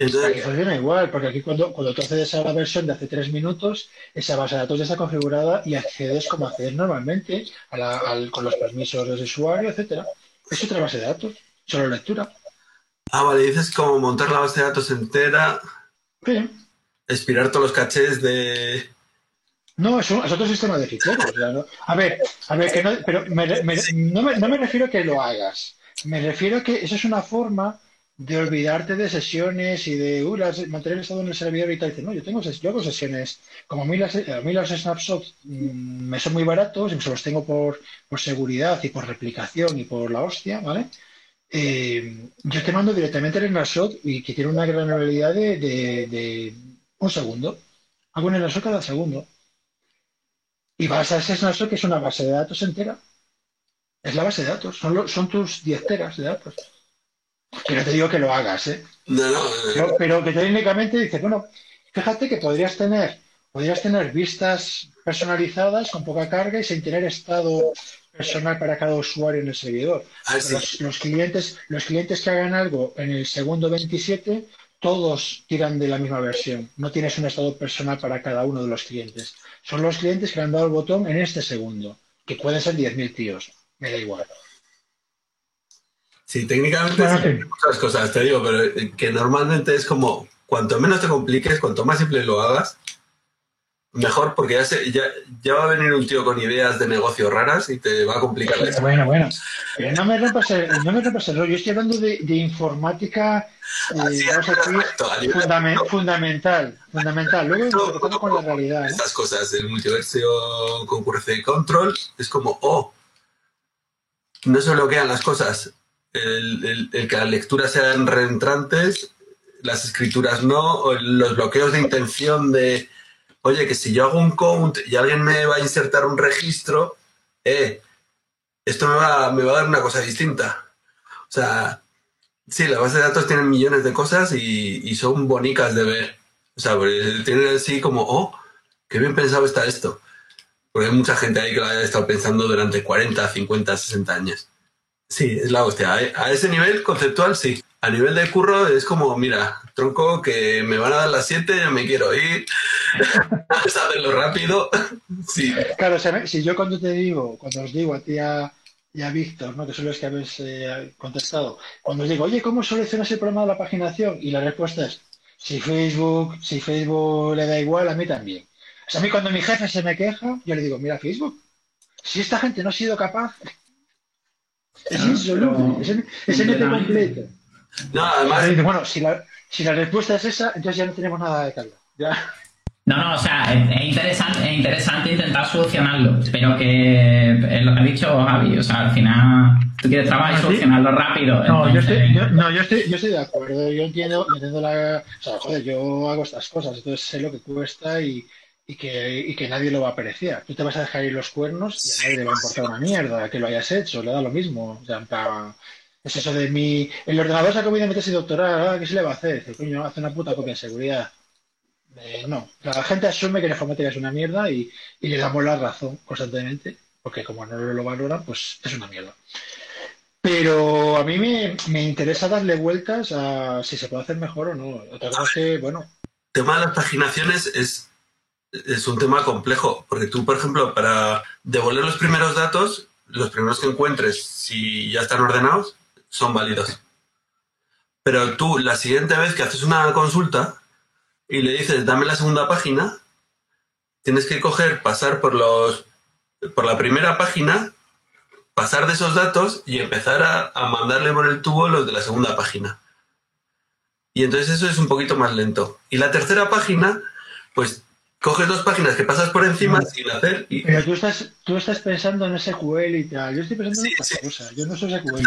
Aquí Entonces, funciona igual, porque aquí cuando, cuando tú accedes a la versión de hace tres minutos, esa base de datos ya está configurada y accedes como accedes normalmente a la- al- con los permisos del usuario, etcétera. Es otra base de datos, solo lectura. ah, vale, dices como montar la base de datos entera, Sí. expirar todos los cachés de... No, es, otro sistema de ficheros. A ver, a ver, que no, pero no, me, no me refiero a que lo hagas. Me refiero a que eso es una forma de olvidarte de sesiones y de uh, mantener el estado en el servidor y tal. Dice, no, yo tengo yo hago sesiones. Como a mí las, a mí los snapshots mm, me son muy baratos y me los tengo por, por, seguridad y por replicación y por la hostia, ¿vale? Eh, yo te mando directamente el snapshot y que tiene una granularidad de, de, un segundo. Hago un snapshot cada segundo. Y vas a ese snapshot que es una base de datos entera. Es la base de datos. Son, son tus 10 teras de datos. Que no te digo que lo hagas, ¿eh? No, no, pero, pero, que técnicamente dices, bueno, fíjate que podrías tener, podrías tener vistas personalizadas con poca carga y sin tener estado personal para cada usuario en el servidor. Ah, los, clientes, los clientes que hagan algo en el segundo 27, todos tiran de la misma versión. No tienes un estado personal para cada uno de los clientes. Son los clientes que le han dado el botón en este segundo, que pueden ser 10.000 tíos. Me da igual. Sí, técnicamente hay muchas cosas, te digo, pero eh, que normalmente es como, cuanto menos te compliques, cuanto más simple lo hagas, mejor, porque ya, se, ya, ya, va a venir un tío con ideas de negocio raras y te va a complicar. Bueno, bueno, pero no me rompas el, no me rompas el rollo, yo estoy hablando de, de informática eh, fundamental, fundamental. Luego todo con la realidad. Estas cosas, el multiverso concurrencia y control, es como, oh, no se bloquean las cosas, el, que las lecturas sean reentrantes, las escrituras no, o los bloqueos de intención de, oye, que si yo hago un count y alguien me va a insertar un registro, eh, esto me va, me va a dar una cosa distinta. O sea, sí, la base de datos tienen millones de cosas y, son bonicas de ver. O sea, tienen así como, oh, qué bien pensado está esto. Porque hay mucha gente ahí que lo ha estado pensando durante 40, 50, 60 años. Sí, es la hostia. A ese nivel conceptual, sí. A nivel de curro es como, mira, tronco, que me van a dar las 7, yo me quiero ir. Saberlo rápido. sí. Claro, si yo cuando te digo, cuando os digo a ti y a Víctor, ¿no? que son los que habéis eh, contestado, cuando os digo, oye, ¿cómo solucionas el problema de la paginación? Y la respuesta es, si Facebook, si Facebook le da igual, a mí también. O sea, a mí cuando mi jefe se me queja, yo le digo, mira, Facebook, si esta gente no ha sido capaz es insoluble, es, el completo. No, además. Bueno, si la, si la respuesta es esa, entonces ya no tenemos nada de calidad. Ya. No, no, o sea, es, interesante, es interesante intentar solucionarlo, pero que es lo que ha dicho Javi, o sea, al final tú quieres trabajar y ¿Ah, solucionarlo rápido. No, yo estoy, yo, no yo, estoy, yo estoy de acuerdo, yo entiendo, entiendo la... O sea, joder, yo hago estas cosas, entonces sé lo que cuesta y, y que, y que nadie lo va a apreciar. Tú te vas a dejar ir los cuernos y a nadie le va a importar una mierda que lo hayas hecho, le da lo mismo. O sea, es eso de mi. El ordenador se ha comido meterse doctoral, ¿qué se le va a hacer? Dice, coño, hace una puta copia de seguridad. Eh, no, la gente asume que la informática es una mierda y, y, le damos la razón constantemente, porque como no lo valoran, pues es una mierda. Pero a mí me, me interesa darle vueltas a si se puede hacer mejor o no. Otra cosa que, bueno. El tema de las paginaciones es es un tema complejo, porque tú, por ejemplo, para devolver los primeros datos, los primeros que encuentres, si ya están ordenados, son válidos. Pero tú, la siguiente vez que haces una consulta y le dices, dame la segunda página, tienes que coger, pasar por los por la primera página, pasar de esos datos y empezar a, a mandarle por el tubo los de la segunda página. Y entonces eso es un poquito más lento. Y la tercera página, pues coges dos páginas que pasas por encima sin hacer. Y... Pero tú estás, tú estás pensando en SQL y tal. Yo estoy pensando en otra cosa. Yo no soy SQL.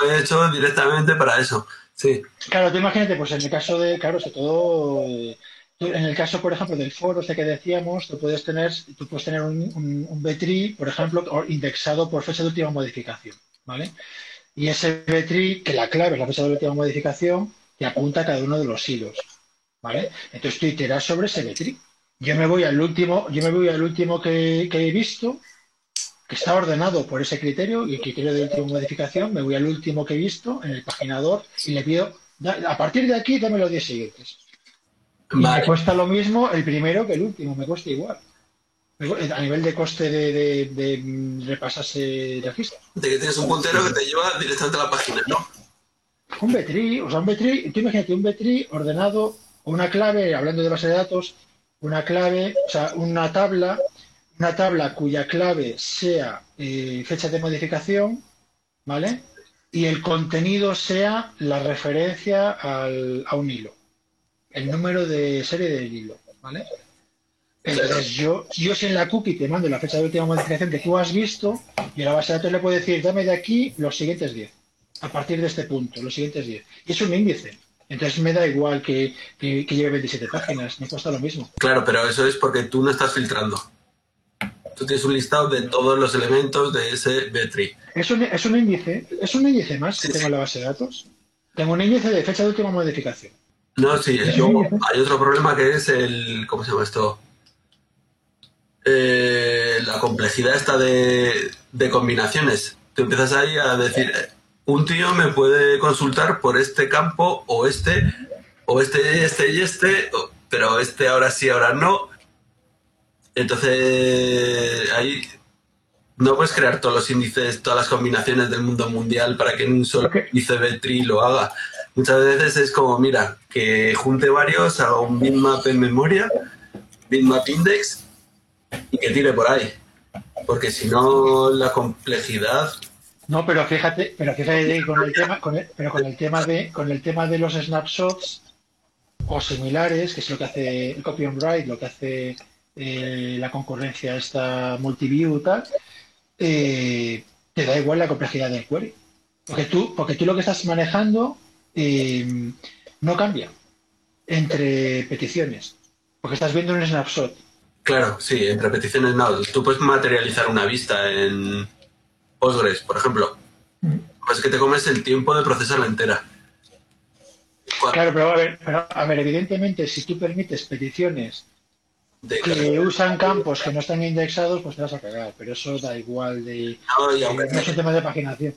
Lo he hecho directamente para eso. Sí. Claro, tú imagínate, pues en el caso de, claro, sobre todo, en el caso, por ejemplo, del foro este que decíamos, tú puedes tener, tú puedes tener un, un, un B-tree, por ejemplo, indexado por fecha de última modificación, ¿vale? Y ese B-tree, que la clave es la fecha de última modificación, te apunta a cada uno de los hilos. ¿Vale? Entonces tú iteras sobre Symmetry. Yo me voy al último, yo me voy al último que, he visto, que está ordenado por ese criterio, y el criterio de última modificación, me voy al último que he visto en el paginador y le pido, a partir de aquí dame los 10 siguientes. Me cuesta lo mismo el primero que el último, me cuesta igual. A nivel de coste de, de, de repasarse. De que tienes un puntero que te lleva directamente a la página, ¿no? Un B-tree, o sea, un B-tree, tú imagínate un B-tree ordenado una clave, hablando de base de datos, una clave, o sea, una tabla, una tabla cuya clave sea eh, fecha de modificación, ¿vale? Y el contenido sea la referencia al, a un hilo, el número de serie del hilo, ¿vale? Entonces yo, yo si en la cookie te mando la fecha de última modificación que tú has visto, y a la base de datos le puedo decir, dame de aquí los siguientes 10, a partir de este punto, los siguientes 10. Y es un índice. Entonces me da igual que, que, que lleve 27 páginas, me cuesta lo mismo. Claro, pero eso es porque tú no estás filtrando. Tú tienes un listado de todos los elementos de ese B-tree. Es un, es un índice, es un índice más que tengo en la base de datos. Tengo un índice de fecha de última modificación. No, sí, índice. hay otro problema que es el. ¿Cómo se llama esto? Eh, la complejidad esta de, de combinaciones. Tú empiezas ahí a decir, un tío me puede consultar por este campo o este, o este y este y este, pero este ahora sí, ahora no. Entonces, ahí no puedes crear todos los índices, todas las combinaciones del mundo mundial para que en un solo Ok. índice B-tree lo haga. Muchas veces es como, mira, que junte varios, haga un bitmap en memoria, bitmap index, y que tire por ahí. Porque si no, la complejidad. No, pero fíjate, pero fíjate con el tema, con el- pero con el tema de, con el tema de los snapshots o similares, que es lo que hace el copy on write, lo que hace eh, la concurrencia esta multiview tal, eh, te da igual la complejidad del query. Porque tú, porque tú lo que estás manejando eh, no cambia entre peticiones. Porque estás viendo un snapshot. Claro, sí, en repeticiones no. Tú puedes materializar una vista en Postgres, por ejemplo. Pues que te comes el tiempo de procesarla entera. Claro, pero a ver, pero, a ver, evidentemente, si tú permites peticiones de- que usan campos que no están indexados, pues te vas a cagar. Pero eso da igual de. No, y No aunque, es un tema de paginación.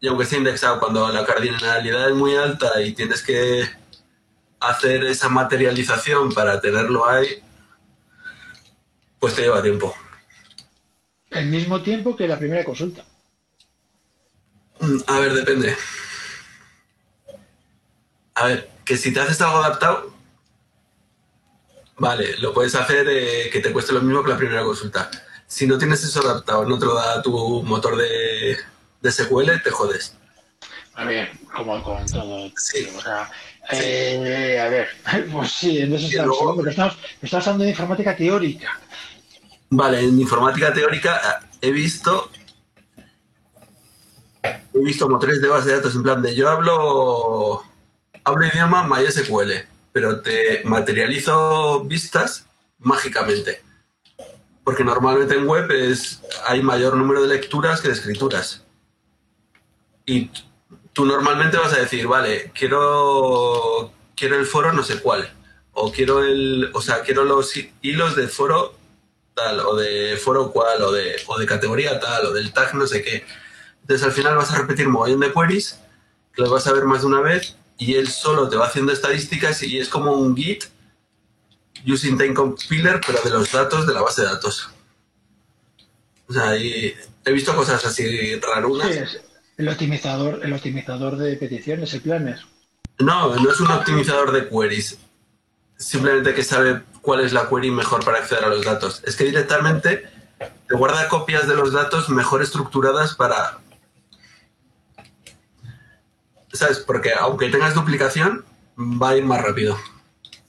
y aunque esté indexado, cuando la cardinalidad es muy alta y tienes que hacer esa materialización para tenerlo ahí, pues te lleva tiempo. El mismo tiempo que la primera consulta. A ver, depende. A ver, que si te haces algo adaptado, vale, lo puedes hacer eh, que te cueste lo mismo que la primera consulta. Si no tienes eso adaptado, no te lo da tu motor de, de SQL, te jodes. A ver, como con todo. Sí. O sea, eh, a ver, pues sí, en eso estamos luego- pero estamos, estamos hablando de informática teórica. Vale, en informática teórica eh, he visto he visto motores de base de datos en plan de yo hablo hablo idioma MySQL, pero te materializo vistas mágicamente. Porque normalmente en web es hay mayor número de lecturas que de escrituras. Y tú normalmente vas a decir, vale, quiero quiero el foro no sé cuál o quiero el, o sea, quiero los hi- hilos del foro tal, o de foro cual, o de, o de categoría tal, o del tag no sé qué. Entonces al final vas a repetir un mogollón de queries, que los vas a ver más de una vez, y él solo te va haciendo estadísticas y es como un git using time compiler, pero de los datos de la base de datos. O sea, y he visto cosas así rarunas. Sí, es el optimizador, el optimizador de peticiones, el planner. No, no es un optimizador de queries. Simplemente que sabe cuál es la query mejor para acceder a los datos. Es que directamente te guarda copias de los datos mejor estructuradas para... ¿Sabes? Porque aunque tengas duplicación, va a ir más rápido.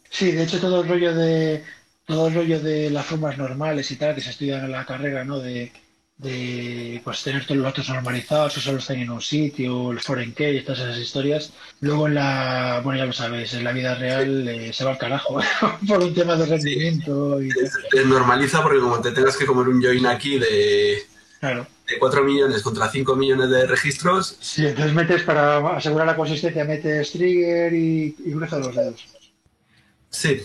Sí, de hecho todo el rollo de todo el rollo de las formas normales y tal que se estudian en la carrera, ¿no? De, de pues tener todos los datos normalizados, o solo están en un sitio, el foreign key, todas esas historias. Luego en la, bueno ya lo sabéis, en la vida real eh, se va al carajo por un tema de rendimiento y. Te normaliza porque como te tengas que comer un join aquí de, Claro. De 4 millones contra 5 millones de registros, Sí, entonces metes para asegurar la consistencia, metes trigger y, y cruzas los dedos. Sí.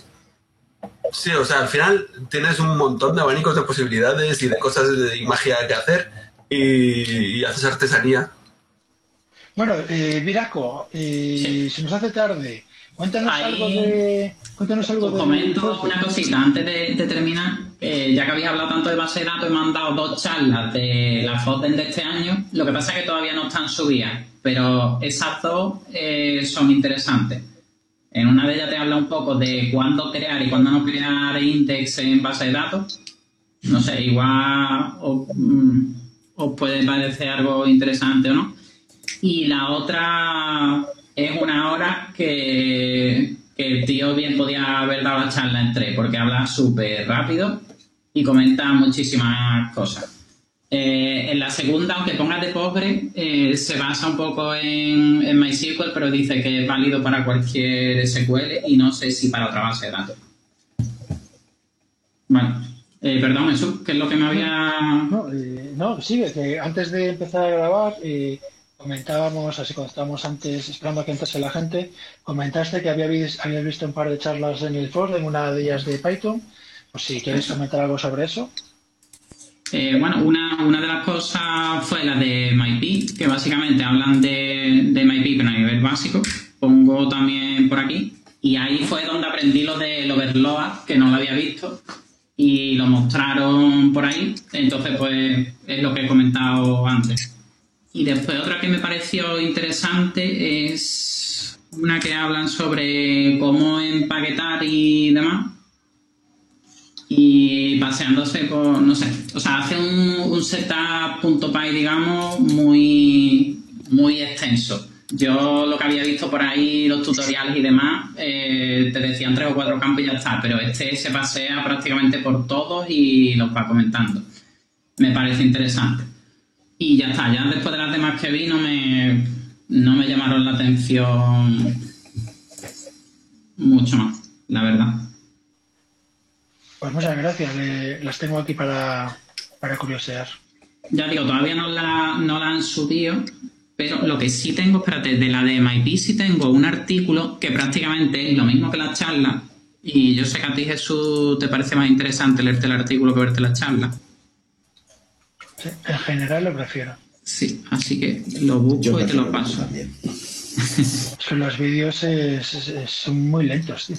Sí, o sea, al final tienes un montón de abanicos de posibilidades y de cosas de y magia que hacer y, y haces artesanía. Bueno, eh, Viraco, eh, se nos hace tarde. Cuéntanos Ahí- algo de. Cuéntanos algo Os de. comento una cosita antes de, de terminar. Eh, ya que habéis hablado tanto de base de datos, he mandado dos charlas de la FODEN de este año. Lo que pasa es que todavía no están subidas, pero esas dos eh, son interesantes. En una de ellas te habla un poco de cuándo crear y cuándo no crear index en base de datos. No sé, igual os, mm, os puede parecer algo interesante o no. Y la otra es una hora que, el tío bien podía haber dado la charla en tres, porque habla súper rápido y comenta muchísimas cosas. Eh, en la segunda, aunque ponga de pobre, eh, se basa un poco en, MySQL, pero dice que es válido para cualquier SQL y no sé si para otra base de datos. Bueno, eh, perdón, eso, ¿qué es lo que me había...? No, no sigue, que antes de empezar a grabar comentábamos, así cuando estábamos antes esperando a que entrase la gente, comentaste que habíais, habías visto un par de charlas en el foro, en una de ellas de Python, pues si quieres comentar algo sobre eso. Eh, bueno, una, una, de las cosas fue la de MyPy, que básicamente hablan de, de MyPy, pero a nivel básico. Pongo también por aquí. Y ahí fue donde aprendí lo del overload, que no lo había visto. Y lo mostraron por ahí. Entonces, pues, es lo que he comentado antes. Y después otra que me pareció interesante es una que hablan sobre cómo empaquetar y demás y paseándose por, no sé, o sea, hace un, un setup.py, digamos, muy, muy extenso. Yo lo que había visto por ahí, los tutoriales y demás, eh, te decían tres o cuatro campos y ya está, pero este se pasea prácticamente por todos y los va comentando. Me parece interesante. Y ya está, ya después de las demás que vi no me, no me llamaron la atención mucho más, la verdad. Pues muchas gracias, las tengo aquí para, para curiosear. Ya digo, todavía no la, no la han subido, pero lo que sí tengo, espérate, de la de MyP sí tengo un artículo que prácticamente es lo mismo que la charla. Y yo sé que a ti, Jesús, te parece más interesante leerte el artículo que verte la charla. En general lo prefiero. Sí, así que lo busco y te lo paso. También. los vídeos son muy lentos, tío.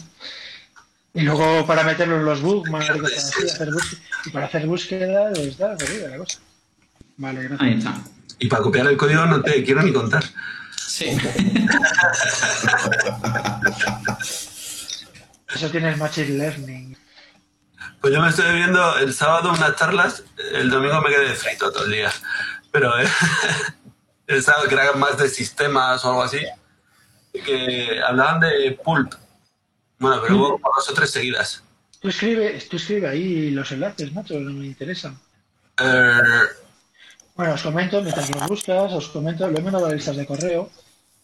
Y luego para meterlo en los bookmarks y para hacer búsqueda, pues da jodida la cosa. Vale, gracias. Ahí está. Y para copiar el código no te quiero ni contar. Sí. Eso tiene el Machine Learning. Pues yo me estoy viendo el sábado unas charlas, el domingo me quedé frito todo el día. Pero eh, el sábado que era más de sistemas o algo así, que hablaban de pulp bueno, pero hubo como dos o tres seguidas. Tú escribe, tú escribe ahí los enlaces, macho, no me interesan. Eh, Bueno, os comento, mientras los buscas, os comento, lo he mandado a listas de correo,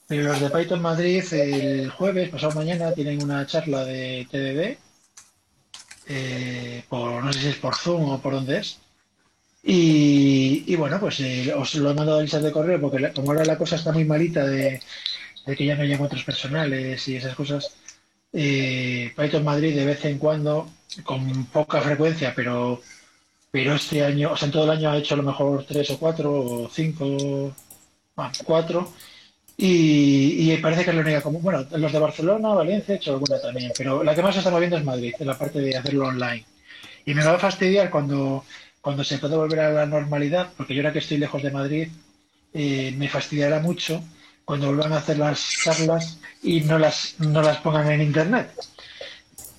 pero los de Python Madrid el jueves, pasado mañana, tienen una charla de TDD, eh, por, no sé si es por Zoom o por dónde es. Y, bueno, pues eh, os lo he mandado a listas de correo porque como ahora la cosa está muy malita de, que ya no hay encuentros personales y esas cosas, eh, Python Madrid de vez en cuando, con poca frecuencia, pero, pero este año, o sea, en todo el año ha hecho a lo mejor tres o cuatro o cinco, cuatro. Y, parece que es la única común. Bueno, los de Barcelona, Valencia, he hecho alguna también, pero la que más se está moviendo es Madrid, en la parte de hacerlo online. Y me va a fastidiar cuando, cuando se puede volver a la normalidad, porque yo ahora que estoy lejos de Madrid, eh, me fastidiará mucho cuando vuelvan a hacer las charlas y no las, no las pongan en internet.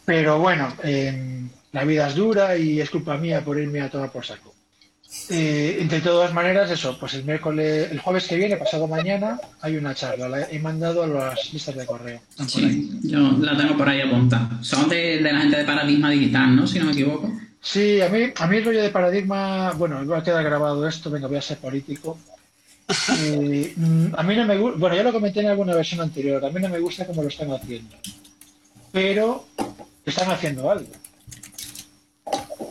Pero bueno, eh, la vida es dura y es culpa mía por irme a tomar por saco. Eh, de todas maneras, eso, pues el miércoles, el jueves que viene, pasado mañana, hay una charla. La he mandado a las listas de correo. Sí, yo la tengo por ahí apuntada. Son de, de la gente de Paradigma Digital, ¿no? Si no me equivoco. Sí, a mí, a mí el rollo de paradigma, bueno, va a quedar grabado esto, venga, voy a ser político. Eh, mm, a mí no me gusta, bueno, ya lo comenté en alguna versión anterior, a mí no me gusta cómo lo están haciendo, pero están haciendo algo.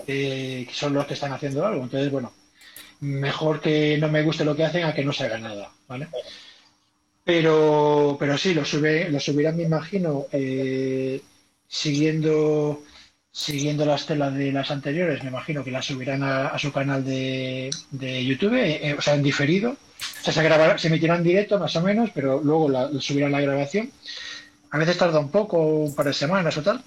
Eh, que son los que están haciendo algo, entonces, bueno, mejor que no me guste lo que hacen a que no se haga nada, ¿vale? Pero, pero sí, lo, sube, lo subirán, me imagino, eh, siguiendo siguiendo las telas de las anteriores, me imagino que las subirán a, su canal de, de YouTube, eh, o sea, en diferido. O sea, se, grabará, se emitirá en directo más o menos, pero luego la, subirán la grabación. A veces tarda un poco, un par de semanas o tal.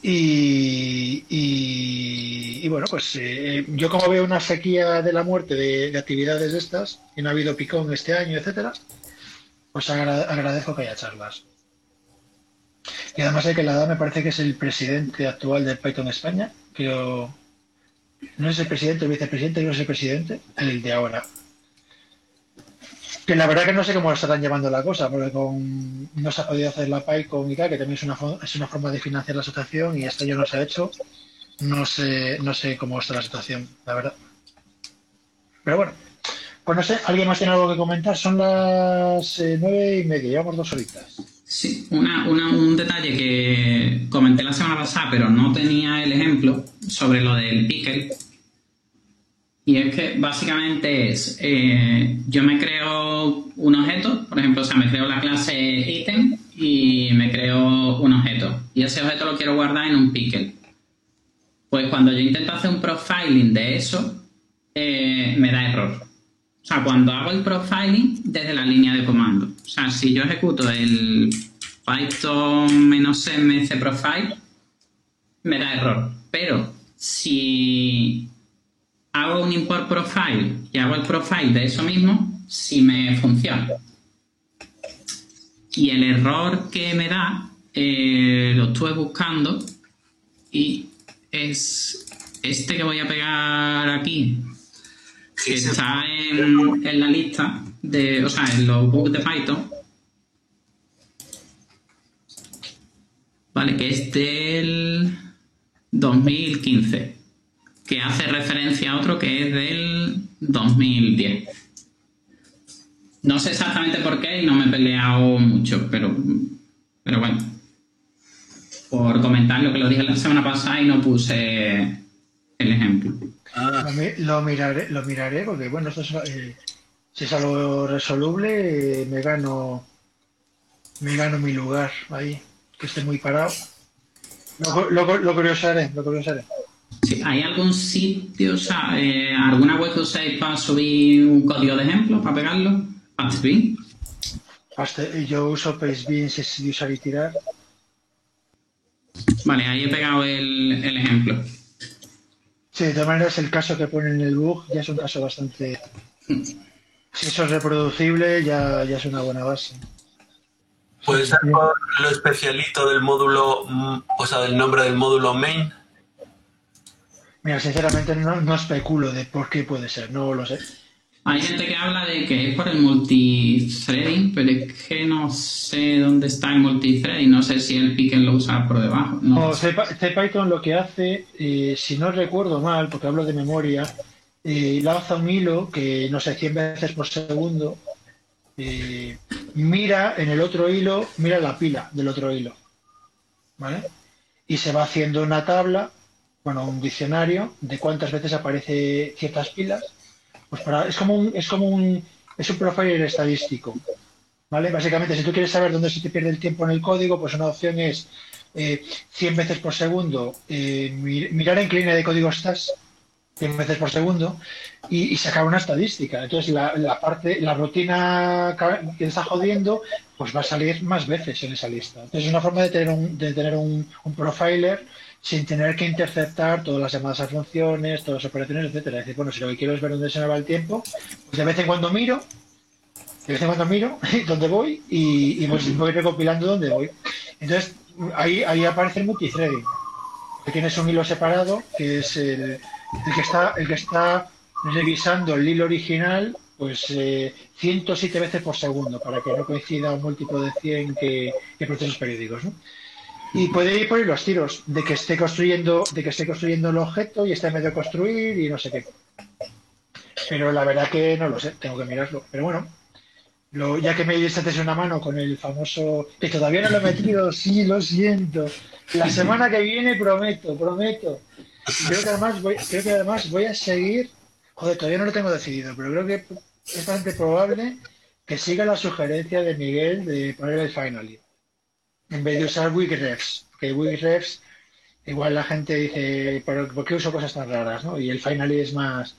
Y, y, bueno, pues eh, yo como veo una sequía de la muerte de, de, actividades de estas, y no ha habido picón este año, etcétera, pues agra agradezco que haya charlas. Y además hay que la da me parece que es el presidente actual de Python España. Creo. No es el presidente, el vicepresidente, no es el presidente, el de ahora. Que la verdad que no sé cómo estarán llevando la cosa, porque con, no se ha podido hacer la PyCon y tal, que también es una, es una forma de financiar la asociación y este año no se ha hecho. No sé, no sé cómo está la situación, la verdad. Pero bueno, pues no sé, ¿alguien más tiene algo que comentar? Son las eh, nueve y media, llevamos dos horitas. Sí, una, una, un detalle que comenté la semana pasada, pero no tenía el ejemplo sobre lo del pickle. Y es que básicamente es, eh, yo me creo un objeto, por ejemplo, o sea, me creo la clase item y me creo un objeto. Y ese objeto lo quiero guardar en un pickle. Pues cuando yo intento hacer un profiling de eso, eh, me da error. O sea, cuando hago el profiling desde la línea de comando. O sea, si yo ejecuto el Python-mc profile, me da error. Pero si hago un import profile y hago el profile de eso mismo, sí me funciona. Y el error que me da, eh, lo estuve buscando y es este que voy a pegar aquí, que está en, en, la lista de, o sea, en los bugs de Python. Vale, que es del 2015, que hace referencia a otro que es del 2010. No sé exactamente por qué y no me he peleado mucho, pero, pero bueno. Por comentar lo que lo dije la semana pasada y no puse el ejemplo. Ah. Lo, miraré, lo miraré porque, bueno, esto es, eh, si es algo resoluble, eh, me gano me gano mi lugar ahí, que esté muy parado. Lo, lo, lo curiosaré, lo curiosaré. Sí, ¿Hay algún sitio, o sea, eh, alguna web que uséis para subir un código de ejemplo, para pegarlo? ¿Pastebin? Yo uso Pastebin si es de usar y tirar. Vale, ahí he pegado el, el ejemplo. Sí, de todas maneras el caso que pone en el bug ya es un caso bastante... Si eso es reproducible ya, ya es una buena base. ¿Puede ser por lo especialito del módulo, mm, o sea, del nombre del módulo main? Mira, sinceramente no, no especulo de por qué puede ser, no lo sé. Hay gente que habla de que es por el multithreading, pero es que no sé dónde está el multithreading, no sé si el Pickle lo usa por debajo. No, CPython lo que hace, eh, si no recuerdo mal, porque hablo de memoria, eh, lanza un hilo que, no sé, 100 veces por segundo, eh, mira en el otro hilo, mira la pila del otro hilo, ¿vale? Y se va haciendo una tabla, bueno, un diccionario de cuántas veces aparece ciertas pilas pues para, es como un, es como un, es un profiler estadístico. ¿Vale? Básicamente, si tú quieres saber dónde se te pierde el tiempo en el código, pues una opción es eh, 100 veces por segundo, eh, mirar en qué línea de código estás, 100 veces por segundo, y, sacar una estadística. Entonces, la, la, parte, la rutina que está jodiendo, pues va a salir más veces en esa lista. Entonces, es una forma de tener un, de tener un, un profiler sin tener que interceptar todas las llamadas a funciones, todas las operaciones, etcétera. Es decir, bueno, si lo que quiero es ver dónde se me va el tiempo, pues de vez en cuando miro, de vez en cuando miro dónde voy y, pues voy recopilando dónde voy. Entonces, ahí, ahí aparece el multithreading. Que tienes un hilo separado, que es el, que está, el que está revisando el hilo original pues eh, 107 veces por segundo, para que no coincida un múltiplo de 100 que, que procesos periódicos. ¿no? Y puede ir por ahí los tiros de que esté construyendo, de que esté construyendo el objeto y esté en medio de construir y no sé qué. Pero la verdad que no lo sé, tengo que mirarlo. Pero bueno, lo, ya que me diste una mano con el famoso, que todavía no lo he metido, sí, lo siento. La semana que viene prometo, prometo. Creo que además voy, creo que además voy a seguir, joder, todavía no lo tengo decidido, pero creo que es bastante probable que siga la sugerencia de Miguel de poner el finally en vez de usar Wigrefs, que Wigrefs igual la gente dice, ¿por qué uso cosas tan raras? ¿no? Y el finally es más...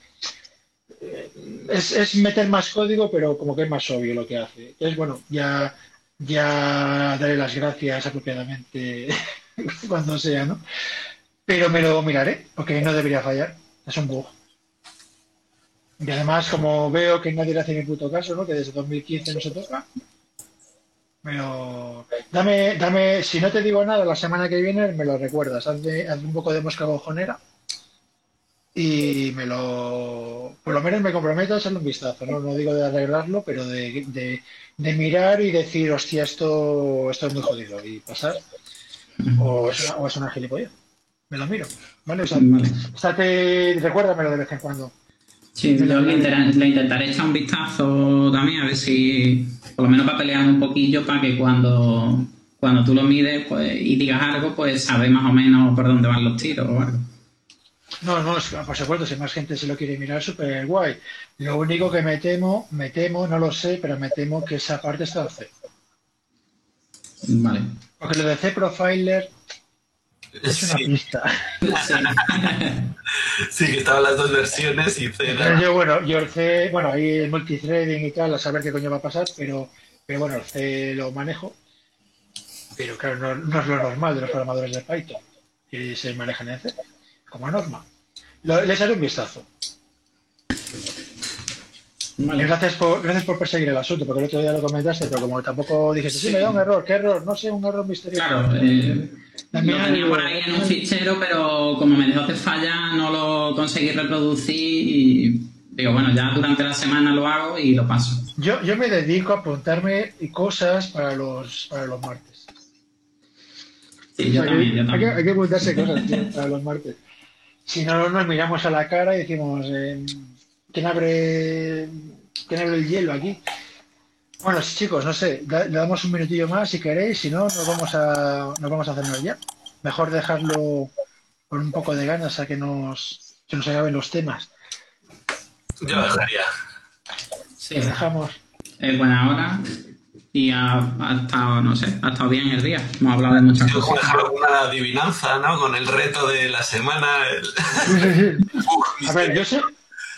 Eh, es, es, meter más código, pero como que es más obvio lo que hace. Entonces, bueno, ya, ya daré las gracias apropiadamente cuando sea, ¿no? Pero me lo miraré, porque no debería fallar. Es un bug. Y además, como veo que nadie le hace ni puto caso, ¿no? Que desde 2015 no se toca, pero Dame, dame, si no te digo nada la semana que viene, me lo recuerdas. Haz, un poco de mosca cojonera y me lo. Por lo menos me comprometo a echarle un vistazo. No, no digo de arreglarlo, pero de, de, mirar y decir, hostia, esto, esto es muy jodido. Y pasar. O es una, o es una gilipollez. Me lo miro. ¿Vale? O sea, Estate, recuérdamelo de vez en cuando. Sí, yo le, intentaré echar un vistazo también, a ver si, por lo menos para pelear un poquillo, para que cuando, cuando tú lo mides pues, y digas algo, pues sabes más o menos por dónde van los tiros o algo. No, no, por supuesto, si más gente se lo quiere mirar, súper guay. Lo único que me temo, me temo, no lo sé, pero me temo que esa parte está en C. Vale. Porque lo de C Profiler es una pista. Sí. que estaban las dos versiones y C. Yo, bueno, yo el C, bueno, ahí el multithreading y tal, a saber qué coño va a pasar, pero, pero bueno, el C lo manejo. Pero claro, no, es lo normal de los programadores de Python, que se manejan en C, como norma. Lo, les haré un vistazo. Gracias, por, gracias por perseguir el asunto, porque el otro día lo comentaste, pero como tampoco dijiste, sí, me da un error, ¿qué error? No sé, un error misterioso. Claro, eh, lo tenía por ahí en un fichero, pero como me dejó hacer falla, no lo conseguí reproducir y digo, bueno, ya durante la semana lo hago y lo paso. Yo, yo me dedico a apuntarme cosas para los, para los martes. Sí, yo, también, yo también. Hay que, apuntarse cosas para los martes. Si no, nos miramos a la cara y decimos, eh, ¿quién abre, quién abre el hielo aquí? Bueno, chicos, no sé, le damos un minutillo más si queréis, si no, nos vamos a, nos vamos a hacernos ya. Mejor dejarlo con un poco de ganas a que nos, se nos acaben los temas. Yo dejaría. Sí, dejamos. Es buena hora y ha, estado, no sé, ha estado bien el día. Hemos hablado de muchas cosas. dejar una adivinanza, ¿no? Con el reto de la semana. a ver, yo sé,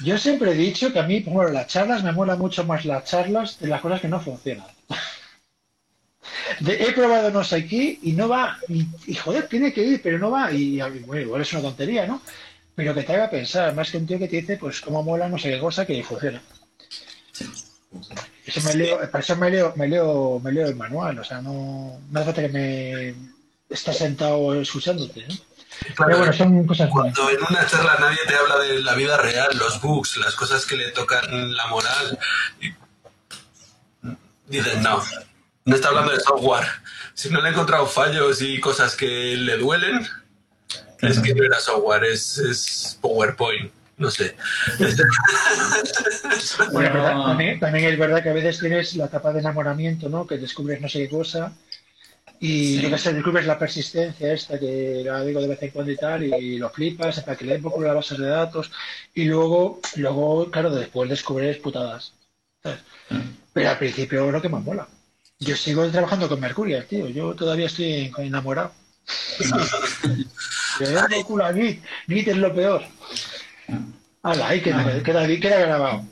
yo siempre he dicho que a mí, bueno, las charlas me mola mucho más las charlas de las cosas que no funcionan. he probado no sé qué y no va, y, joder, tiene que ir, pero no va, y, bueno, igual es una tontería, ¿no? Pero que te haga pensar, más que un tío que te dice, pues cómo mola no sé qué cosa que funciona. Eso me leo, para eso me leo, me leo, me leo el manual, o sea, no, no hace falta que me estés sentado escuchándote, ¿no? Cuando en una charla nadie te habla de la vida real, los bugs, las cosas que le tocan la moral. Dicen, no, no está hablando de software. Si no le he encontrado fallos y cosas que le duelen, es que no era software, es, PowerPoint. No sé. también, es verdad que a veces tienes la etapa de enamoramiento, ¿no? Que descubres no sé qué cosa y lo que se descubre es la persistencia esta, que la digo de vez en cuando y tal, y lo flipas, para que le den poco las bases de datos, y luego, luego claro, después descubres putadas. Pero al principio lo que más mola. Yo sigo trabajando con Mercurio, tío. Yo todavía estoy enamorado. Yo culo a Git. Git es lo peor. Hala, ahí queda, queda, queda grabado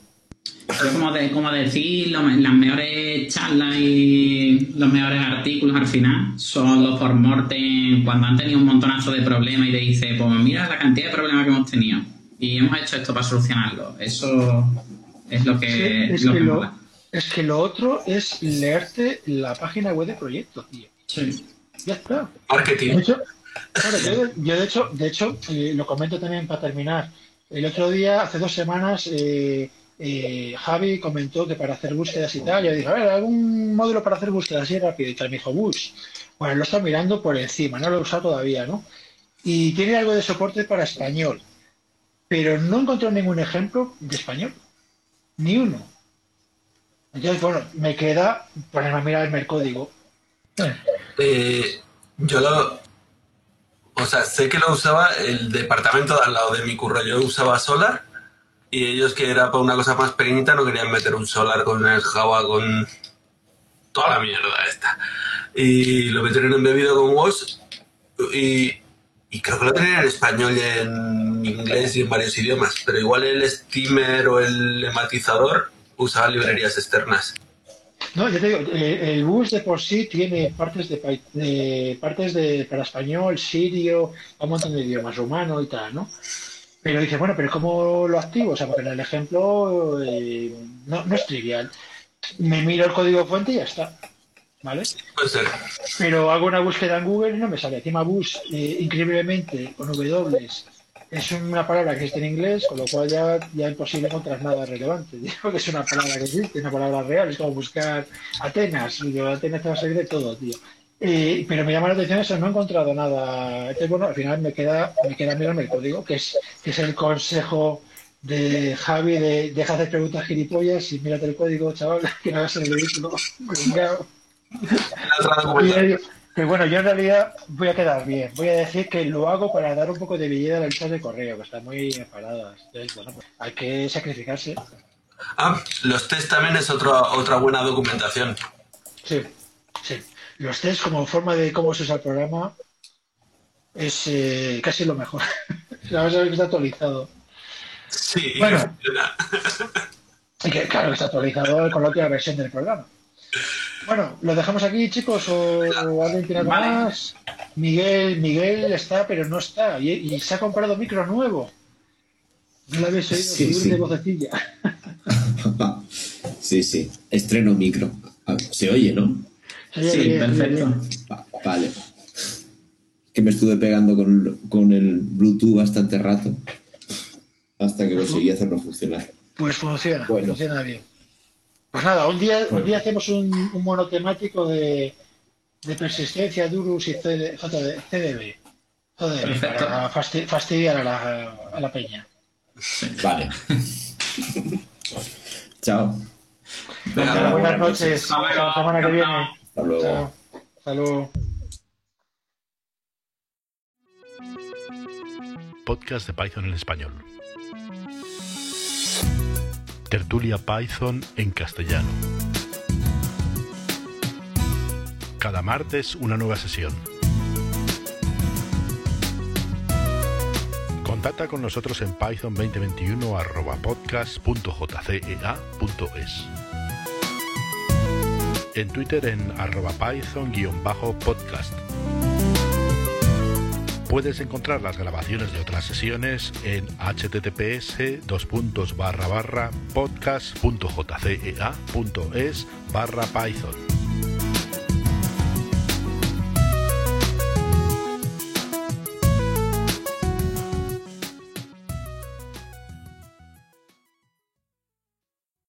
como, de, como decir, las mejores charlas y los mejores artículos al final son los por mortem cuando han tenido un montonazo de problemas y te dice, pues mira la cantidad de problemas que hemos tenido y hemos hecho esto para solucionarlo. Eso es lo que, es, que, lo, es que lo otro es leerte la página web de proyecto, tío. Sí. Ya está. Marketing. De hecho, yo, de hecho, de hecho eh, lo comento también para terminar. El otro día, hace dos semanas, eh, Javi comentó que para hacer búsquedas y tal, yo dije, a ver, ¿algún módulo para hacer búsquedas así rápido? Y tal, me dijo, Bush. Bueno, lo está mirando por encima, no lo he usado todavía, ¿no? Y tiene algo de soporte para español, pero no encontró ningún ejemplo de español, ni uno. Entonces, bueno, me queda ponerme a mirar el mercódigo. Eh, yo lo, o sea, sé que lo usaba el departamento de al lado de mi curro. Yo usaba Solar y ellos que era para una cosa más pequeñita no querían meter un Solar con el Java, con toda la mierda esta. Y lo metieron embebido con WOS y, y creo que lo tenían en español y en inglés y en varios idiomas, pero igual el steamer o el lematizador usaba librerías externas. No, yo te digo, eh, el bus de por sí tiene partes de, partes de para español, sirio, un montón de idiomas, rumano y tal, ¿no? Pero dice, bueno, pero ¿cómo lo activo? O sea, porque en el ejemplo eh, no, es trivial. Me miro el código fuente y ya está. ¿vale? Puede ser. Pero hago una búsqueda en Google y no me sale. Encima bus, eh, increíblemente, con W, es una palabra que existe en inglés, con lo cual ya, ya es imposible encontrar nada relevante. Digo que es una palabra que existe, una palabra real, es como buscar Atenas, y de Atenas te va a salir de todo, tío. Eh, pero me llama la atención eso, no he encontrado nada. Entonces, bueno, al final me queda, me queda mirarme el código, que es, que es el consejo de Javi de deja de hacer preguntas gilipollas y mírate el código, chaval, que no hagas el ridículo. Que bueno, yo en realidad voy a quedar bien. Voy a decir que lo hago para dar un poco de belleza a la lista de correo, que están muy enfadadas. Entonces, bueno, pues hay que sacrificarse. Ah, los test también es otra otra buena documentación. Sí, sí. Los test como forma de cómo se usa el programa es eh, casi lo mejor. La verdad es que está actualizado. Sí, bueno. y que, claro, está actualizado con la última versión del programa. Bueno, ¿lo dejamos aquí, chicos? ¿O alguien tiene algo más? Miguel, Miguel está, pero no está. Y, se ha comprado micro nuevo. No lo habéis oído sí, sí. de vocecilla. sí, sí. Estreno micro. Ah, se oye, ¿no? Sí, perfecto. vale. Que me estuve pegando con, con el Bluetooth bastante rato hasta que conseguí hacerlo funcionar. Pues funciona, funciona bien. Pues nada, un día, un día hacemos un, un monotemático de, de persistencia, Durus y CD, CDB. Joder, para fastidiar a la, a la peña. Vale. Chao. Venga, buenas noches. Hasta la semana que viene. Hasta luego. Chao. Hasta luego. Podcast de Python en español. Tertulia Python en castellano. Cada martes una nueva sesión. Contacta con nosotros en python 2021 podcast.jcea.es. En Twitter en arroba python-podcast. Puedes encontrar las grabaciones de otras sesiones en https podcast.jcea.es barra python.